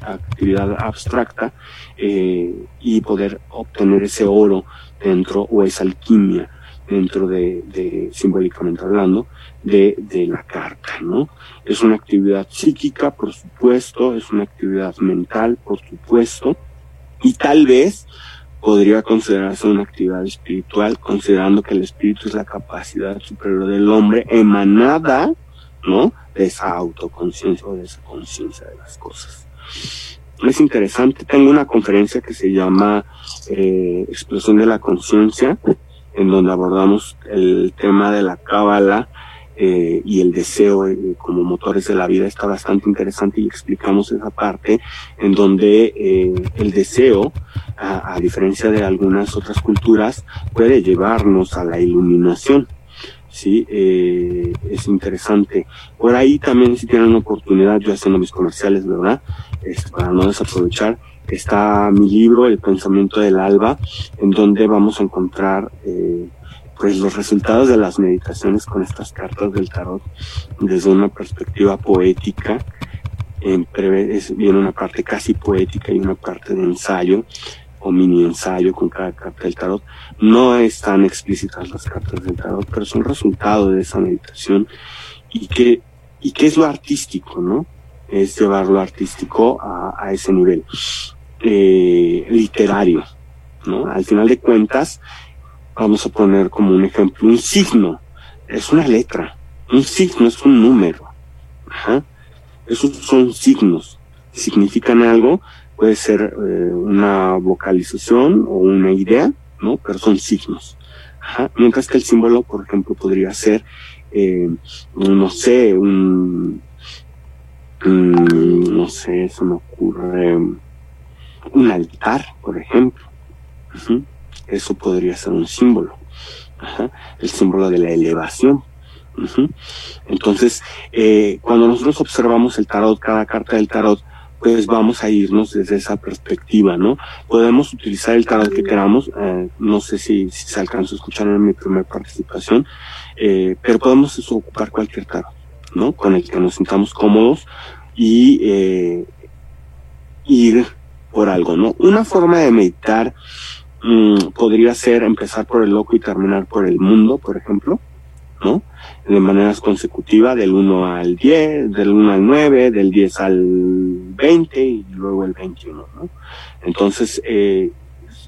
actividad abstracta, eh, y poder obtener ese oro dentro, o esa alquimia dentro de, simbólicamente hablando, de la carta, ¿no? Es una actividad psíquica, por supuesto, es una actividad mental, por supuesto, y tal vez podría considerarse una actividad espiritual, considerando que el espíritu es la capacidad superior del hombre emanada, ¿no? de esa autoconciencia o de esa conciencia de las cosas. Es interesante, tengo una conferencia que se llama eh, Explosión de la Conciencia, en donde abordamos el tema de la cábala eh, y el deseo eh, como motores de la vida. Está bastante interesante y explicamos esa parte en donde eh, el deseo, a, a diferencia de algunas otras culturas, puede llevarnos a la iluminación sí, es interesante. Por ahí también si tienen oportunidad, yo haciendo mis comerciales, ¿verdad? Para no desaprovechar, está mi libro, El pensamiento del alba, en donde vamos a encontrar, eh, pues los resultados de las meditaciones con estas cartas del tarot desde una perspectiva poética, en es, viene una parte casi poética y una parte de ensayo, o mini ensayo con cada carta del tarot. No están explícitas las cartas del tarot, pero son resultado de esa meditación y que, y que es lo artístico, ¿no? Es llevar lo artístico a, a ese nivel eh, literario, ¿no? Al final de cuentas, vamos a poner como un ejemplo, un signo, es una letra, un signo es un número, Ajá. esos son signos, significan algo, puede ser eh, una vocalización o una idea, ¿no? Pero son signos. Ajá. Mientras que el símbolo, por ejemplo, podría ser, eh, no sé, un, um, no sé, se me ocurre un altar, por ejemplo. Ajá. Eso podría ser un símbolo. El símbolo de la elevación. Entonces, eh, cuando nosotros observamos el tarot, cada carta del tarot, pues vamos a irnos desde esa perspectiva, ¿no? Podemos utilizar el tarot que queramos, eh, no sé si, se alcanzó a escuchar en mi primera participación, eh, pero podemos ocupar cualquier tarot, ¿no? Con el que nos sintamos cómodos y eh, ir por algo, ¿no? Una forma de meditar mmm, podría ser empezar por el loco y terminar por el mundo, por ejemplo, ¿no? De maneras consecutivas, del 1 al 10, del 1 al 9, del 10 al 20 y luego el 21, ¿no? Entonces, eh,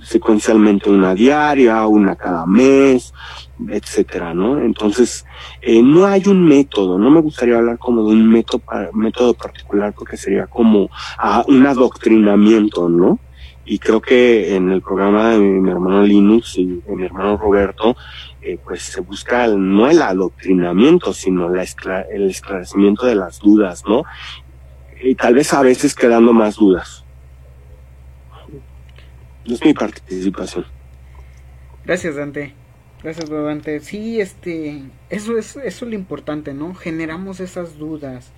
secuencialmente una diaria, una cada mes, etcétera, ¿no? Entonces, eh, no hay un método, no me gustaría hablar como de un método, método particular porque sería como ah, un adoctrinamiento, ¿no? Y creo que en el programa de mi, hermano Linux y de mi hermano Roberto, eh, pues se busca no el adoctrinamiento, sino la el esclarecimiento de las dudas, ¿no? Y tal vez a veces quedando más dudas. Es mi participación. Gracias, Dante. Gracias, Dante. Sí, este, eso es, eso es lo importante, ¿no? Generamos esas dudas.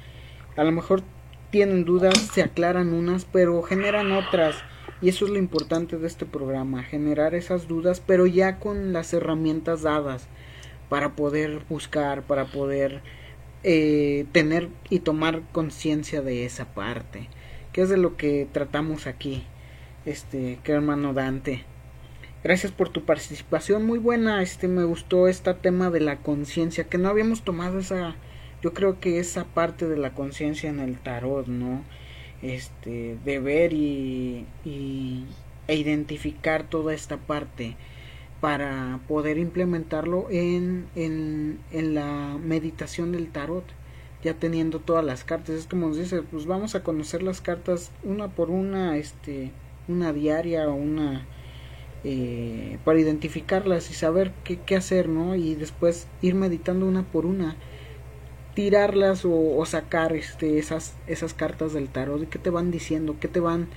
A lo mejor tienen dudas, se aclaran unas, pero generan otras. Y eso es lo importante de este programa, generar esas dudas, pero ya con las herramientas dadas para poder buscar, para poder eh, tener y tomar conciencia de esa parte, que es de lo que tratamos aquí, este, que hermano Dante. Gracias por tu participación, muy buena, este, me gustó este tema de la conciencia, que no habíamos tomado esa, yo creo que esa parte de la conciencia en el tarot, ¿no? Este, de ver y, y e identificar toda esta parte para poder implementarlo en, en, en, la meditación del tarot ya teniendo todas las cartas. Es como nos dice pues vamos a conocer las cartas una por una este una diaria o una eh, para identificarlas y saber qué, qué, hacer no y después ir meditando una por una tirarlas o, sacar este esas esas cartas del tarot qué te van diciendo qué te van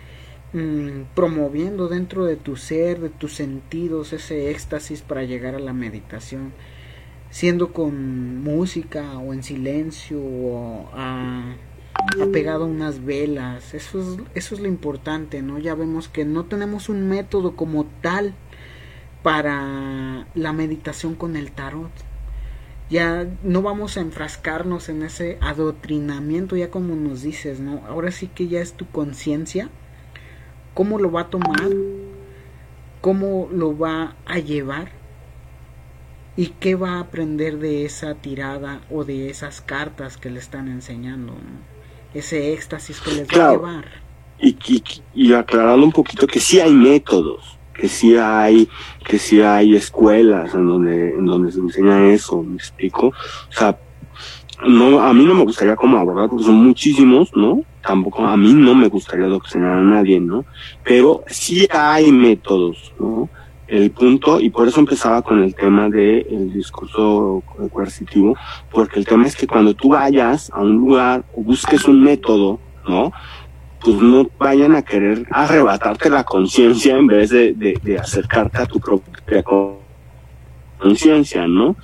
Mm, promoviendo dentro de tu ser, de tus sentidos, ese éxtasis para llegar a la meditación, siendo con música o en silencio o a, apegado a unas velas, eso es, eso es lo importante, ¿no? Ya vemos que no tenemos un método como tal para la meditación con el tarot. Ya no vamos a enfrascarnos en ese adoctrinamiento, ya como nos dices, ¿no? Ahora sí que ya es tu conciencia cómo lo va a tomar, cómo lo va a llevar y qué va a aprender de esa tirada o de esas cartas que le están enseñando, ese éxtasis que les va a llevar. Y, y, y, aclarando un poquito que sí hay métodos, que sí hay, que sí hay escuelas en donde, en donde se enseña eso, me explico. O sea, no, a mí no me gustaría como abordar porque son muchísimos, ¿no? tampoco a mí no me gustaría adoctrinar a nadie, ¿no? Pero sí hay métodos, ¿no? El punto, y por eso empezaba con el tema del el discurso coercitivo, porque el tema es que cuando tú vayas a un lugar o busques un método, ¿no? Pues no vayan a querer arrebatarte la conciencia en vez de, de, de acercarte a tu propia conciencia, ¿no?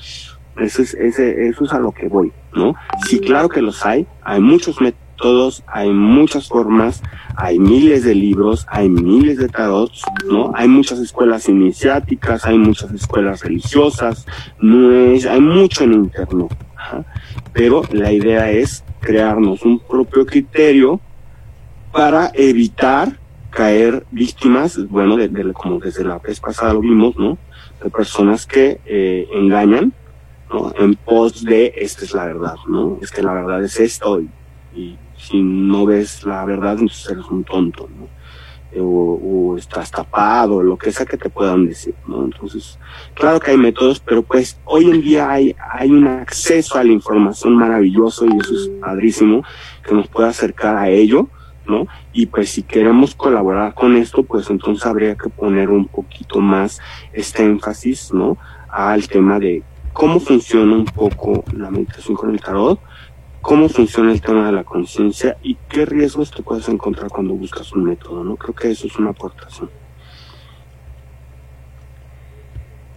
Eso es, ese, eso es a lo que voy, ¿no? Sí, claro que los hay, hay muchos métodos todos, hay muchas formas, hay miles de libros, hay miles de tarots, ¿no? Hay muchas escuelas iniciáticas, hay muchas escuelas religiosas, no es, hay mucho en internet. Pero la idea es crearnos un propio criterio para evitar caer víctimas, bueno, de, como desde la vez pasada lo vimos, ¿no? De personas que eh, engañan, ¿no? En pos de esta es la verdad, ¿no? Es que la verdad es esto y, y si no ves la verdad, entonces eres un tonto, ¿no? O, estás tapado, lo que sea que te puedan decir, ¿no? Entonces, claro que hay métodos, pero pues hoy en día hay, hay un acceso a la información maravilloso y eso es padrísimo, que nos puede acercar a ello, Y pues si queremos colaborar con esto, pues entonces habría que poner un poquito más este énfasis, ¿no? Al tema de cómo funciona un poco la meditación con el tarot, cómo funciona el tema de la conciencia y qué riesgos te puedes encontrar cuando buscas un método, ¿no? Creo que eso es una aportación.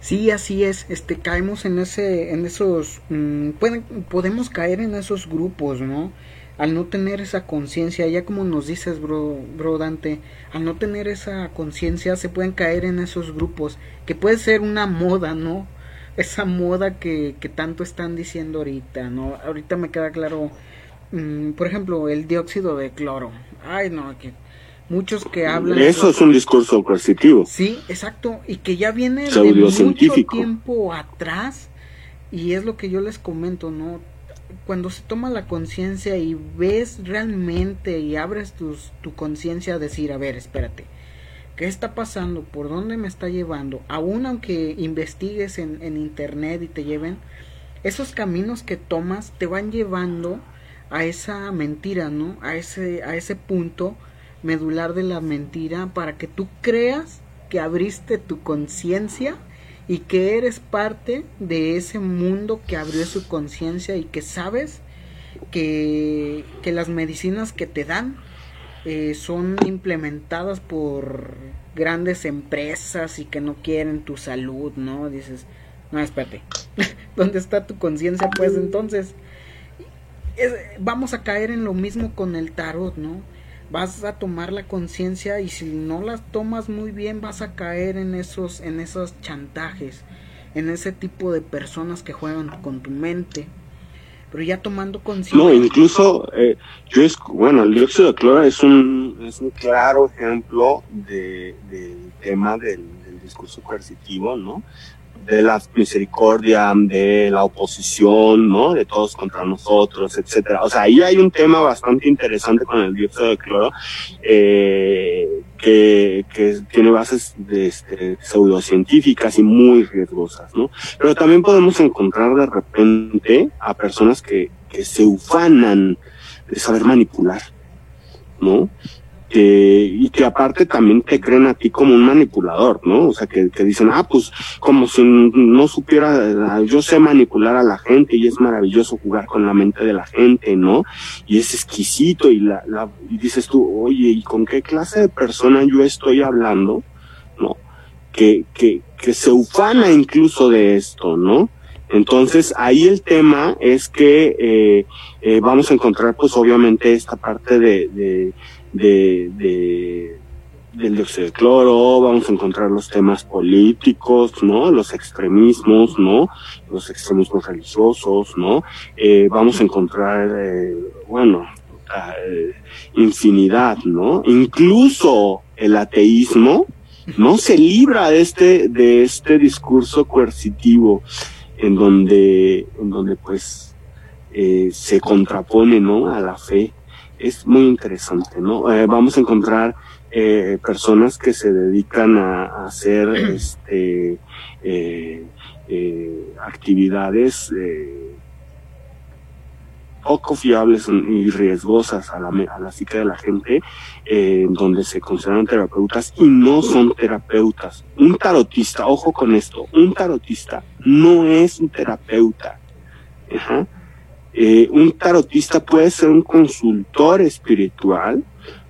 Sí, así es. Este, caemos en ese, en esos, mm, pueden, podemos caer en esos grupos, ¿no? Al no tener esa conciencia, ya como nos dices, bro, bro Dante, al no tener esa conciencia se pueden caer en esos grupos, que puede ser una moda, ¿no? esa moda que, que tanto están diciendo ahorita, ¿no? Ahorita me queda claro, mm, por ejemplo, el dióxido de cloro. Ay, no, que muchos que hablan... Eso es un discurso coercitivo. Sí, exacto, y que ya viene de mucho tiempo atrás, y es lo que yo les comento, ¿no? Cuando se toma la conciencia y ves realmente y abres tu conciencia a decir, a ver, espérate, qué está pasando, por dónde me está llevando, aun aunque investigues en, en, internet y te lleven, esos caminos que tomas te van llevando a esa mentira, ¿no? A ese, a ese punto medular de la mentira para que tú creas que abriste tu conciencia y que eres parte de ese mundo que abrió su conciencia y que sabes que, que las medicinas que te dan eh, son implementadas por grandes empresas y que no quieren tu salud, ¿no? Dices, No, espérate. ¿Dónde está tu conciencia pues entonces? vamos a caer en lo mismo con el tarot, ¿no? Vas a tomar la conciencia y si no las tomas muy bien vas a caer en esos en esos chantajes, en ese tipo de personas que juegan con tu mente. Pero ya tomando conciencia. No, incluso eh, yo es bueno, el dióxido de cloro es un es un claro ejemplo de, del tema del, del discurso coercitivo, ¿no? De la misericordia, de la oposición, ¿no? De todos contra nosotros, etcétera. O sea, ahí hay un tema bastante interesante con el dióxido de cloro, eh, que, que tiene bases de, este, pseudocientíficas y muy riesgosas, ¿no? Pero también podemos encontrar de repente a personas que, que se ufanan de saber manipular, ¿no? Y que aparte también te creen a ti como un manipulador, ¿no? O sea, que, que dicen, ah, pues como si no supiera, yo sé manipular a la gente y es maravilloso jugar con la mente de la gente, ¿no? Y es exquisito y, la, la, y dices tú, oye, ¿y con qué clase de persona yo estoy hablando? ¿No? Que, que, que se ufana incluso de esto, ¿no? Entonces ahí el tema es que eh, eh, vamos a encontrar pues obviamente esta parte de, de de, de del dióxido de cloro, vamos a encontrar los temas políticos, ¿no? Los extremismos, ¿no? Los extremismos religiosos, ¿no? Eh, vamos a encontrar, eh, bueno, eh, infinidad, ¿no? Incluso el ateísmo no se libra de este, de este discurso coercitivo en donde, en donde pues eh, se contrapone, ¿no? A la fe es muy interesante, ¿no? Eh, vamos a encontrar eh, personas que se dedican a, hacer este, eh, eh, actividades eh, poco fiables y riesgosas a la, a la psique de la gente, eh, donde se consideran terapeutas y no son terapeutas. Un tarotista, ojo con esto, un tarotista no es un terapeuta. Ajá eh, un tarotista puede ser un consultor espiritual,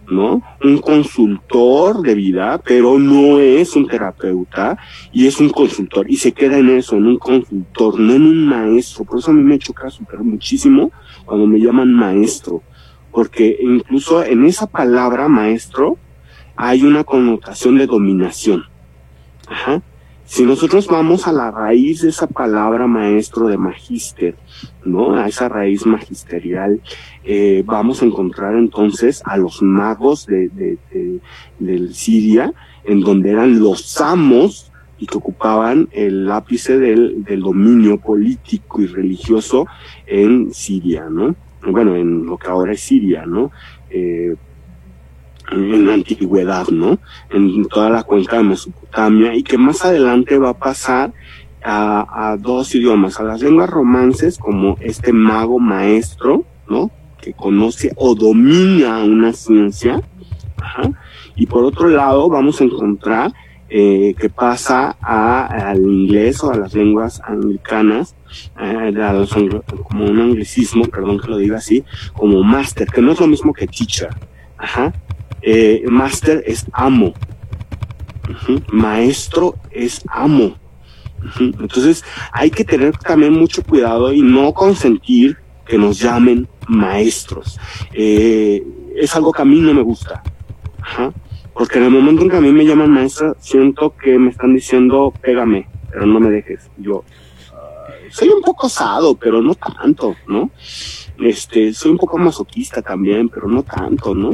¿no? Un consultor de vida, pero no es un terapeuta y es un consultor y se queda en eso, en un consultor, no en un maestro. Por eso a mí me choca super muchísimo cuando me llaman maestro, porque incluso en esa palabra maestro hay una connotación de dominación. Ajá. Si nosotros vamos a la raíz de esa palabra maestro de magíster, ¿no? A esa raíz magisterial, eh, vamos a encontrar entonces a los magos de, de, de, del Siria, en donde eran los amos y que ocupaban el ápice del, del dominio político y religioso en Siria, ¿no? Bueno, en lo que ahora es Siria, ¿no? Eh, en la antigüedad, ¿no? En toda la cuenca de Mesopotamia y que más adelante va a pasar a, a dos idiomas, a las lenguas romances como este mago maestro, ¿no? Que conoce o domina una ciencia, ajá. Y por otro lado vamos a encontrar eh, que pasa a, al inglés o a las lenguas anglicanas, eh, como un anglicismo, perdón que lo diga así, como master, que no es lo mismo que teacher, ajá, eh, master es amo. Maestro es amo. Entonces hay que tener también mucho cuidado y no consentir que nos llamen maestros. Eh, es algo que a mí no me gusta. Porque en el momento en que a mí me llaman maestra, siento que me están diciendo, pégame, pero no me dejes. Yo uh, soy un poco osado, pero no tanto, ¿no? Este, soy un poco masoquista también, pero no tanto, ¿no?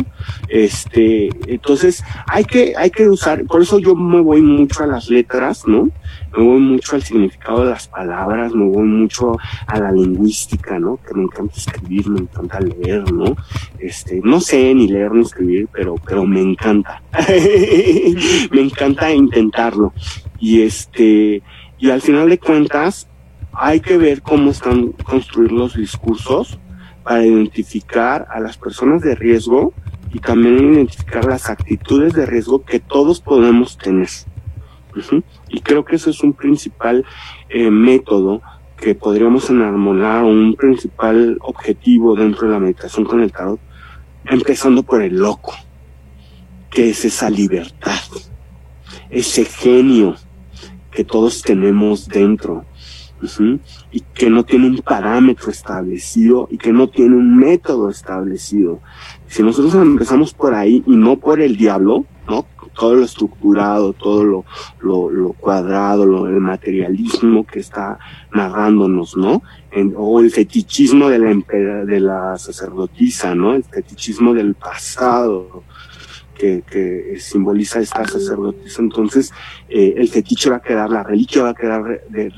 Este, entonces hay que, hay que usar, por eso yo me voy mucho a las letras, ¿no? Me voy mucho al significado de las palabras, me voy mucho a la lingüística, ¿no? Que me encanta escribir, me encanta leer, ¿no? Este, no sé ni leer ni escribir, pero, pero me encanta. me encanta intentarlo. Y este, y al final de cuentas, hay que ver cómo están construir los discursos para identificar a las personas de riesgo y también identificar las actitudes de riesgo que todos podemos tener. Y creo que eso es un principal eh, método que podríamos enarmonar o un principal objetivo dentro de la meditación con el tarot, empezando por el loco, que es esa libertad, ese genio que todos tenemos dentro, y que no tiene un parámetro establecido y que no tiene un método establecido. Si nosotros empezamos por ahí y no por el diablo, ¿no? Todo lo estructurado, todo lo, lo, lo cuadrado, lo, el materialismo que está narrándonos, ¿no? o el fetichismo de la, de la sacerdotisa, ¿no? El fetichismo del pasado, que, que, simboliza esta sacerdotisa. Entonces, eh, el fetiche va a quedar, la reliquia va a quedar de,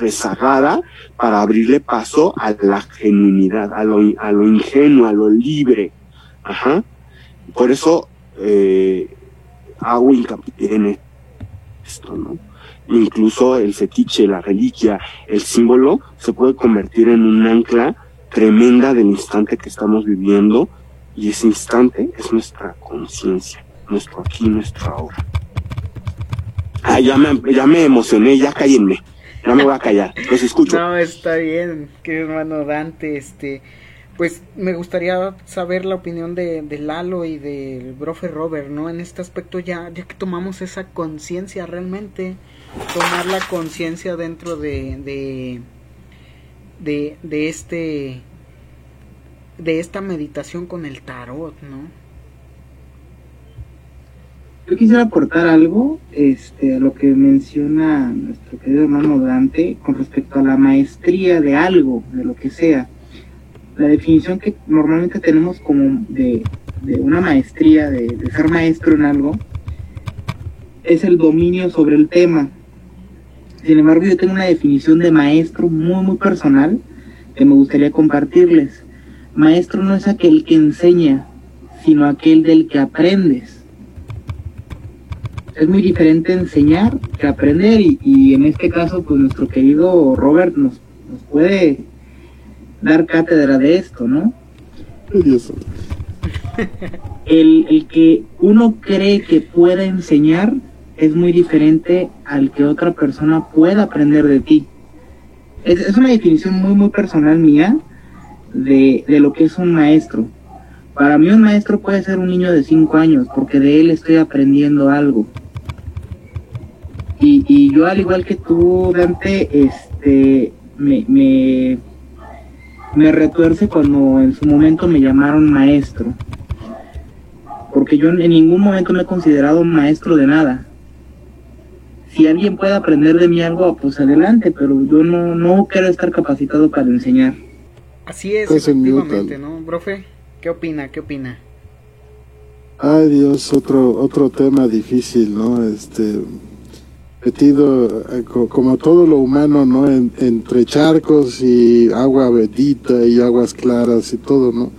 rezagada para abrirle paso a la genuinidad, a lo, a lo ingenuo, a lo libre. Ajá. Por eso eh, hago hincapié en esto, ¿no? Incluso el fetiche, la reliquia, el símbolo se puede convertir en un ancla tremenda del instante que estamos viviendo y ese instante es nuestra conciencia, nuestro aquí, nuestro ahora. Ah, ya me, ya me emocioné, ya cállenme. No me voy a callar, los escucho. No, está bien, querido hermano Dante, este, pues me gustaría saber la opinión de, de Lalo y del profe Robert, ¿no? En este aspecto ya, ya que tomamos esa conciencia realmente, tomar la conciencia dentro de, de, de, de este, de esta meditación con el tarot, ¿no? Yo quisiera aportar algo este, a lo que menciona nuestro querido hermano Dante con respecto a la maestría de algo, de lo que sea. La definición que normalmente tenemos como de, una maestría, de, de ser maestro en algo, es el dominio sobre el tema. Sin embargo, yo tengo una definición de maestro muy, muy personal que me gustaría compartirles. Maestro no es aquel que enseña, sino aquel del que aprendes es muy diferente enseñar que aprender y, en este caso pues nuestro querido Robert nos, puede dar cátedra de esto, ¿no? El, el que uno cree que pueda enseñar es muy diferente al que otra persona pueda aprender de ti. Es, es una definición muy, muy personal mía de, de, lo que es un maestro. Para mí un maestro puede ser un niño de 5 años porque de él estoy aprendiendo algo. Y, yo al igual que tú, Dante, este, me, me, me retuerce cuando en su momento me llamaron maestro. Porque yo en ningún momento me he considerado maestro de nada. Si alguien puede aprender de mí algo, pues adelante, pero yo no, no quiero estar capacitado para enseñar. Así es, efectivamente, ¿no? Profe, ¿qué opina? ¿Qué opina? Ay Dios, otro, otro tema difícil, ¿no? Este, metido eh, como todo lo humano, ¿no? entre charcos y agua bendita y aguas claras y todo, ¿no?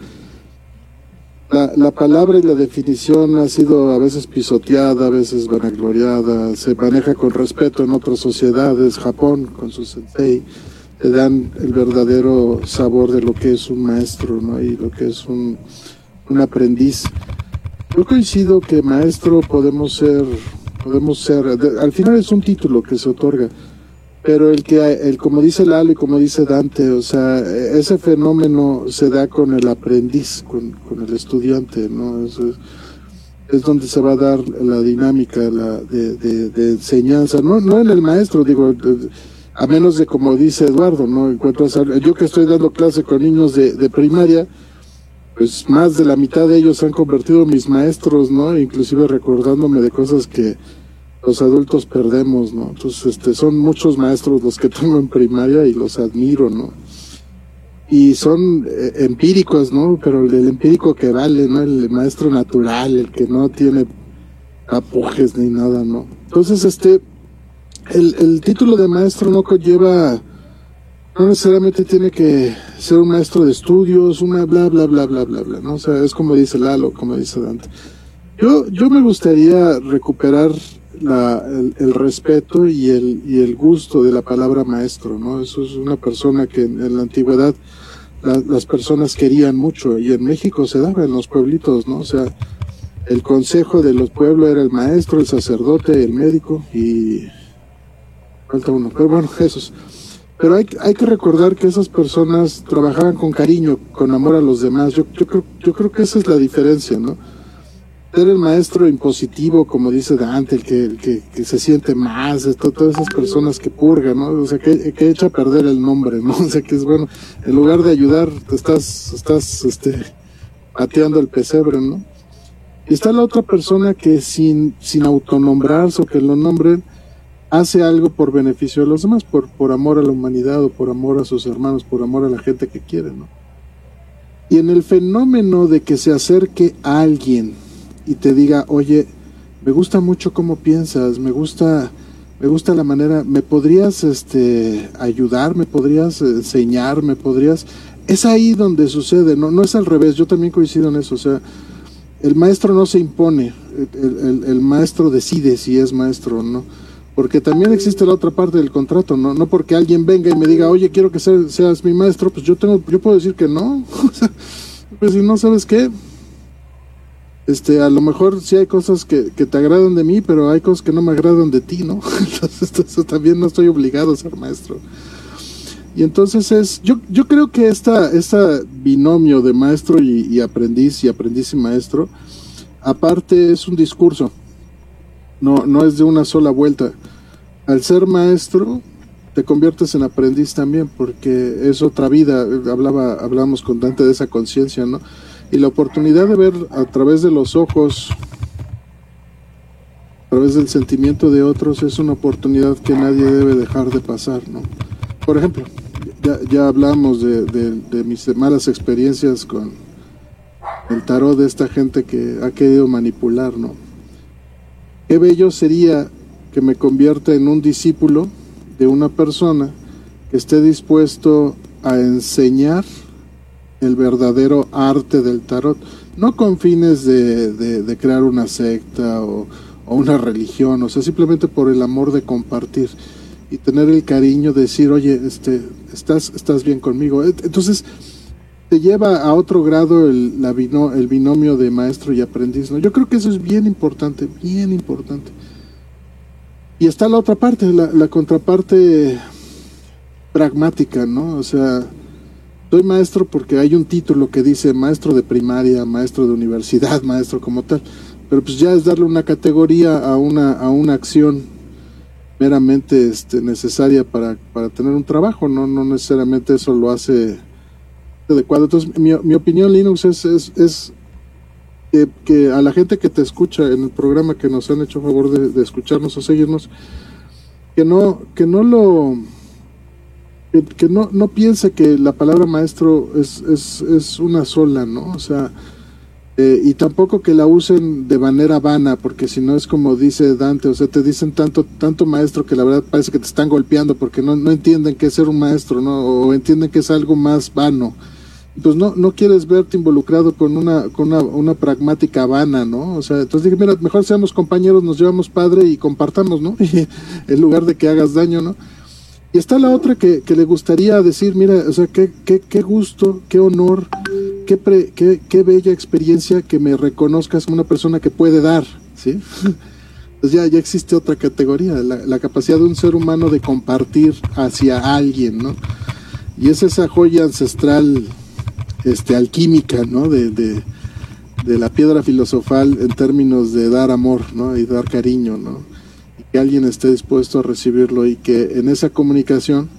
La, la, palabra y la definición ha sido a veces pisoteada, a veces vanagloriada, se maneja con respeto en otras sociedades, Japón con su sensei, le dan el verdadero sabor de lo que es un maestro, ¿no? Y lo que es un, un aprendiz. Yo coincido que maestro podemos ser podemos ser, al final es un título que se otorga, pero el que, el, como dice Lalo y como dice Dante, o sea, ese fenómeno se da con el aprendiz, con, el estudiante, ¿no? Es, es, donde se va a dar la dinámica la, de, de, enseñanza, no, no en el maestro, digo, a menos de como dice Eduardo, ¿no? Encuentras, yo que estoy dando clase con niños de, de primaria, pues más de la mitad de ellos se han convertido mis maestros, ¿no? Inclusive recordándome de cosas que los adultos perdemos, ¿no? Entonces, este, son muchos maestros los que tengo en primaria y los admiro, ¿no? Y son eh, empíricos, ¿no? Pero el, empírico que vale, ¿no? El maestro natural, el que no tiene apujes ni nada, ¿no? Entonces, este, el, el título de maestro no conlleva no necesariamente tiene que ser un maestro de estudios, una bla, bla, bla, bla, bla, bla, ¿no? O sea, es como dice Lalo, como dice Dante. Yo, yo me gustaría recuperar la, el, respeto y el, y el gusto de la palabra maestro, ¿no? Eso es una persona que en, la antigüedad las personas querían mucho y en México se daba en los pueblitos, ¿no? O sea, el consejo de los pueblos era el maestro, el sacerdote, el médico y falta uno, pero bueno, esos. Pero hay, hay que recordar que esas personas trabajaban con cariño, con amor a los demás. Yo, yo, creo, yo creo que esa es la diferencia, ¿no? ser el maestro impositivo, como dice Dante, el que, que, se siente más, todas esas personas que purgan, ¿no? O sea, que, que echa a perder el nombre, ¿no? O sea, que es bueno, en lugar de ayudar, te estás, estás, este, pateando el pesebre, ¿no? Y está la otra persona que sin, sin autonombrarse o que lo nombren, hace algo por beneficio de los demás, por, por amor a la humanidad o por amor a sus hermanos, por amor a la gente que quiere, ¿no? Y en el fenómeno de que se acerque a alguien y te diga, oye, me gusta mucho cómo piensas, me gusta, me gusta la manera, me podrías este, ayudar, me podrías enseñar, me podrías... Es ahí donde sucede, no, no es al revés, yo también coincido en eso, o sea, el maestro no se impone, el, el, maestro decide si es maestro o no, porque también existe la otra parte del contrato, no, no porque alguien venga y me diga, oye, quiero que seas mi maestro, pues yo tengo, yo puedo decir que no, pues si no sabes qué, este, a lo mejor sí hay cosas que, te agradan de mí, pero hay cosas que no me agradan de ti, ¿no? Entonces, también no estoy obligado a ser maestro. Y entonces es, yo, yo creo que esta, esta binomio de maestro y, aprendiz, y aprendiz y maestro, aparte es un discurso, no, no es de una sola vuelta. Al ser maestro, te conviertes en aprendiz también, porque es otra vida, hablaba, hablábamos con Dante de esa conciencia, ¿no? y la oportunidad de ver a través de los ojos, a través del sentimiento de otros, es una oportunidad que nadie debe dejar de pasar, ¿no? Por ejemplo, ya, ya hablamos de, de, mis malas experiencias con el tarot de esta gente que ha querido manipular, ¿no? Qué bello sería que me convierta en un discípulo de una persona que esté dispuesto a enseñar el verdadero arte del tarot, no con fines de, de, crear una secta o, una religión, o sea, simplemente por el amor de compartir y tener el cariño de decir, oye, este, estás, estás bien conmigo. Entonces, te lleva a otro grado el, la el binomio de maestro y aprendiz, ¿no? Yo creo que eso es bien importante, bien importante. Y está la otra parte, la, la contraparte pragmática, ¿no? O sea, soy maestro porque hay un título que dice maestro de primaria, maestro de universidad, maestro como tal. Pero pues ya es darle una categoría a una, a una acción meramente este, necesaria para, para tener un trabajo, no, no necesariamente eso lo hace adecuado. Entonces, mi, mi opinión, Linux, es, es, que, que, a la gente que te escucha en el programa, que nos han hecho favor de, escucharnos o seguirnos, que no, que no lo que, no, no piense que la palabra maestro es, es, es una sola, ¿no? O sea, eh, y tampoco que la usen de manera vana, porque si no es como dice Dante, o sea, te dicen tanto, tanto maestro que la verdad parece que te están golpeando porque no, no entienden qué es ser un maestro, ¿no? O entienden que es algo más vano. Pues no, no quieres verte involucrado con una, con una, una pragmática vana, ¿no? O sea, entonces dije, mira, mejor seamos compañeros, nos llevamos padre y compartamos, ¿no? en lugar de que hagas daño, ¿no? Y está la otra que, que le gustaría decir, mira, o sea, qué, qué, qué gusto, qué honor, qué, qué, qué, bella experiencia que me reconozcas como una persona que puede dar, ¿sí? Pues ya, ya existe otra categoría, la, la, capacidad de un ser humano de compartir hacia alguien, ¿no? Y es esa joya ancestral, este, alquímica, ¿no? De, de, de la piedra filosofal en términos de dar amor, ¿no? Y dar cariño, ¿no? que alguien esté dispuesto a recibirlo y que en esa comunicación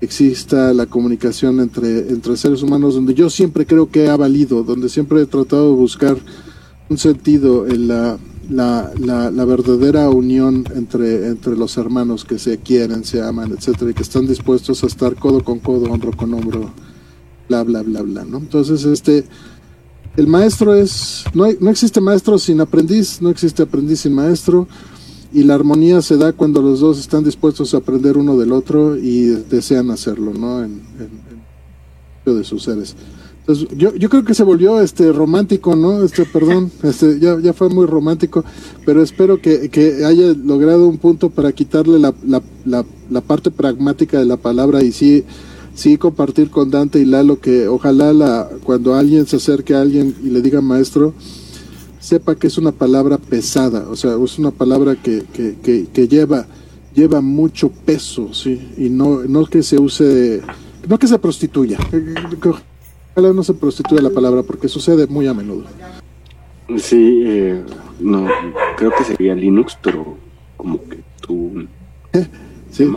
exista la comunicación entre, entre seres humanos, donde yo siempre creo que ha valido, donde siempre he tratado de buscar un sentido en la, la, la, verdadera unión entre, entre los hermanos que se quieren, se aman, etcétera, y que están dispuestos a estar codo con codo, hombro con hombro, bla, bla, bla, bla, ¿no? Entonces, este, el maestro es, no, hay, no existe maestro sin aprendiz, no existe aprendiz sin maestro, y la armonía se da cuando los dos están dispuestos a aprender uno del otro y desean hacerlo, ¿no? En, en, de sus seres. Entonces, yo, yo creo que se volvió este romántico, ¿no? Este, perdón, este, ya, ya fue muy romántico, pero espero que, que haya logrado un punto para quitarle la, la, la, la, parte pragmática de la palabra y sí, sí compartir con Dante y Lalo que ojalá la, cuando alguien se acerque a alguien y le diga maestro, sepa que es una palabra pesada, o sea, es una palabra que, que, que, lleva, lleva mucho peso, ¿sí? Y no, no que se use, no que se prostituya, ojalá no se prostituya la palabra, porque sucede muy a menudo. Sí, eh, no, creo que sería Linux, pero como que tú... Sí.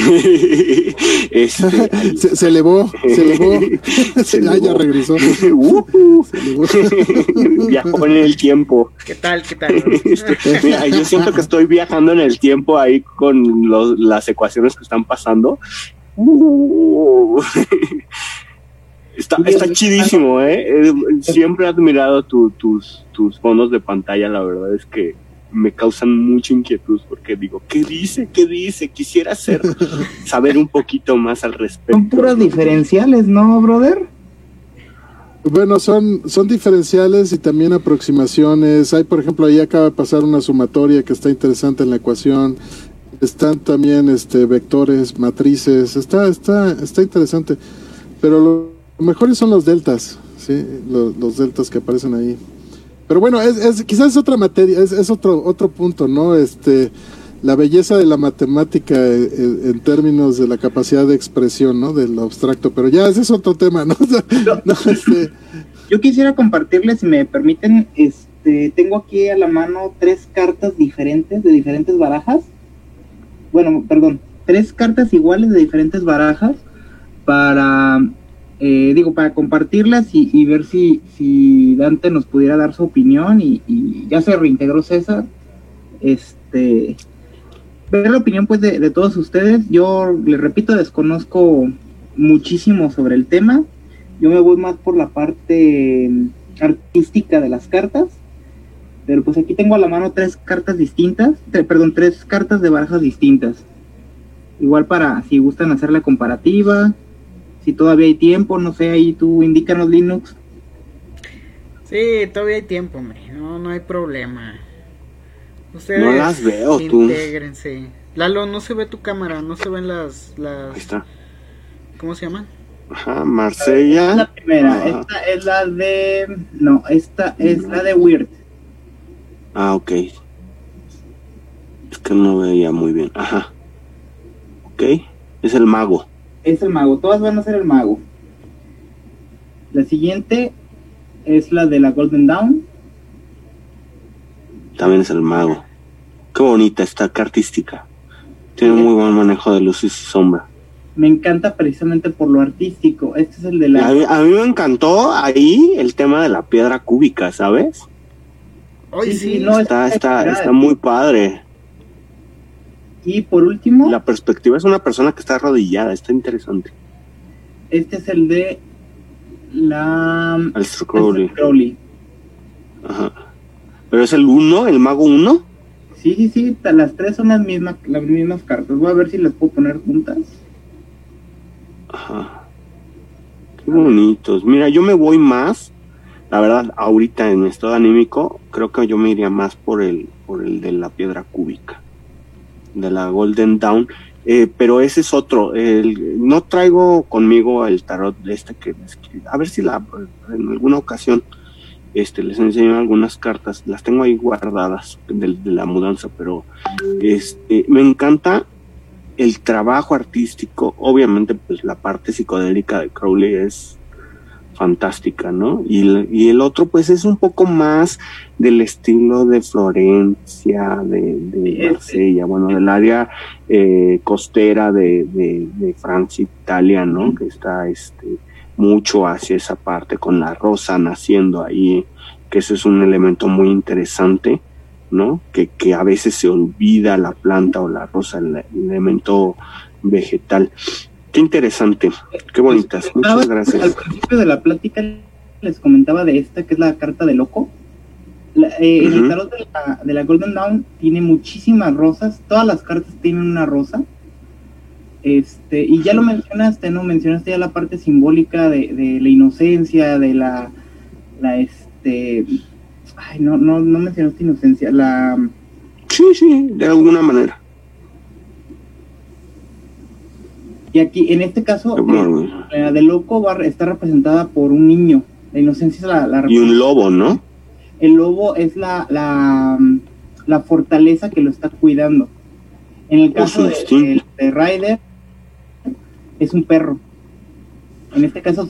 Este, se, elevó, se elevó, se ah, ya regresó. Uh, Viajó en el tiempo. ¿Qué tal? ¿Qué tal? Este, yo siento que estoy viajando en el tiempo ahí con los, las ecuaciones que están pasando. Uh. Está, está chidísimo, ¿eh? Siempre he admirado tus, tus fondos de pantalla, la verdad es que me causan mucha inquietud porque digo, ¿qué dice? ¿Qué dice? Quisiera hacer, saber un poquito más al respecto. Son puras diferenciales, ¿no, brother? Bueno, son, son diferenciales y también aproximaciones. Hay, por ejemplo, ahí acaba de pasar una sumatoria que está interesante en la ecuación. Están también este, vectores, matrices. Está, está, está interesante. Pero lo, mejores son los deltas, ¿sí? Los, los deltas que aparecen ahí. Pero bueno, es, quizás es otra materia, es, otro, otro punto, ¿no? Este, la belleza de la matemática en, términos de la capacidad de expresión, ¿no? De lo abstracto, pero ya ese es otro tema, ¿no? Este, Yo quisiera compartirles, si me permiten, este, tengo aquí a la mano tres cartas diferentes de diferentes barajas. Bueno, perdón, tres cartas iguales de diferentes barajas para eh, digo, para compartirlas y, ver si, si, Dante nos pudiera dar su opinión y, ya se reintegró César, este, ver la opinión pues de, todos ustedes. Yo les repito, desconozco muchísimo sobre el tema. Yo me voy más por la parte artística de las cartas. Pero pues aquí tengo a la mano tres cartas distintas, perdón, tres cartas de barajas distintas. Igual para si gustan hacer la comparativa, si todavía hay tiempo, no sé, ahí tú indícanos Linux. Sí, todavía hay tiempo, hombre, no, no hay problema. Ustedes no las veo, intégrense. Lalo, no se ve tu cámara, no se ven las... las... Ahí está. ¿Cómo se llaman? Ajá, Marsella. la primera, esta es la de... No, esta es la de Weird. Ah, ok. Es que no veía muy bien. Ajá. Ok, es el mago es el mago, todas van a ser el mago. La siguiente es la de la Golden Dawn. También es el mago. Qué bonita esta artística. Tiene muy buen manejo de luces y sombra. Me encanta precisamente por lo artístico. Este es el de la. A mí, me encantó ahí el tema de la piedra cúbica, ¿sabes? sí, sí, no, está, está, está muy padre. Y por último. La perspectiva es una persona que está arrodillada, está interesante. Este es el de la. Crowley. Ajá. ¿Pero es el 1, el mago 1? Sí, sí, sí, las tres son las mismas, las mismas cartas. Voy a ver si las puedo poner juntas. Ajá. Qué bonitos. Mira, yo me voy más, la verdad, ahorita en mi estado anímico, creo que yo me iría más por el, por el de la piedra cúbica de la Golden Dawn, eh, pero ese es otro. El, no traigo conmigo el tarot de este que, a ver si la en alguna ocasión este les enseño algunas cartas, las tengo ahí guardadas de, de la mudanza, pero este me encanta el trabajo artístico, obviamente pues la parte psicodélica de Crowley es fantástica, ¿no? Y, y, el otro, pues, es un poco más del estilo de Florencia, de, de Marsella, bueno, del área eh, costera de, de, Francia, Italia, ¿no? Que está este, mucho hacia esa parte, con la rosa naciendo ahí, que ese es un elemento muy interesante, ¿no? Que, que a veces se olvida la planta o la rosa, el elemento vegetal. Qué interesante, qué bonitas. Muchas gracias. Al principio de la plática les comentaba de esta, que es la carta de loco. Eh, el tarot de la, Golden Dawn tiene muchísimas rosas, todas las cartas tienen una rosa. Este, y ya lo mencionaste, ¿no? Mencionaste ya la parte simbólica de, la inocencia, de la, la este, ay, no, no, no mencionaste inocencia, la... Sí, sí, de alguna manera. Y aquí, en este caso, la de loco va, está representada por un niño. La inocencia es la, Y un lobo, ¿no? El lobo es la, la, fortaleza que lo está cuidando. En el caso de, de, Ryder, es un perro. En este caso,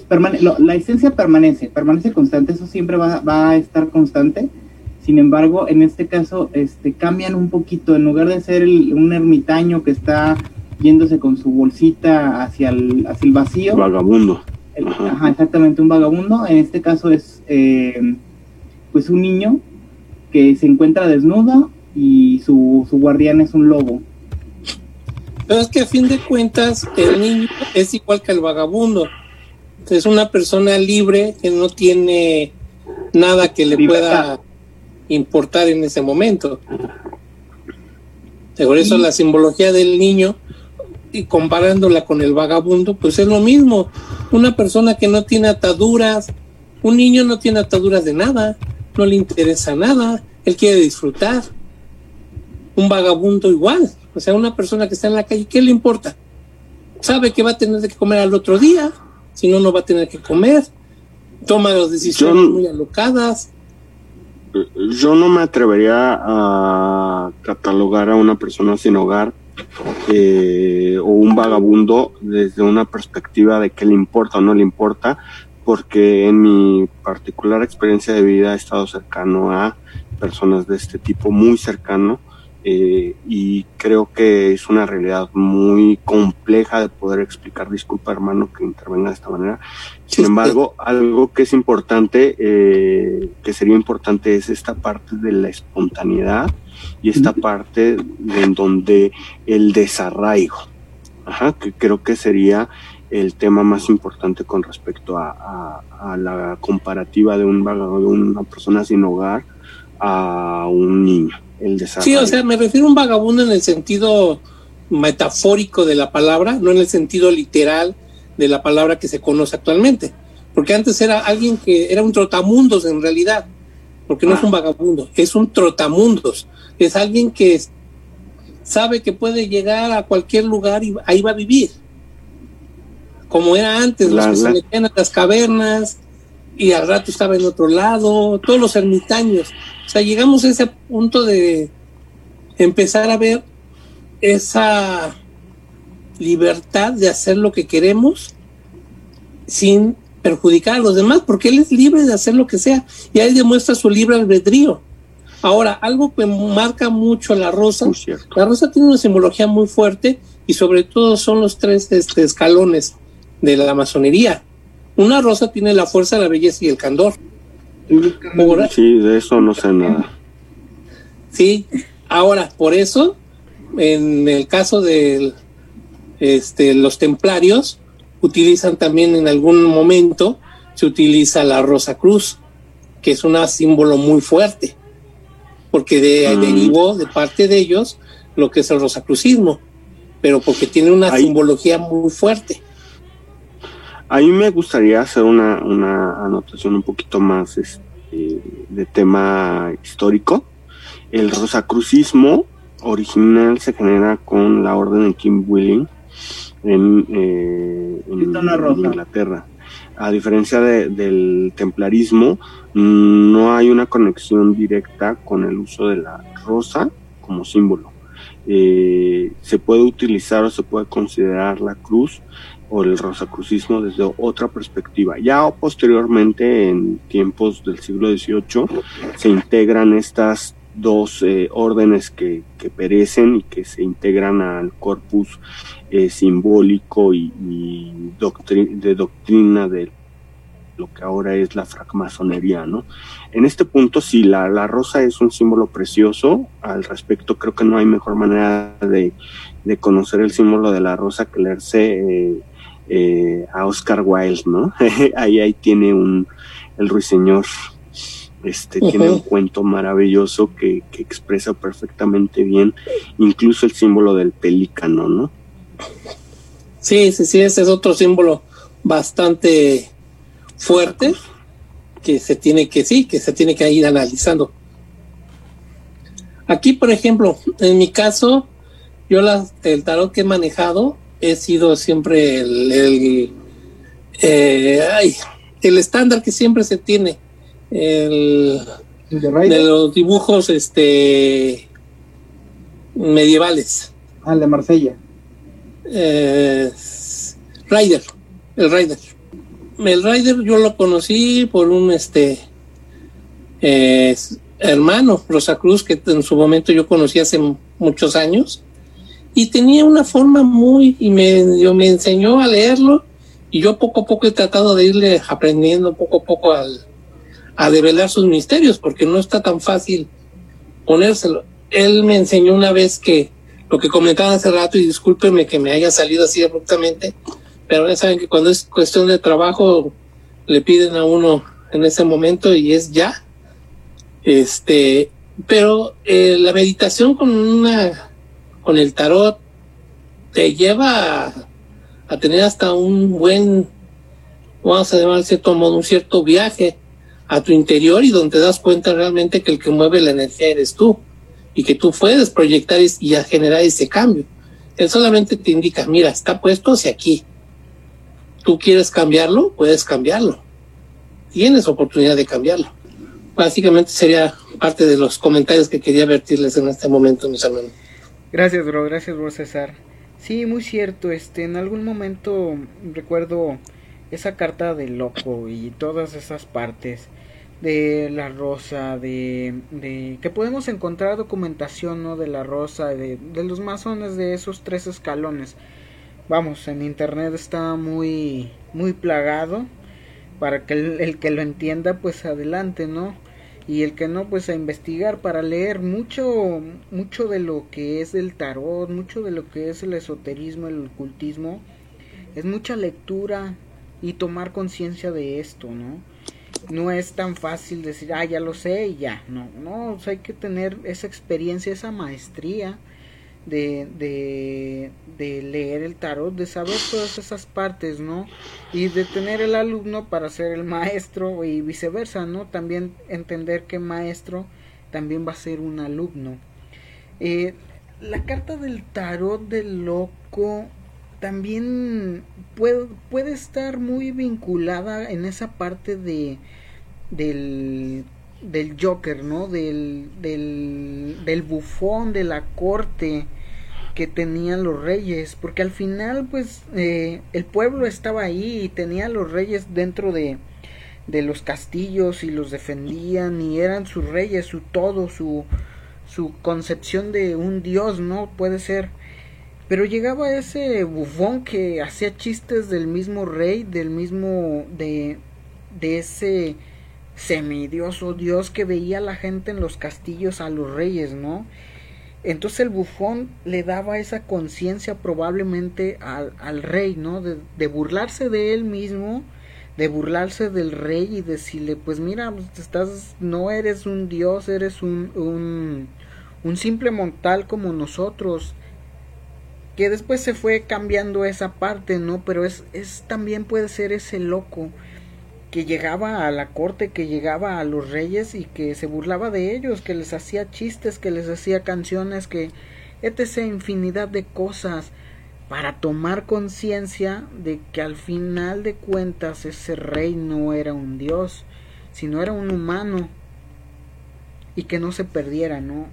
la esencia permanece, permanece constante, eso siempre va, va a estar constante. Sin embargo, en este caso, este, cambian un poquito. En lugar de ser un ermitaño que está yéndose con su bolsita hacia el, hacia el vacío. Vagabundo. ajá. exactamente, un vagabundo. En este caso es eh, pues un niño que se encuentra desnudo y su, su guardián es un lobo. Pero es que a fin de cuentas el niño es igual que el vagabundo. Es una persona libre que no tiene nada que le pueda importar en ese momento. Por eso la simbología del niño y comparándola con el vagabundo, pues es lo mismo. Una persona que no tiene ataduras, un niño no tiene ataduras de nada, no le interesa nada, él quiere disfrutar. Un vagabundo igual, o sea, una persona que está en la calle, ¿qué le importa? Sabe que va a tener que comer al otro día, si no, no va a tener que comer. Toma las decisiones muy alocadas. Yo no me atrevería a catalogar a una persona sin hogar eh, o un vagabundo desde una perspectiva de qué le importa o no le importa, porque en mi particular experiencia de vida he estado cercano a personas de este tipo, muy cercano, eh, y creo que es una realidad muy compleja de poder explicar. Disculpa, hermano, que intervenga de esta manera. Sin embargo, algo que es importante, eh, que sería importante, es esta parte de la espontaneidad y esta parte en donde el desarraigo, ajá, que creo que sería el tema más importante con respecto a, a, la comparativa de, un, de una persona sin hogar a un niño. Sí, o sea, me refiero a un vagabundo en el sentido metafórico de la palabra, no en el sentido literal de la palabra que se conoce actualmente. Porque antes era alguien que era un trotamundos en realidad, porque no es un ah. vagabundo, es un trotamundos. Es alguien que sabe que puede llegar a cualquier lugar y ahí va a vivir. Como era antes, los que se metían a las cavernas y al rato estaba en otro lado, todos los ermitaños o sea, llegamos a ese punto de empezar a ver esa libertad de hacer lo que queremos sin perjudicar a los demás, porque él es libre de hacer lo que sea y ahí demuestra su libre albedrío. Ahora, algo que marca mucho la rosa, la rosa tiene una simbología muy fuerte y sobre todo son los tres este, escalones de la masonería. Una rosa tiene la fuerza, la belleza y el candor. Sí, de eso no sé nada. Sí, ahora, por eso, en el caso de este, los templarios, utilizan también en algún momento, se utiliza la Rosa Cruz, que es un símbolo muy fuerte, porque de, mm. derivó de parte de ellos lo que es el rosacrucismo, pero porque tiene una simbología muy fuerte. A mí me gustaría hacer una, anotación un poquito más este, de tema histórico. El rosacrucismo original se genera con la orden de Kim Willing en, eh, Inglaterra. A diferencia del templarismo, no hay una conexión directa con el uso de la rosa como símbolo. Eh, se puede utilizar o se puede considerar la cruz o el rosacrucismo desde otra perspectiva. Ya posteriormente, en tiempos del siglo XVIII, se integran estas dos eh, órdenes que, perecen y que se integran al corpus eh, simbólico y, de doctrina de lo que ahora es la francmasonería, ¿no? En este punto, sí, la, la rosa es un símbolo precioso. Al respecto, creo que no hay mejor manera de, conocer el símbolo de la rosa que leerse eh, eh, a Oscar Wilde, ¿no? ahí, ahí tiene un, el ruiseñor, este, tiene un cuento maravilloso que, que, expresa perfectamente bien, incluso el símbolo del pelícano, ¿no? Sí, sí, sí, ese es otro símbolo bastante fuerte que se tiene que, sí, que se tiene que ir analizando. Aquí, por ejemplo, en mi caso, yo la, el tarot que he manejado he sido siempre el, eh, el, estándar que siempre se tiene. El, de, los dibujos este medievales. Ah, el de Marsella. Eh, Rider, el Rider. El Rider yo lo conocí por un este eh, hermano, Rosa Cruz, que en su momento yo conocí hace muchos años, y tenía una forma muy, y me, me enseñó a leerlo, y yo poco a poco he tratado de irle aprendiendo poco a poco al, a develar sus misterios, porque no está tan fácil ponérselo. Él me enseñó una vez que lo que comentaba hace rato, y discúlpenme que me haya salido así abruptamente, pero ya saben que cuando es cuestión de trabajo le piden a uno en ese momento y es ya. Este, pero eh, la meditación con una, con el tarot te lleva a, a tener hasta un buen, vamos a llamar cierto modo, un cierto viaje a tu interior y donde te das cuenta realmente que el que mueve la energía eres tú y que tú puedes proyectar y generar ese cambio. Él solamente te indica, mira, está puesto hacia aquí. Tú quieres cambiarlo, puedes cambiarlo. Tienes oportunidad de cambiarlo. Básicamente sería parte de los comentarios que quería vertirles en este momento, mis hermanos. Gracias, bro. Gracias, bro César. Sí, muy cierto. Este, en algún momento recuerdo esa carta de loco y todas esas partes de la rosa, de, de que podemos encontrar documentación ¿no? de la rosa, de, de los masones de esos tres escalones. Vamos, en internet está muy, muy plagado para que el, el, que lo entienda pues adelante, ¿no? Y el que no pues a investigar para leer mucho mucho de lo que es el tarot, mucho de lo que es el esoterismo, el ocultismo, es mucha lectura y tomar conciencia de esto, ¿no? No es tan fácil decir, ah, ya lo sé y ya. No, no, hay que tener esa experiencia, esa maestría de, de, de, leer el tarot, de saber todas esas partes, ¿no? Y de tener el alumno para ser el maestro y viceversa, ¿no? También entender que maestro también va a ser un alumno. Eh, la carta del tarot del loco también puede, puede estar muy vinculada en esa parte de del del Joker, ¿no? Del, del, del bufón de la corte que tenían los reyes, porque al final pues eh, el pueblo estaba ahí y tenía los reyes dentro de, de los castillos y los defendían y eran sus reyes, su todo, su, su concepción de un dios, ¿no? Puede ser pero llegaba ese bufón que hacía chistes del mismo rey, del mismo de, de ese semidioso dios que veía a la gente en los castillos a los reyes, ¿no? Entonces el bufón le daba esa conciencia probablemente al, al, rey, ¿no? De, burlarse de él mismo, de burlarse del rey y decirle, pues mira, pues, estás, no eres un dios, eres un, un, un simple mortal como nosotros que después se fue cambiando esa parte, ¿no? Pero es, es también puede ser ese loco que llegaba a la corte, que llegaba a los reyes y que se burlaba de ellos, que les hacía chistes, que les hacía canciones, que etc. infinidad de cosas para tomar conciencia de que al final de cuentas ese rey no era un dios, sino era un humano y que no se perdiera, ¿no?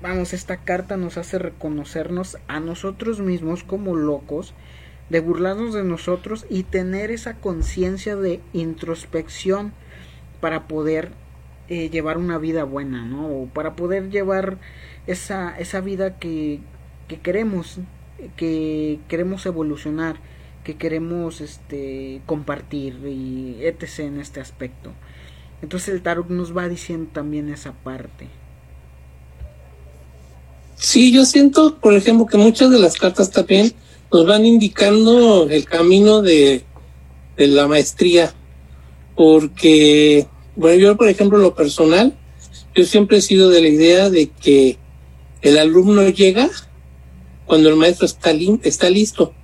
Vamos, esta carta nos hace reconocernos a nosotros mismos como locos, de burlarnos de nosotros y tener esa conciencia de introspección para poder eh, llevar una vida buena, ¿no? O para poder llevar esa, esa vida que, que queremos, que queremos evolucionar, que queremos este, compartir y etc. en este aspecto. Entonces el tarot nos va diciendo también esa parte. Sí, yo siento, por ejemplo, que muchas de las cartas también nos van indicando el camino de, de la maestría, porque, bueno, yo, por ejemplo, lo personal, yo siempre he sido de la idea de que el alumno llega cuando el maestro está, está listo.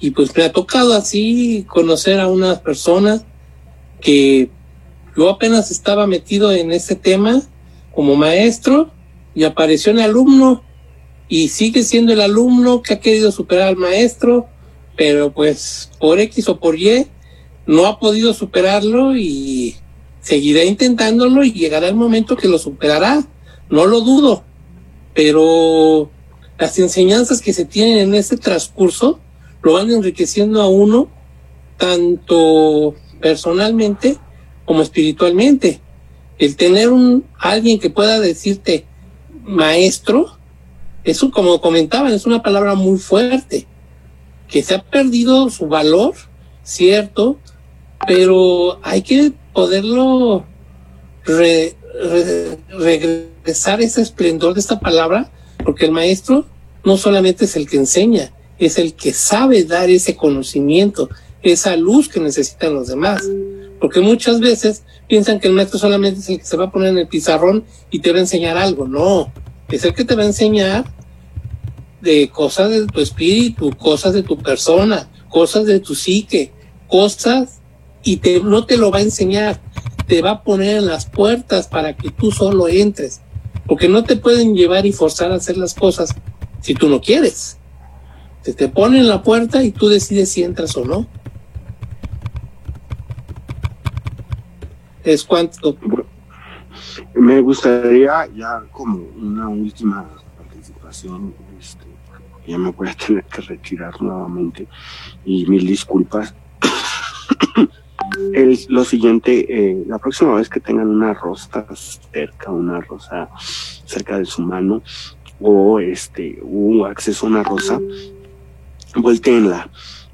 Y pues me ha tocado así conocer a unas personas que yo apenas estaba metido en ese tema como maestro y apareció un alumno y sigue siendo el alumno que ha querido superar al maestro, pero pues por X o por Y no ha podido superarlo y seguirá intentándolo y llegará el momento que lo superará, no lo dudo, pero las enseñanzas que se tienen en este transcurso lo van enriqueciendo a uno tanto personalmente como espiritualmente. El tener un alguien que pueda decirte maestro, eso como comentaban, es una palabra muy fuerte, que se ha perdido su valor, cierto, pero hay que poderlo regresar ese esplendor de esta palabra, porque el maestro no solamente es el que enseña, es el que sabe dar ese conocimiento, esa luz que necesitan los demás. Porque muchas veces piensan que el maestro solamente es el que se va a poner en el pizarrón y te va a enseñar algo. No, es el que te va a enseñar de cosas de tu espíritu, cosas de tu persona, cosas de tu psique, cosas y te, no te lo va a enseñar, te va a poner en las puertas para que tú solo entres, porque no te pueden llevar y forzar a hacer las cosas si tú no quieres. Te pone en la puerta y tú decides si entras o no. Es cuanto. Me gustaría ya como una última participación, este, ya me voy a tener que retirar nuevamente y mil disculpas. es lo siguiente, eh, la próxima vez que tengan una rosa cerca, una rosa cerca de su mano o este un acceso a una rosa, volteenla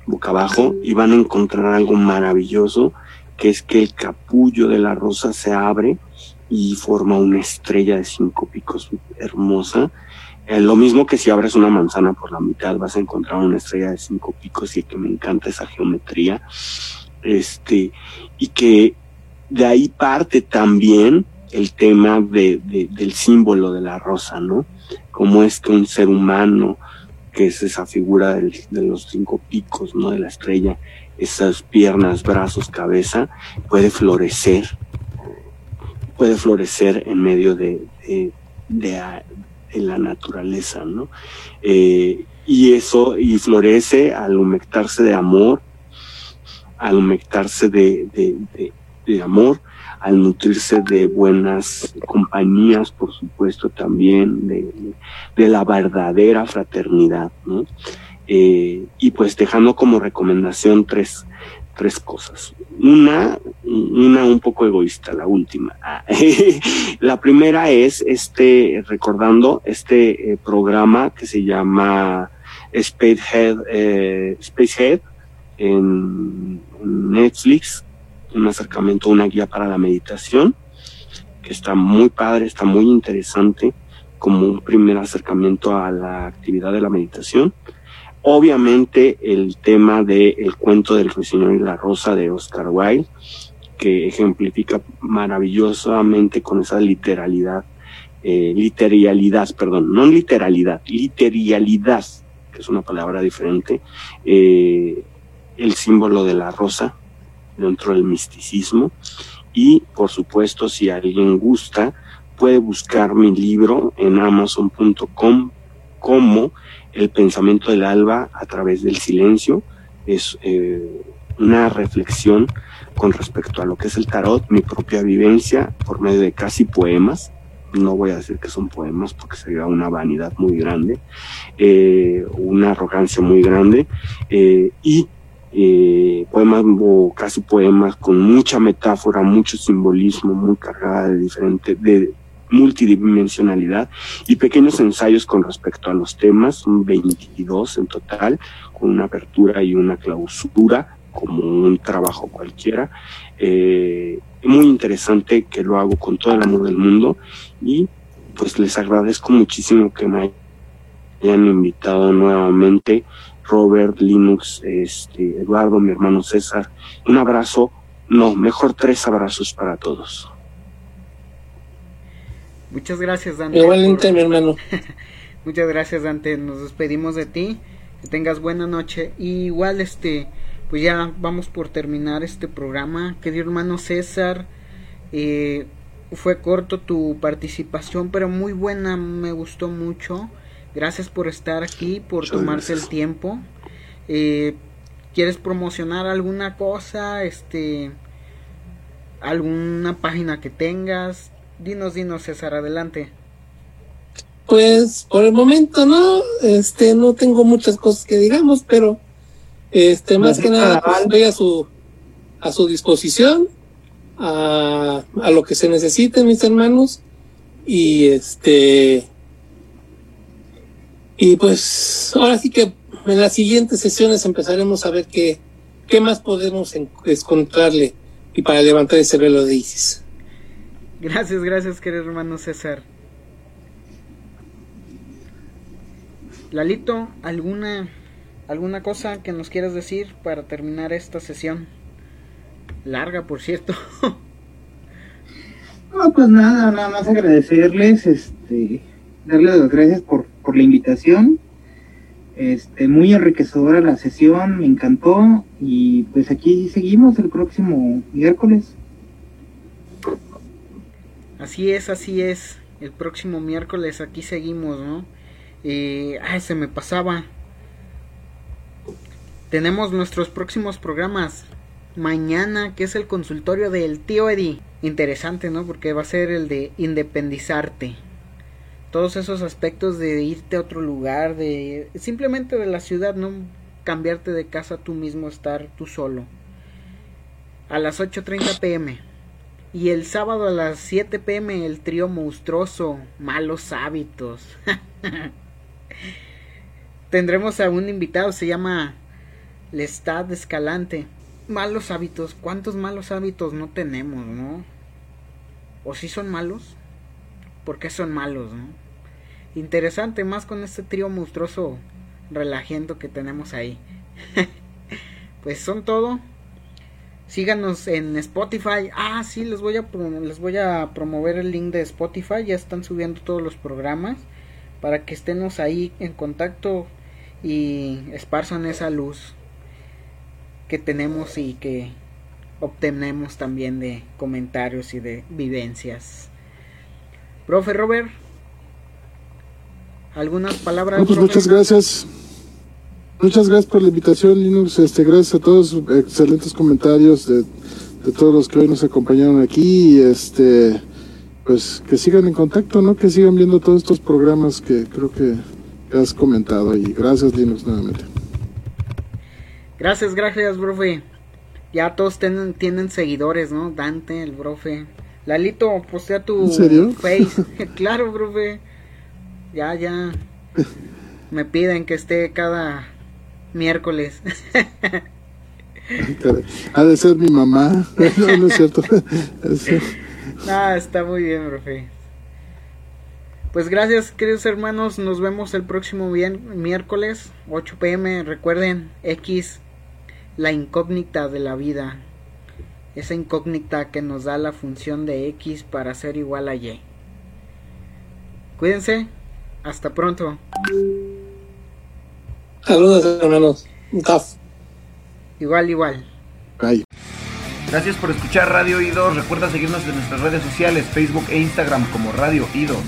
boca abajo y van a encontrar algo maravilloso que es que el capullo de la rosa se abre y forma una estrella de cinco picos hermosa. Eh, lo mismo que si abres una manzana por la mitad, vas a encontrar una estrella de cinco picos y que me encanta esa geometría. Este, y que de ahí parte también el tema de, del símbolo de la rosa, ¿no? Cómo es que un ser humano, que es esa figura de los cinco picos, ¿no? De la estrella, esas piernas, brazos, cabeza, puede florecer, puede florecer en medio de, de, la naturaleza, ¿no? Eh, y eso, y florece al humectarse de amor, al humectarse de, amor, al nutrirse de buenas compañías, por supuesto, también de la verdadera fraternidad, ¿no? Eh, y pues dejando como recomendación tres, tres cosas. Una, una un poco egoísta, la última. Ah, la primera es este, recordando este eh, programa que se llama Spacehead, eh, Spacehead en, Netflix, un acercamiento, una guía para la meditación, que está muy padre, está muy interesante como un primer acercamiento a la actividad de la meditación. Obviamente el tema del el cuento del ruiseñor y la rosa de Oscar Wilde, que ejemplifica maravillosamente con esa literalidad, eh, literalidad, perdón, no literalidad, literalidad, que es una palabra diferente, eh, el símbolo de la rosa dentro del misticismo. Y por supuesto, si alguien gusta, puede buscar mi libro en amazon.com como el pensamiento del alba a través del silencio. Es eh, una reflexión con respecto a lo que es el tarot, mi propia vivencia por medio de casi poemas. No voy a decir que son poemas porque sería una vanidad muy grande, eh, una arrogancia muy grande. Eh, y poemas o casi poemas con mucha metáfora, mucho simbolismo, muy cargada de diferente, de, multidimensionalidad y pequeños ensayos con respecto a los temas, 22 en total, con una apertura y una clausura, como un trabajo cualquiera. Eh, muy interesante que lo hago con todo el amor del mundo y pues les agradezco muchísimo que me hayan invitado nuevamente. Robert, Linux, este, Eduardo, mi hermano César. Un abrazo, no, mejor tres abrazos para todos. Muchas gracias, Dante. Igualmente, mi hermano. Muchas gracias, Dante. Nos despedimos de ti. Que tengas buena noche. Y igual, este, pues ya vamos por terminar este programa. Que Querido hermano César, eh, fue corto tu participación, pero muy buena. Me gustó mucho. Gracias por estar aquí, por tomarse el tiempo. Eh, ¿Quieres promocionar alguna cosa? Este, alguna página que tengas Dinos, dinos, César, adelante. Pues por el momento no, este, no tengo muchas cosas que digamos, pero este, más que nada, pues, estoy a su, a su disposición a, a lo que se necesite, mis hermanos. Y este. Y pues ahora sí que en las siguientes sesiones empezaremos a ver qué, qué más podemos encontrarle y para levantar ese velo de Isis. Gracias, gracias, querido hermano César. Lalito, ¿alguna, ¿alguna cosa que nos quieras decir para terminar esta sesión? Larga, por cierto. No, pues nada, nada más agradecerles, este, darles las gracias por, por la invitación. Este, muy enriquecedora la sesión, me encantó y pues aquí seguimos el próximo miércoles. Así es, así es. El próximo miércoles aquí seguimos, ¿no? Eh, ay, se me pasaba. Tenemos nuestros próximos programas. Mañana, que es el consultorio del tío Eddie. Interesante, ¿no? Porque va a ser el de independizarte todos esos aspectos de irte a otro lugar, de simplemente de la ciudad, no cambiarte de casa tú mismo, estar tú solo. A las 8.30 pm. Y el sábado a las 7 pm el trío monstruoso, malos hábitos. Tendremos a un invitado, se llama Lestat Escalante. Malos hábitos, ¿cuántos malos hábitos no tenemos, no? ¿O si son malos? ¿Por qué son malos, no? interesante más con este trío monstruoso relajando que tenemos ahí. pues son todo. Síganos en Spotify. Ah, sí, les voy a les voy a promover el link de Spotify. Ya están subiendo todos los programas para que estemos ahí en contacto y esparzan esa luz que tenemos y que obtenemos también de comentarios y de vivencias. Profe Robert, algunas palabras. Pues muchas gracias. Muchas gracias por la invitación, Linux. Este, gracias a todos, excelentes comentarios de, todos los que hoy nos acompañaron aquí. Y este, pues que sigan en contacto, ¿no? Que sigan viendo todos estos programas que creo que, has comentado. Y gracias, Linux, nuevamente. Gracias, gracias, profe. Ya todos tienen, tienen seguidores, ¿no? Dante, el profe. Lalito, postea tu face. claro, profe. Ya, ya. Me piden que esté cada miércoles. ha de ser mi mamá. No, no es cierto. ah, está muy bien, profe. Pues gracias, queridos hermanos. Nos vemos el próximo miércoles, 8 pm. Recuerden, X, la incógnita de la vida. Esa incógnita que nos da la función de X para ser igual a Y. Cuídense. Hasta pronto. Saludos, hermanos. Un caf. Igual, igual. Bye. Gracias por escuchar Radio Idos. Recuerda seguirnos en nuestras redes sociales, Facebook e Instagram como Radio Idos.